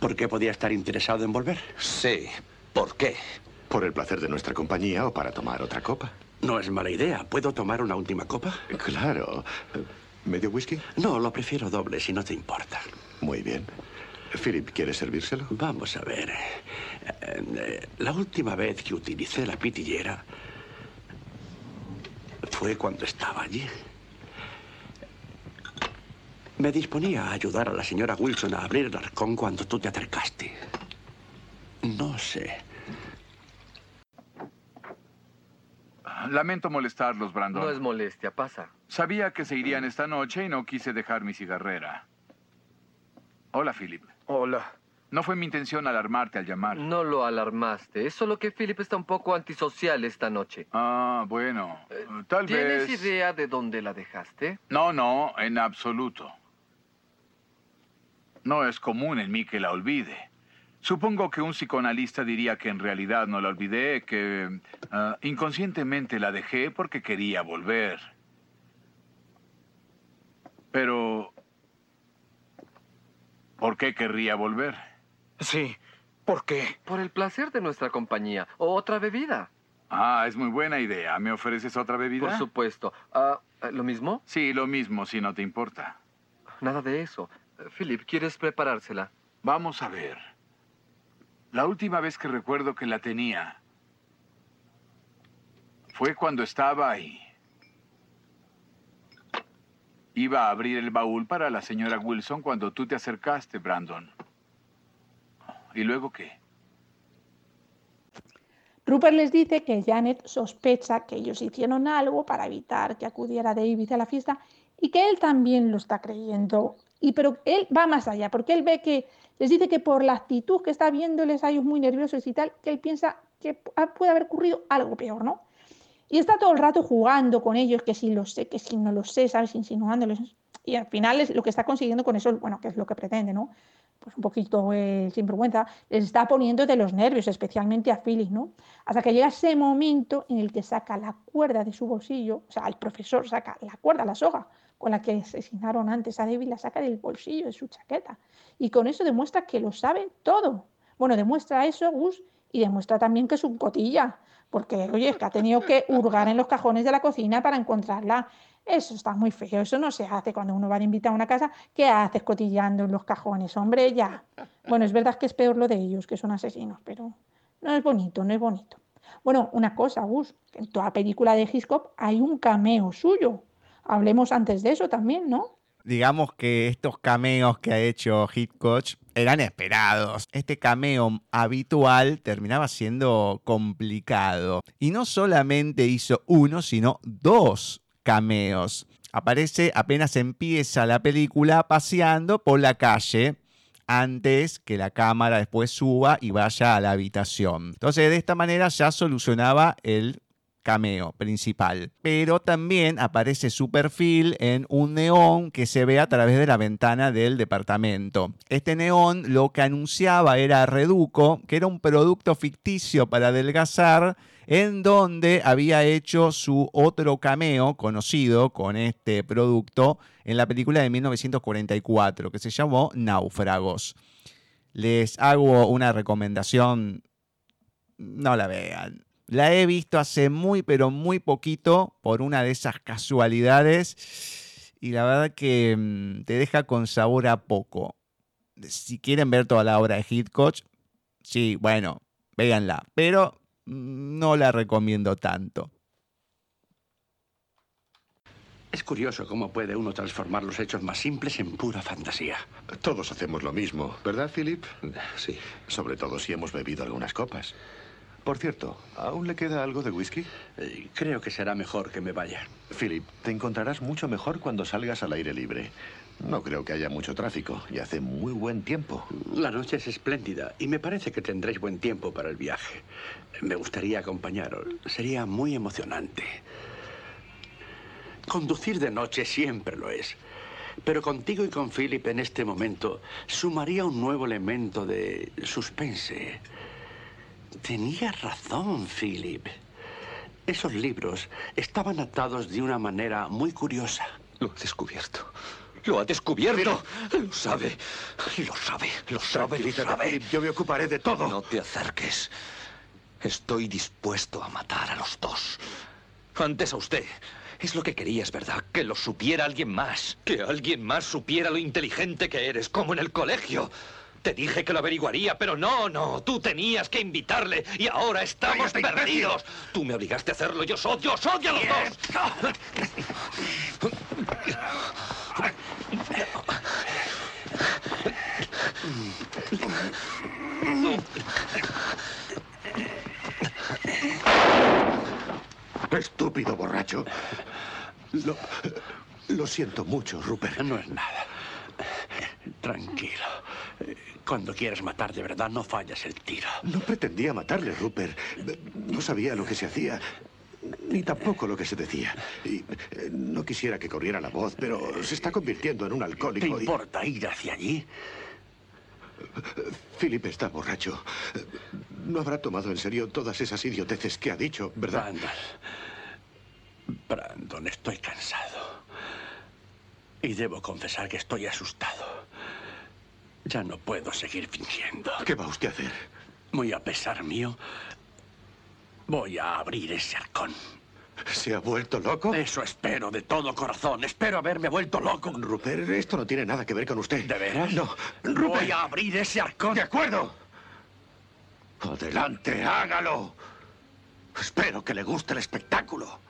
Speaker 12: ¿Por qué podía estar interesado en volver?
Speaker 5: Sí. ¿Por qué?
Speaker 4: ¿Por el placer de nuestra compañía o para tomar otra copa?
Speaker 12: No es mala idea. ¿Puedo tomar una última copa?
Speaker 4: Claro. ¿Medio whisky?
Speaker 12: No, lo prefiero doble, si no te importa.
Speaker 4: Muy bien. Philip, ¿quieres servírselo?
Speaker 12: Vamos a ver. Eh, eh, la última vez que utilicé la pitillera fue cuando estaba allí. Me disponía a ayudar a la señora Wilson a abrir el arcón cuando tú te acercaste. No sé.
Speaker 17: Lamento molestarlos, Brandon.
Speaker 6: No es molestia, pasa.
Speaker 17: Sabía que se irían esta noche y no quise dejar mi cigarrera. Hola, Philip.
Speaker 6: Hola.
Speaker 17: No fue mi intención alarmarte al llamar.
Speaker 6: No lo alarmaste. Es solo que Philip está un poco antisocial esta noche.
Speaker 17: Ah, bueno. Eh, tal
Speaker 6: vez...
Speaker 17: ¿Tienes
Speaker 6: idea de dónde la dejaste?
Speaker 17: No, no, en absoluto. No es común en mí que la olvide. Supongo que un psicoanalista diría que en realidad no la olvidé, que ah, inconscientemente la dejé porque quería volver. Pero... ¿Por qué querría volver?
Speaker 7: Sí. ¿Por qué?
Speaker 6: Por el placer de nuestra compañía. O otra bebida.
Speaker 17: Ah, es muy buena idea. ¿Me ofreces otra bebida?
Speaker 6: Por supuesto. Ah, ¿Lo mismo?
Speaker 17: Sí, lo mismo, si no te importa.
Speaker 6: Nada de eso. Philip, ¿quieres preparársela?
Speaker 17: Vamos a ver. La última vez que recuerdo que la tenía fue cuando estaba ahí. Iba a abrir el baúl para la señora Wilson cuando tú te acercaste, Brandon. ¿Y luego qué?
Speaker 3: Rupert les dice que Janet sospecha que ellos hicieron algo para evitar que acudiera David a la fiesta y que él también lo está creyendo. Y pero él va más allá, porque él ve que les dice que por la actitud que está viéndoles a ellos muy nerviosos y tal, que él piensa que puede haber ocurrido algo peor, ¿no? Y está todo el rato jugando con ellos, que si lo sé, que si no lo sé, ¿sabes? Insinuándoles. Y al final es lo que está consiguiendo con eso, bueno, que es lo que pretende, ¿no? Pues un poquito eh, sin les está poniendo de los nervios, especialmente a Phyllis, ¿no? Hasta que llega ese momento en el que saca la cuerda de su bolsillo, o sea, el profesor saca la cuerda, la soga, con la que asesinaron antes a David, la saca del bolsillo de su chaqueta. Y con eso demuestra que lo sabe todo. Bueno, demuestra eso Gus y demuestra también que es un cotilla, porque, oye, es que ha tenido que hurgar en los cajones de la cocina para encontrarla. Eso está muy feo, eso no se hace cuando uno va a invitar a una casa. ¿Qué haces cotillando en los cajones? Hombre, ya. Bueno, es verdad que es peor lo de ellos, que son asesinos, pero no es bonito, no es bonito. Bueno, una cosa, Gus, en toda película de Hitchcock hay un cameo suyo. Hablemos antes de eso también, ¿no?
Speaker 2: digamos que estos cameos que ha hecho Hitchcock eran esperados. Este cameo habitual terminaba siendo complicado. Y no solamente hizo uno, sino dos cameos. Aparece apenas empieza la película paseando por la calle antes que la cámara después suba y vaya a la habitación. Entonces de esta manera ya solucionaba el cameo principal. Pero también aparece su perfil en un neón que se ve a través de la ventana del departamento. Este neón lo que anunciaba era Reduco, que era un producto ficticio para adelgazar en donde había hecho su otro cameo conocido con este producto en la película de 1944 que se llamó Náufragos. Les hago una recomendación, no la vean. La he visto hace muy, pero muy poquito por una de esas casualidades y la verdad que mm, te deja con sabor a poco. Si quieren ver toda la obra de Hitchcock, sí, bueno, véanla, pero no la recomiendo tanto.
Speaker 12: Es curioso cómo puede uno transformar los hechos más simples en pura fantasía.
Speaker 4: Todos hacemos lo mismo, ¿verdad, Philip? Sí. Sobre todo si hemos bebido algunas copas. Por cierto, ¿aún le queda algo de whisky?
Speaker 12: Eh, creo que será mejor que me vaya.
Speaker 4: Philip, te encontrarás mucho mejor cuando salgas al aire libre. No creo que haya mucho tráfico y hace muy buen tiempo.
Speaker 12: La noche es espléndida y me parece que tendréis buen tiempo para el viaje. Me gustaría acompañaros. Sería muy emocionante. Conducir de noche siempre lo es. Pero contigo y con Philip en este momento sumaría un nuevo elemento de suspense. Tenía razón, Philip. Esos libros estaban atados de una manera muy curiosa.
Speaker 5: Lo ha descubierto. Lo ha descubierto. Lo sabe. Lo sabe. Lo sabe. Lo sabe.
Speaker 4: Yo me ocuparé de todo.
Speaker 5: No te acerques. Estoy dispuesto a matar a los dos. Antes a usted. Es lo que querías, ¿verdad? Que lo supiera alguien más. Que alguien más supiera lo inteligente que eres, como en el colegio. Te dije que lo averiguaría, pero no, no. Tú tenías que invitarle y ahora estamos perdidos. Tú me obligaste a hacerlo. Yo os odio, os odio a los dos.
Speaker 4: Estúpido borracho. Lo, lo siento mucho, Rupert.
Speaker 12: No es nada. Tranquilo. Cuando quieres matar de verdad, no fallas el tiro.
Speaker 4: No pretendía matarle, Rupert. No sabía lo que se hacía. Ni tampoco lo que se decía. Y eh, no quisiera que corriera la voz, pero se está convirtiendo en un alcohólico.
Speaker 12: ¿Te importa ir hacia allí?
Speaker 4: Philip está borracho. No habrá tomado en serio todas esas idioteces que ha dicho, ¿verdad?
Speaker 12: Brandon. Brandon, estoy cansado. Y debo confesar que estoy asustado. Ya no puedo seguir fingiendo.
Speaker 4: ¿Qué va usted a hacer?
Speaker 12: Muy a pesar mío, voy a abrir ese arcón.
Speaker 4: ¿Se ha vuelto loco?
Speaker 12: Eso espero de todo corazón. Espero haberme vuelto loco.
Speaker 4: Rupert, esto no tiene nada que ver con usted.
Speaker 12: ¿De veras?
Speaker 4: No.
Speaker 12: Rupert. Voy a abrir ese arcón.
Speaker 4: De acuerdo. Adelante, hágalo. Espero que le guste el espectáculo.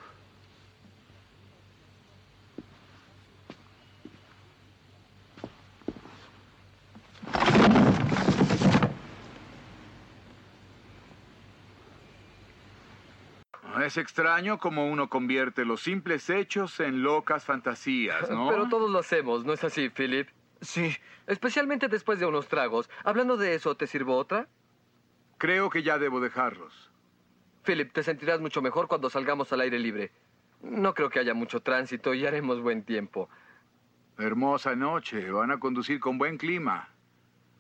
Speaker 17: Es extraño cómo uno convierte los simples hechos en locas fantasías, ¿no?
Speaker 6: Pero todos lo hacemos, ¿no es así, Philip?
Speaker 7: Sí.
Speaker 6: Especialmente después de unos tragos. Hablando de eso, ¿te sirvo otra?
Speaker 17: Creo que ya debo dejarlos.
Speaker 6: Philip, te sentirás mucho mejor cuando salgamos al aire libre. No creo que haya mucho tránsito y haremos buen tiempo.
Speaker 17: Hermosa noche. Van a conducir con buen clima.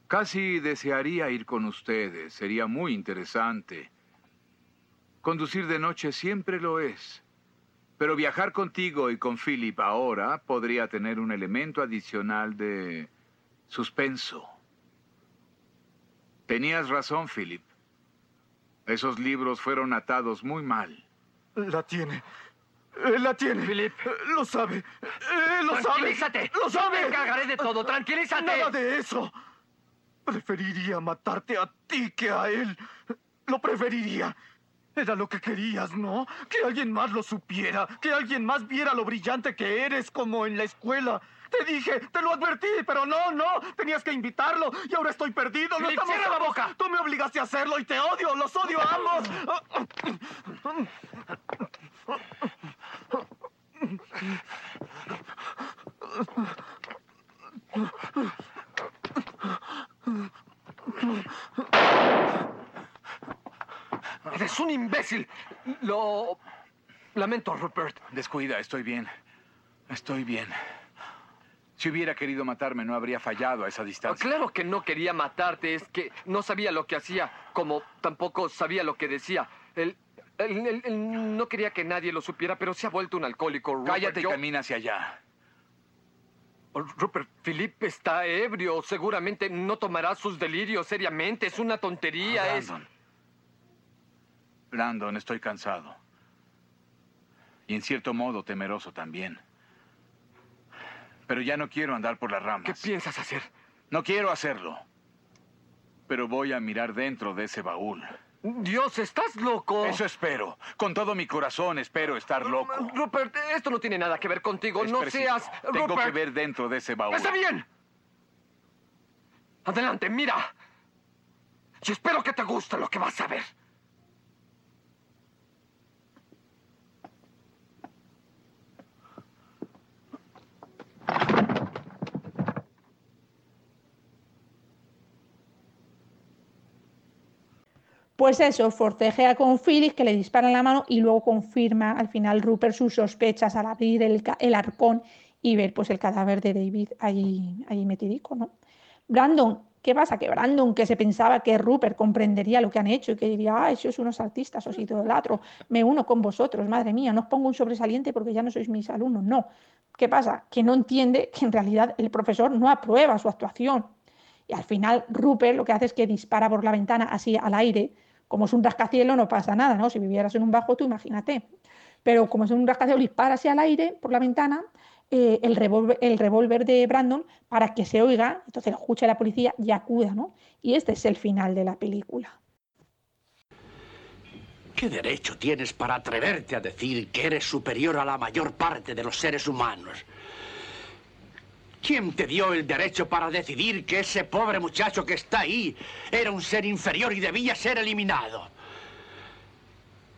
Speaker 17: Casi desearía ir con ustedes. Sería muy interesante. Conducir de noche siempre lo es. Pero viajar contigo y con Philip ahora podría tener un elemento adicional de suspenso. Tenías razón, Philip. Esos libros fueron atados muy mal.
Speaker 7: La tiene. Él la tiene.
Speaker 6: Philip.
Speaker 7: Lo sabe. Él lo sabe.
Speaker 6: Tranquilízate.
Speaker 7: Lo sabe.
Speaker 6: Yo me encargaré de todo. Tranquilízate.
Speaker 7: Nada de eso. Preferiría matarte a ti que a él. Lo preferiría. Era lo que querías, ¿no? Que alguien más lo supiera, que alguien más viera lo brillante que eres como en la escuela. Te dije, te lo advertí, pero no, no, tenías que invitarlo y ahora estoy perdido. No estamos
Speaker 6: cierra la boca.
Speaker 7: Tú me obligaste a hacerlo y te odio, los odio a ambos.
Speaker 6: Eres un imbécil. Lo lamento, Rupert.
Speaker 17: Descuida, estoy bien. Estoy bien. Si hubiera querido matarme, no habría fallado a esa distancia.
Speaker 6: Claro que no quería matarte, es que no sabía lo que hacía, como tampoco sabía lo que decía. Él, él- él- él no quería que nadie lo supiera, pero se ha vuelto un alcohólico. Rupert.
Speaker 17: Cállate y camina hacia allá.
Speaker 6: Oh, Rupert, Philip está ebrio. Seguramente no tomará sus delirios seriamente. Es una tontería. es...
Speaker 17: Brandon, estoy cansado. Y en cierto modo temeroso también. Pero ya no quiero andar por las ramas.
Speaker 6: ¿Qué piensas hacer?
Speaker 17: No quiero hacerlo. Pero voy a mirar dentro de ese baúl.
Speaker 6: Dios, estás loco.
Speaker 17: Eso espero. Con todo mi corazón espero estar loco.
Speaker 6: Rupert, esto no tiene nada que ver contigo.
Speaker 17: Es
Speaker 6: no
Speaker 17: preciso.
Speaker 6: seas.
Speaker 17: Tengo
Speaker 6: Rupert.
Speaker 17: que ver dentro de ese baúl.
Speaker 6: Está bien. Adelante, mira. Y espero que te guste lo que vas a ver.
Speaker 3: Pues eso, forcejea con Phyllis que le dispara en la mano y luego confirma al final Rupert sus sospechas al abrir el, el arcón y ver pues el cadáver de David allí, allí metidico, ¿no? Brandon, ¿qué pasa? Que Brandon, que se pensaba que Rupert comprendería lo que han hecho y que diría, ah, sois unos artistas, os idolatro, me uno con vosotros, madre mía, no os pongo un sobresaliente porque ya no sois mis alumnos, no. ¿Qué pasa? Que no entiende que en realidad el profesor no aprueba su actuación. Y al final Rupert lo que hace es que dispara por la ventana así al aire. Como es un rascacielos no pasa nada, ¿no? Si vivieras en un bajo, tú imagínate. Pero como es un rascacielos, dispara así al aire por la ventana eh, el revólver el revólver de Brandon para que se oiga, entonces lo escuche la policía y acuda, ¿no? Y este es el final de la película.
Speaker 12: ¿Qué derecho tienes para atreverte a decir que eres superior a la mayor parte de los seres humanos? ¿Quién te dio el derecho para decidir que ese pobre muchacho que está ahí era un ser inferior y debía ser eliminado?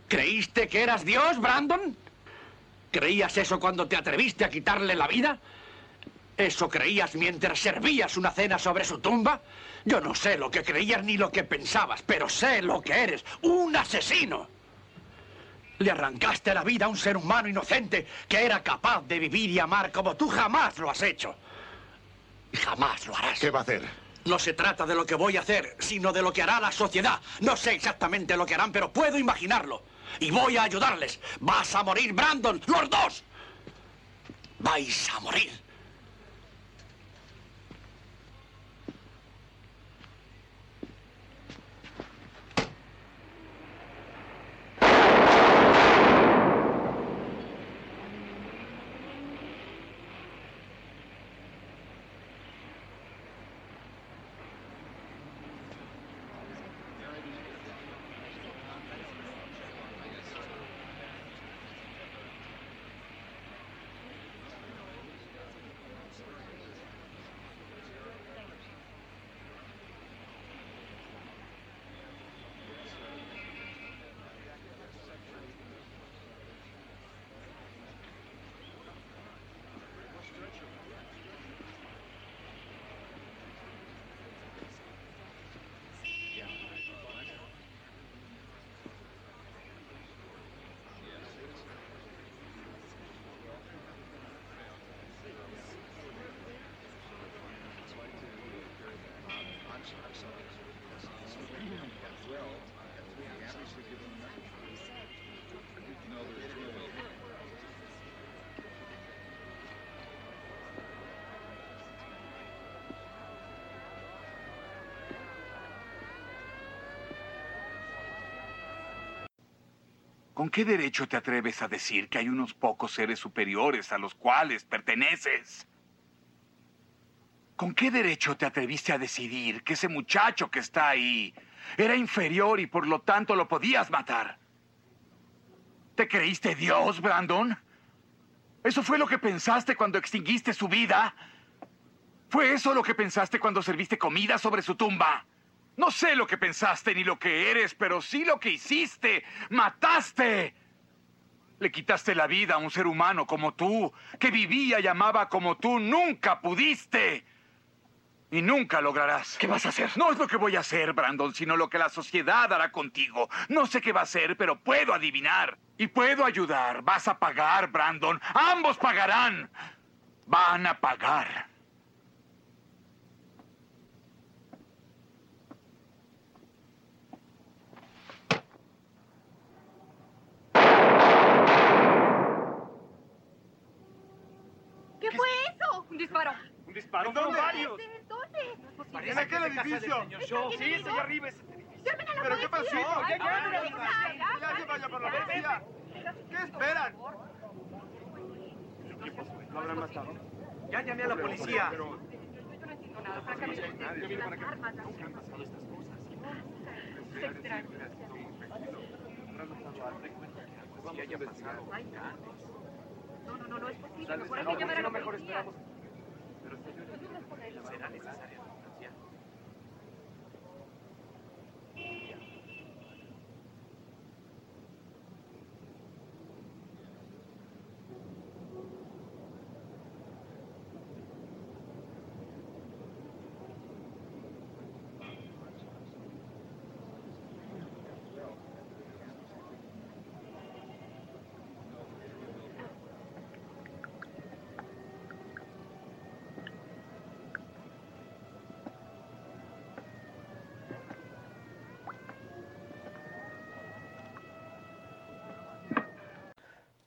Speaker 12: ¿Creíste que eras Dios, Brandon? ¿Creías eso cuando te atreviste a quitarle la vida? ¿Eso creías mientras servías una cena sobre su tumba? Yo no sé lo que creías ni lo que pensabas, pero sé lo que eres, un asesino. Le arrancaste la vida a un ser humano inocente que era capaz de vivir y amar como tú jamás lo has hecho. Y jamás lo harás.
Speaker 4: ¿Qué va a hacer?
Speaker 12: No se trata de lo que voy a hacer, sino de lo que hará la sociedad. No sé exactamente lo que harán, pero puedo imaginarlo. Y voy a ayudarles. Vas a morir, Brandon, los dos. Vais a morir.
Speaker 17: ¿Con qué derecho te atreves a decir que hay unos pocos seres superiores a los cuales perteneces? ¿Con qué derecho te atreviste a decidir que ese muchacho que está ahí era inferior y por lo tanto lo podías matar? ¿Te creíste Dios, Brandon? ¿Eso fue lo que pensaste cuando extinguiste su vida? ¿Fue eso lo que pensaste cuando serviste comida sobre su tumba? No sé lo que pensaste ni lo que eres, pero sí lo que hiciste. ¡Mataste! Le quitaste la vida a un ser humano como tú, que vivía y amaba como tú. Nunca pudiste. Y nunca lograrás.
Speaker 5: ¿Qué vas a hacer?
Speaker 17: No es lo que voy a hacer, Brandon, sino lo que la sociedad hará contigo. No sé qué va a hacer, pero puedo adivinar. Y puedo ayudar. Vas a pagar, Brandon. Ambos pagarán. Van a pagar.
Speaker 19: ¿Qué fue eso?
Speaker 7: Un disparo.
Speaker 19: ¿Un disparo?
Speaker 7: ¿Dónde?
Speaker 19: varios.
Speaker 7: ¿Dónde? ¿En aquel edificio? Sí, ese allá arriba. ese edificio.
Speaker 19: ¡Llamen a la
Speaker 7: ¿Pero qué pasó?
Speaker 19: policía!
Speaker 7: ¿Qué
Speaker 19: ¡Llamen a la
Speaker 7: llamen?
Speaker 19: policía!
Speaker 7: Ya que vaya por la policía. ¿Qué esperan? ¿Lo habrán matado? Ya llamé a la policía.
Speaker 19: No, no, no, no es posible. Mejor hay que llamar a la policía.
Speaker 7: ¿Será necesaria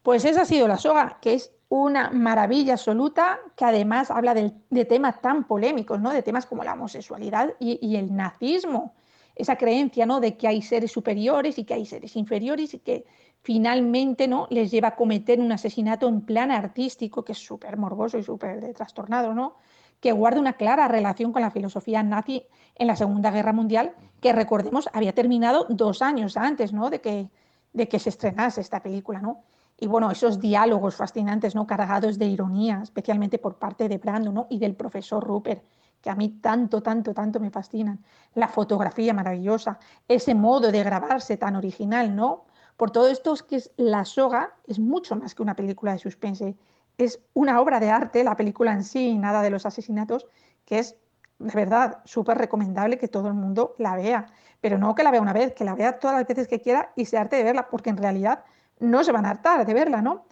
Speaker 3: Pues esa ha sido la soga, que es una maravilla absoluta, que además habla de, temas tan polémicos, ¿no? De temas como la homosexualidad y, el nazismo. Esa creencia, ¿no? De que hay seres superiores y que hay seres inferiores y que finalmente, ¿no? Les lleva a cometer un asesinato en plan artístico, que es súper morboso y súper trastornado, ¿no? Que guarda una clara relación con la filosofía nazi en la Segunda Guerra Mundial, que recordemos había terminado dos años antes, ¿no? De que, de que se estrenase esta película, ¿no? Y bueno, esos diálogos fascinantes, ¿no? Cargados de ironía, especialmente por parte de Brando, ¿no? Y del profesor Rupert, que a mí tanto, tanto, tanto me fascinan. La fotografía maravillosa, ese modo de grabarse tan original, ¿no? Por todo esto es que es La Soga es mucho más que una película de suspense. Es una obra de arte, la película en sí, nada de los asesinatos, que es de verdad súper recomendable que todo el mundo la vea. Pero no que la vea una vez, que la vea todas las veces que quiera y se arte de verla, porque en realidad no se van a hartar de verla, ¿no?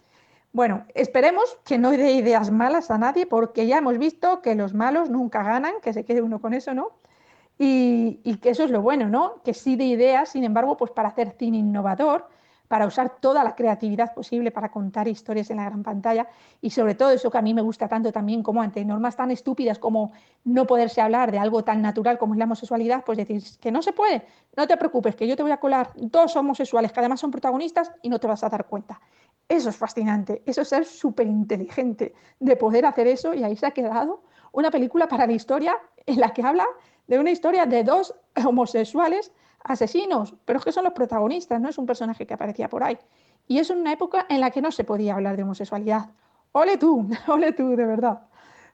Speaker 3: Bueno, esperemos que no dé ideas malas a nadie, porque ya hemos visto que los malos nunca ganan, que se quede uno con eso, ¿no? Y, y que eso es lo bueno, ¿no? Que sí de ideas, sin embargo, pues para hacer cine innovador, para usar toda la creatividad posible para contar historias en la gran pantalla y sobre todo eso que a mí me gusta tanto también como ante normas tan estúpidas como no poderse hablar de algo tan natural como es la homosexualidad, pues decir que no se puede, no te preocupes, que yo te voy a colar dos homosexuales que además son protagonistas y no te vas a dar cuenta. Eso es fascinante, eso es ser súper inteligente de poder hacer eso y ahí se ha quedado una película para la historia en la que habla de una historia de dos homosexuales asesinos, pero es que son los protagonistas, no es un personaje que aparecía por ahí. Y es una época en la que no se podía hablar de homosexualidad. Ole tú, ole tú, de verdad.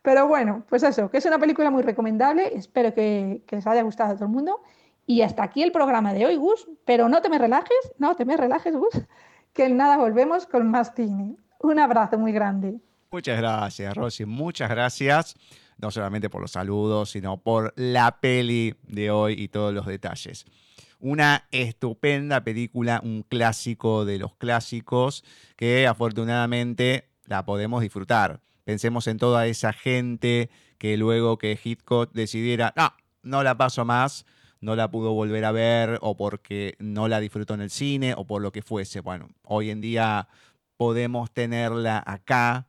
Speaker 3: Pero bueno, pues eso, que es una película muy recomendable, espero que, que les haya gustado a todo el mundo. Y hasta aquí el programa de hoy, Gus, pero no te me relajes, no te me relajes, Gus, que en nada volvemos con más cine. Un abrazo muy grande.
Speaker 2: Muchas gracias, Rosy. Muchas gracias. No solamente por los saludos, sino por la peli de hoy y todos los detalles. Una estupenda película, un clásico de los clásicos que afortunadamente la podemos disfrutar. Pensemos en toda esa gente que luego que Hitchcock decidiera, no, no la paso más, no la pudo volver a ver o porque no la disfrutó en el cine o por lo que fuese. Bueno, hoy en día podemos tenerla acá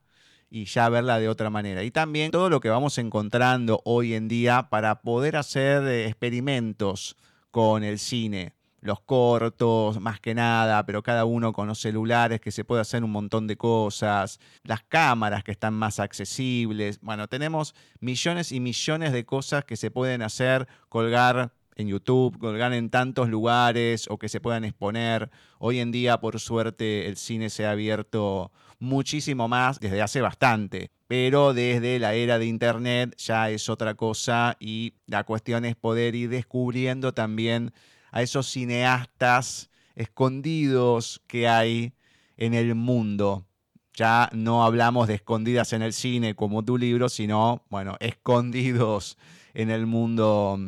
Speaker 2: y ya verla de otra manera. Y también todo lo que vamos encontrando hoy en día para poder hacer eh, experimentos con el cine. Los cortos, más que nada, pero cada uno con los celulares que se puede hacer un montón de cosas, las cámaras que están más accesibles. Bueno, tenemos millones y millones de cosas que se pueden hacer, colgar en YouTube, colgar en tantos lugares o que se puedan exponer. Hoy en día, por suerte, el cine se ha abierto muchísimo más desde hace bastante, pero desde la era de Internet ya es otra cosa y la cuestión es poder ir descubriendo también a esos cineastas escondidos que hay en el mundo. Ya no hablamos de escondidas en el cine como tu libro, sino, bueno, escondidos en el mundo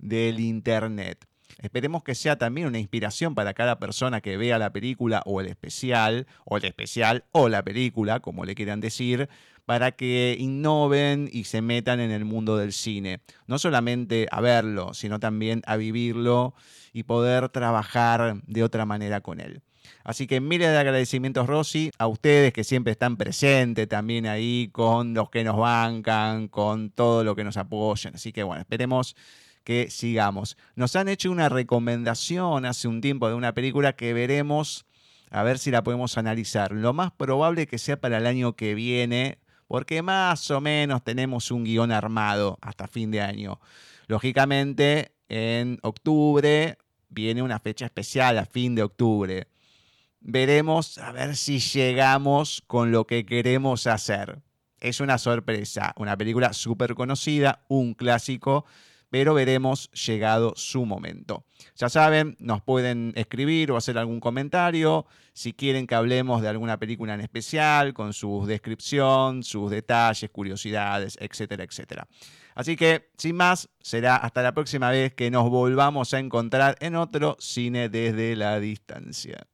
Speaker 2: del Internet. Esperemos que sea también una inspiración para cada persona que vea la película o el especial, o el especial o la película, como le quieran decir, para que innoven y se metan en el mundo del cine. No solamente a verlo, sino también a vivirlo y poder trabajar de otra manera con él. Así que miles de agradecimientos, Rosy, a ustedes que siempre están presentes también ahí con los que nos bancan, con todo lo que nos apoyan. Así que bueno, esperemos que sigamos. Nos han hecho una recomendación hace un tiempo de una película que veremos a ver si la podemos analizar. Lo más probable que sea para el año que viene, porque más o menos tenemos un guion armado hasta fin de año. Lógicamente, en octubre viene una fecha especial a fin de octubre. Veremos a ver si llegamos con lo que queremos hacer. Es una sorpresa, una película súper conocida, un clásico pero veremos llegado su momento. Ya saben, nos pueden escribir o hacer algún comentario si quieren que hablemos de alguna película en especial, con su descripción, sus detalles, curiosidades, etcétera, etcétera. Así que, sin más, será hasta la próxima vez que nos volvamos a encontrar en otro cine desde la distancia.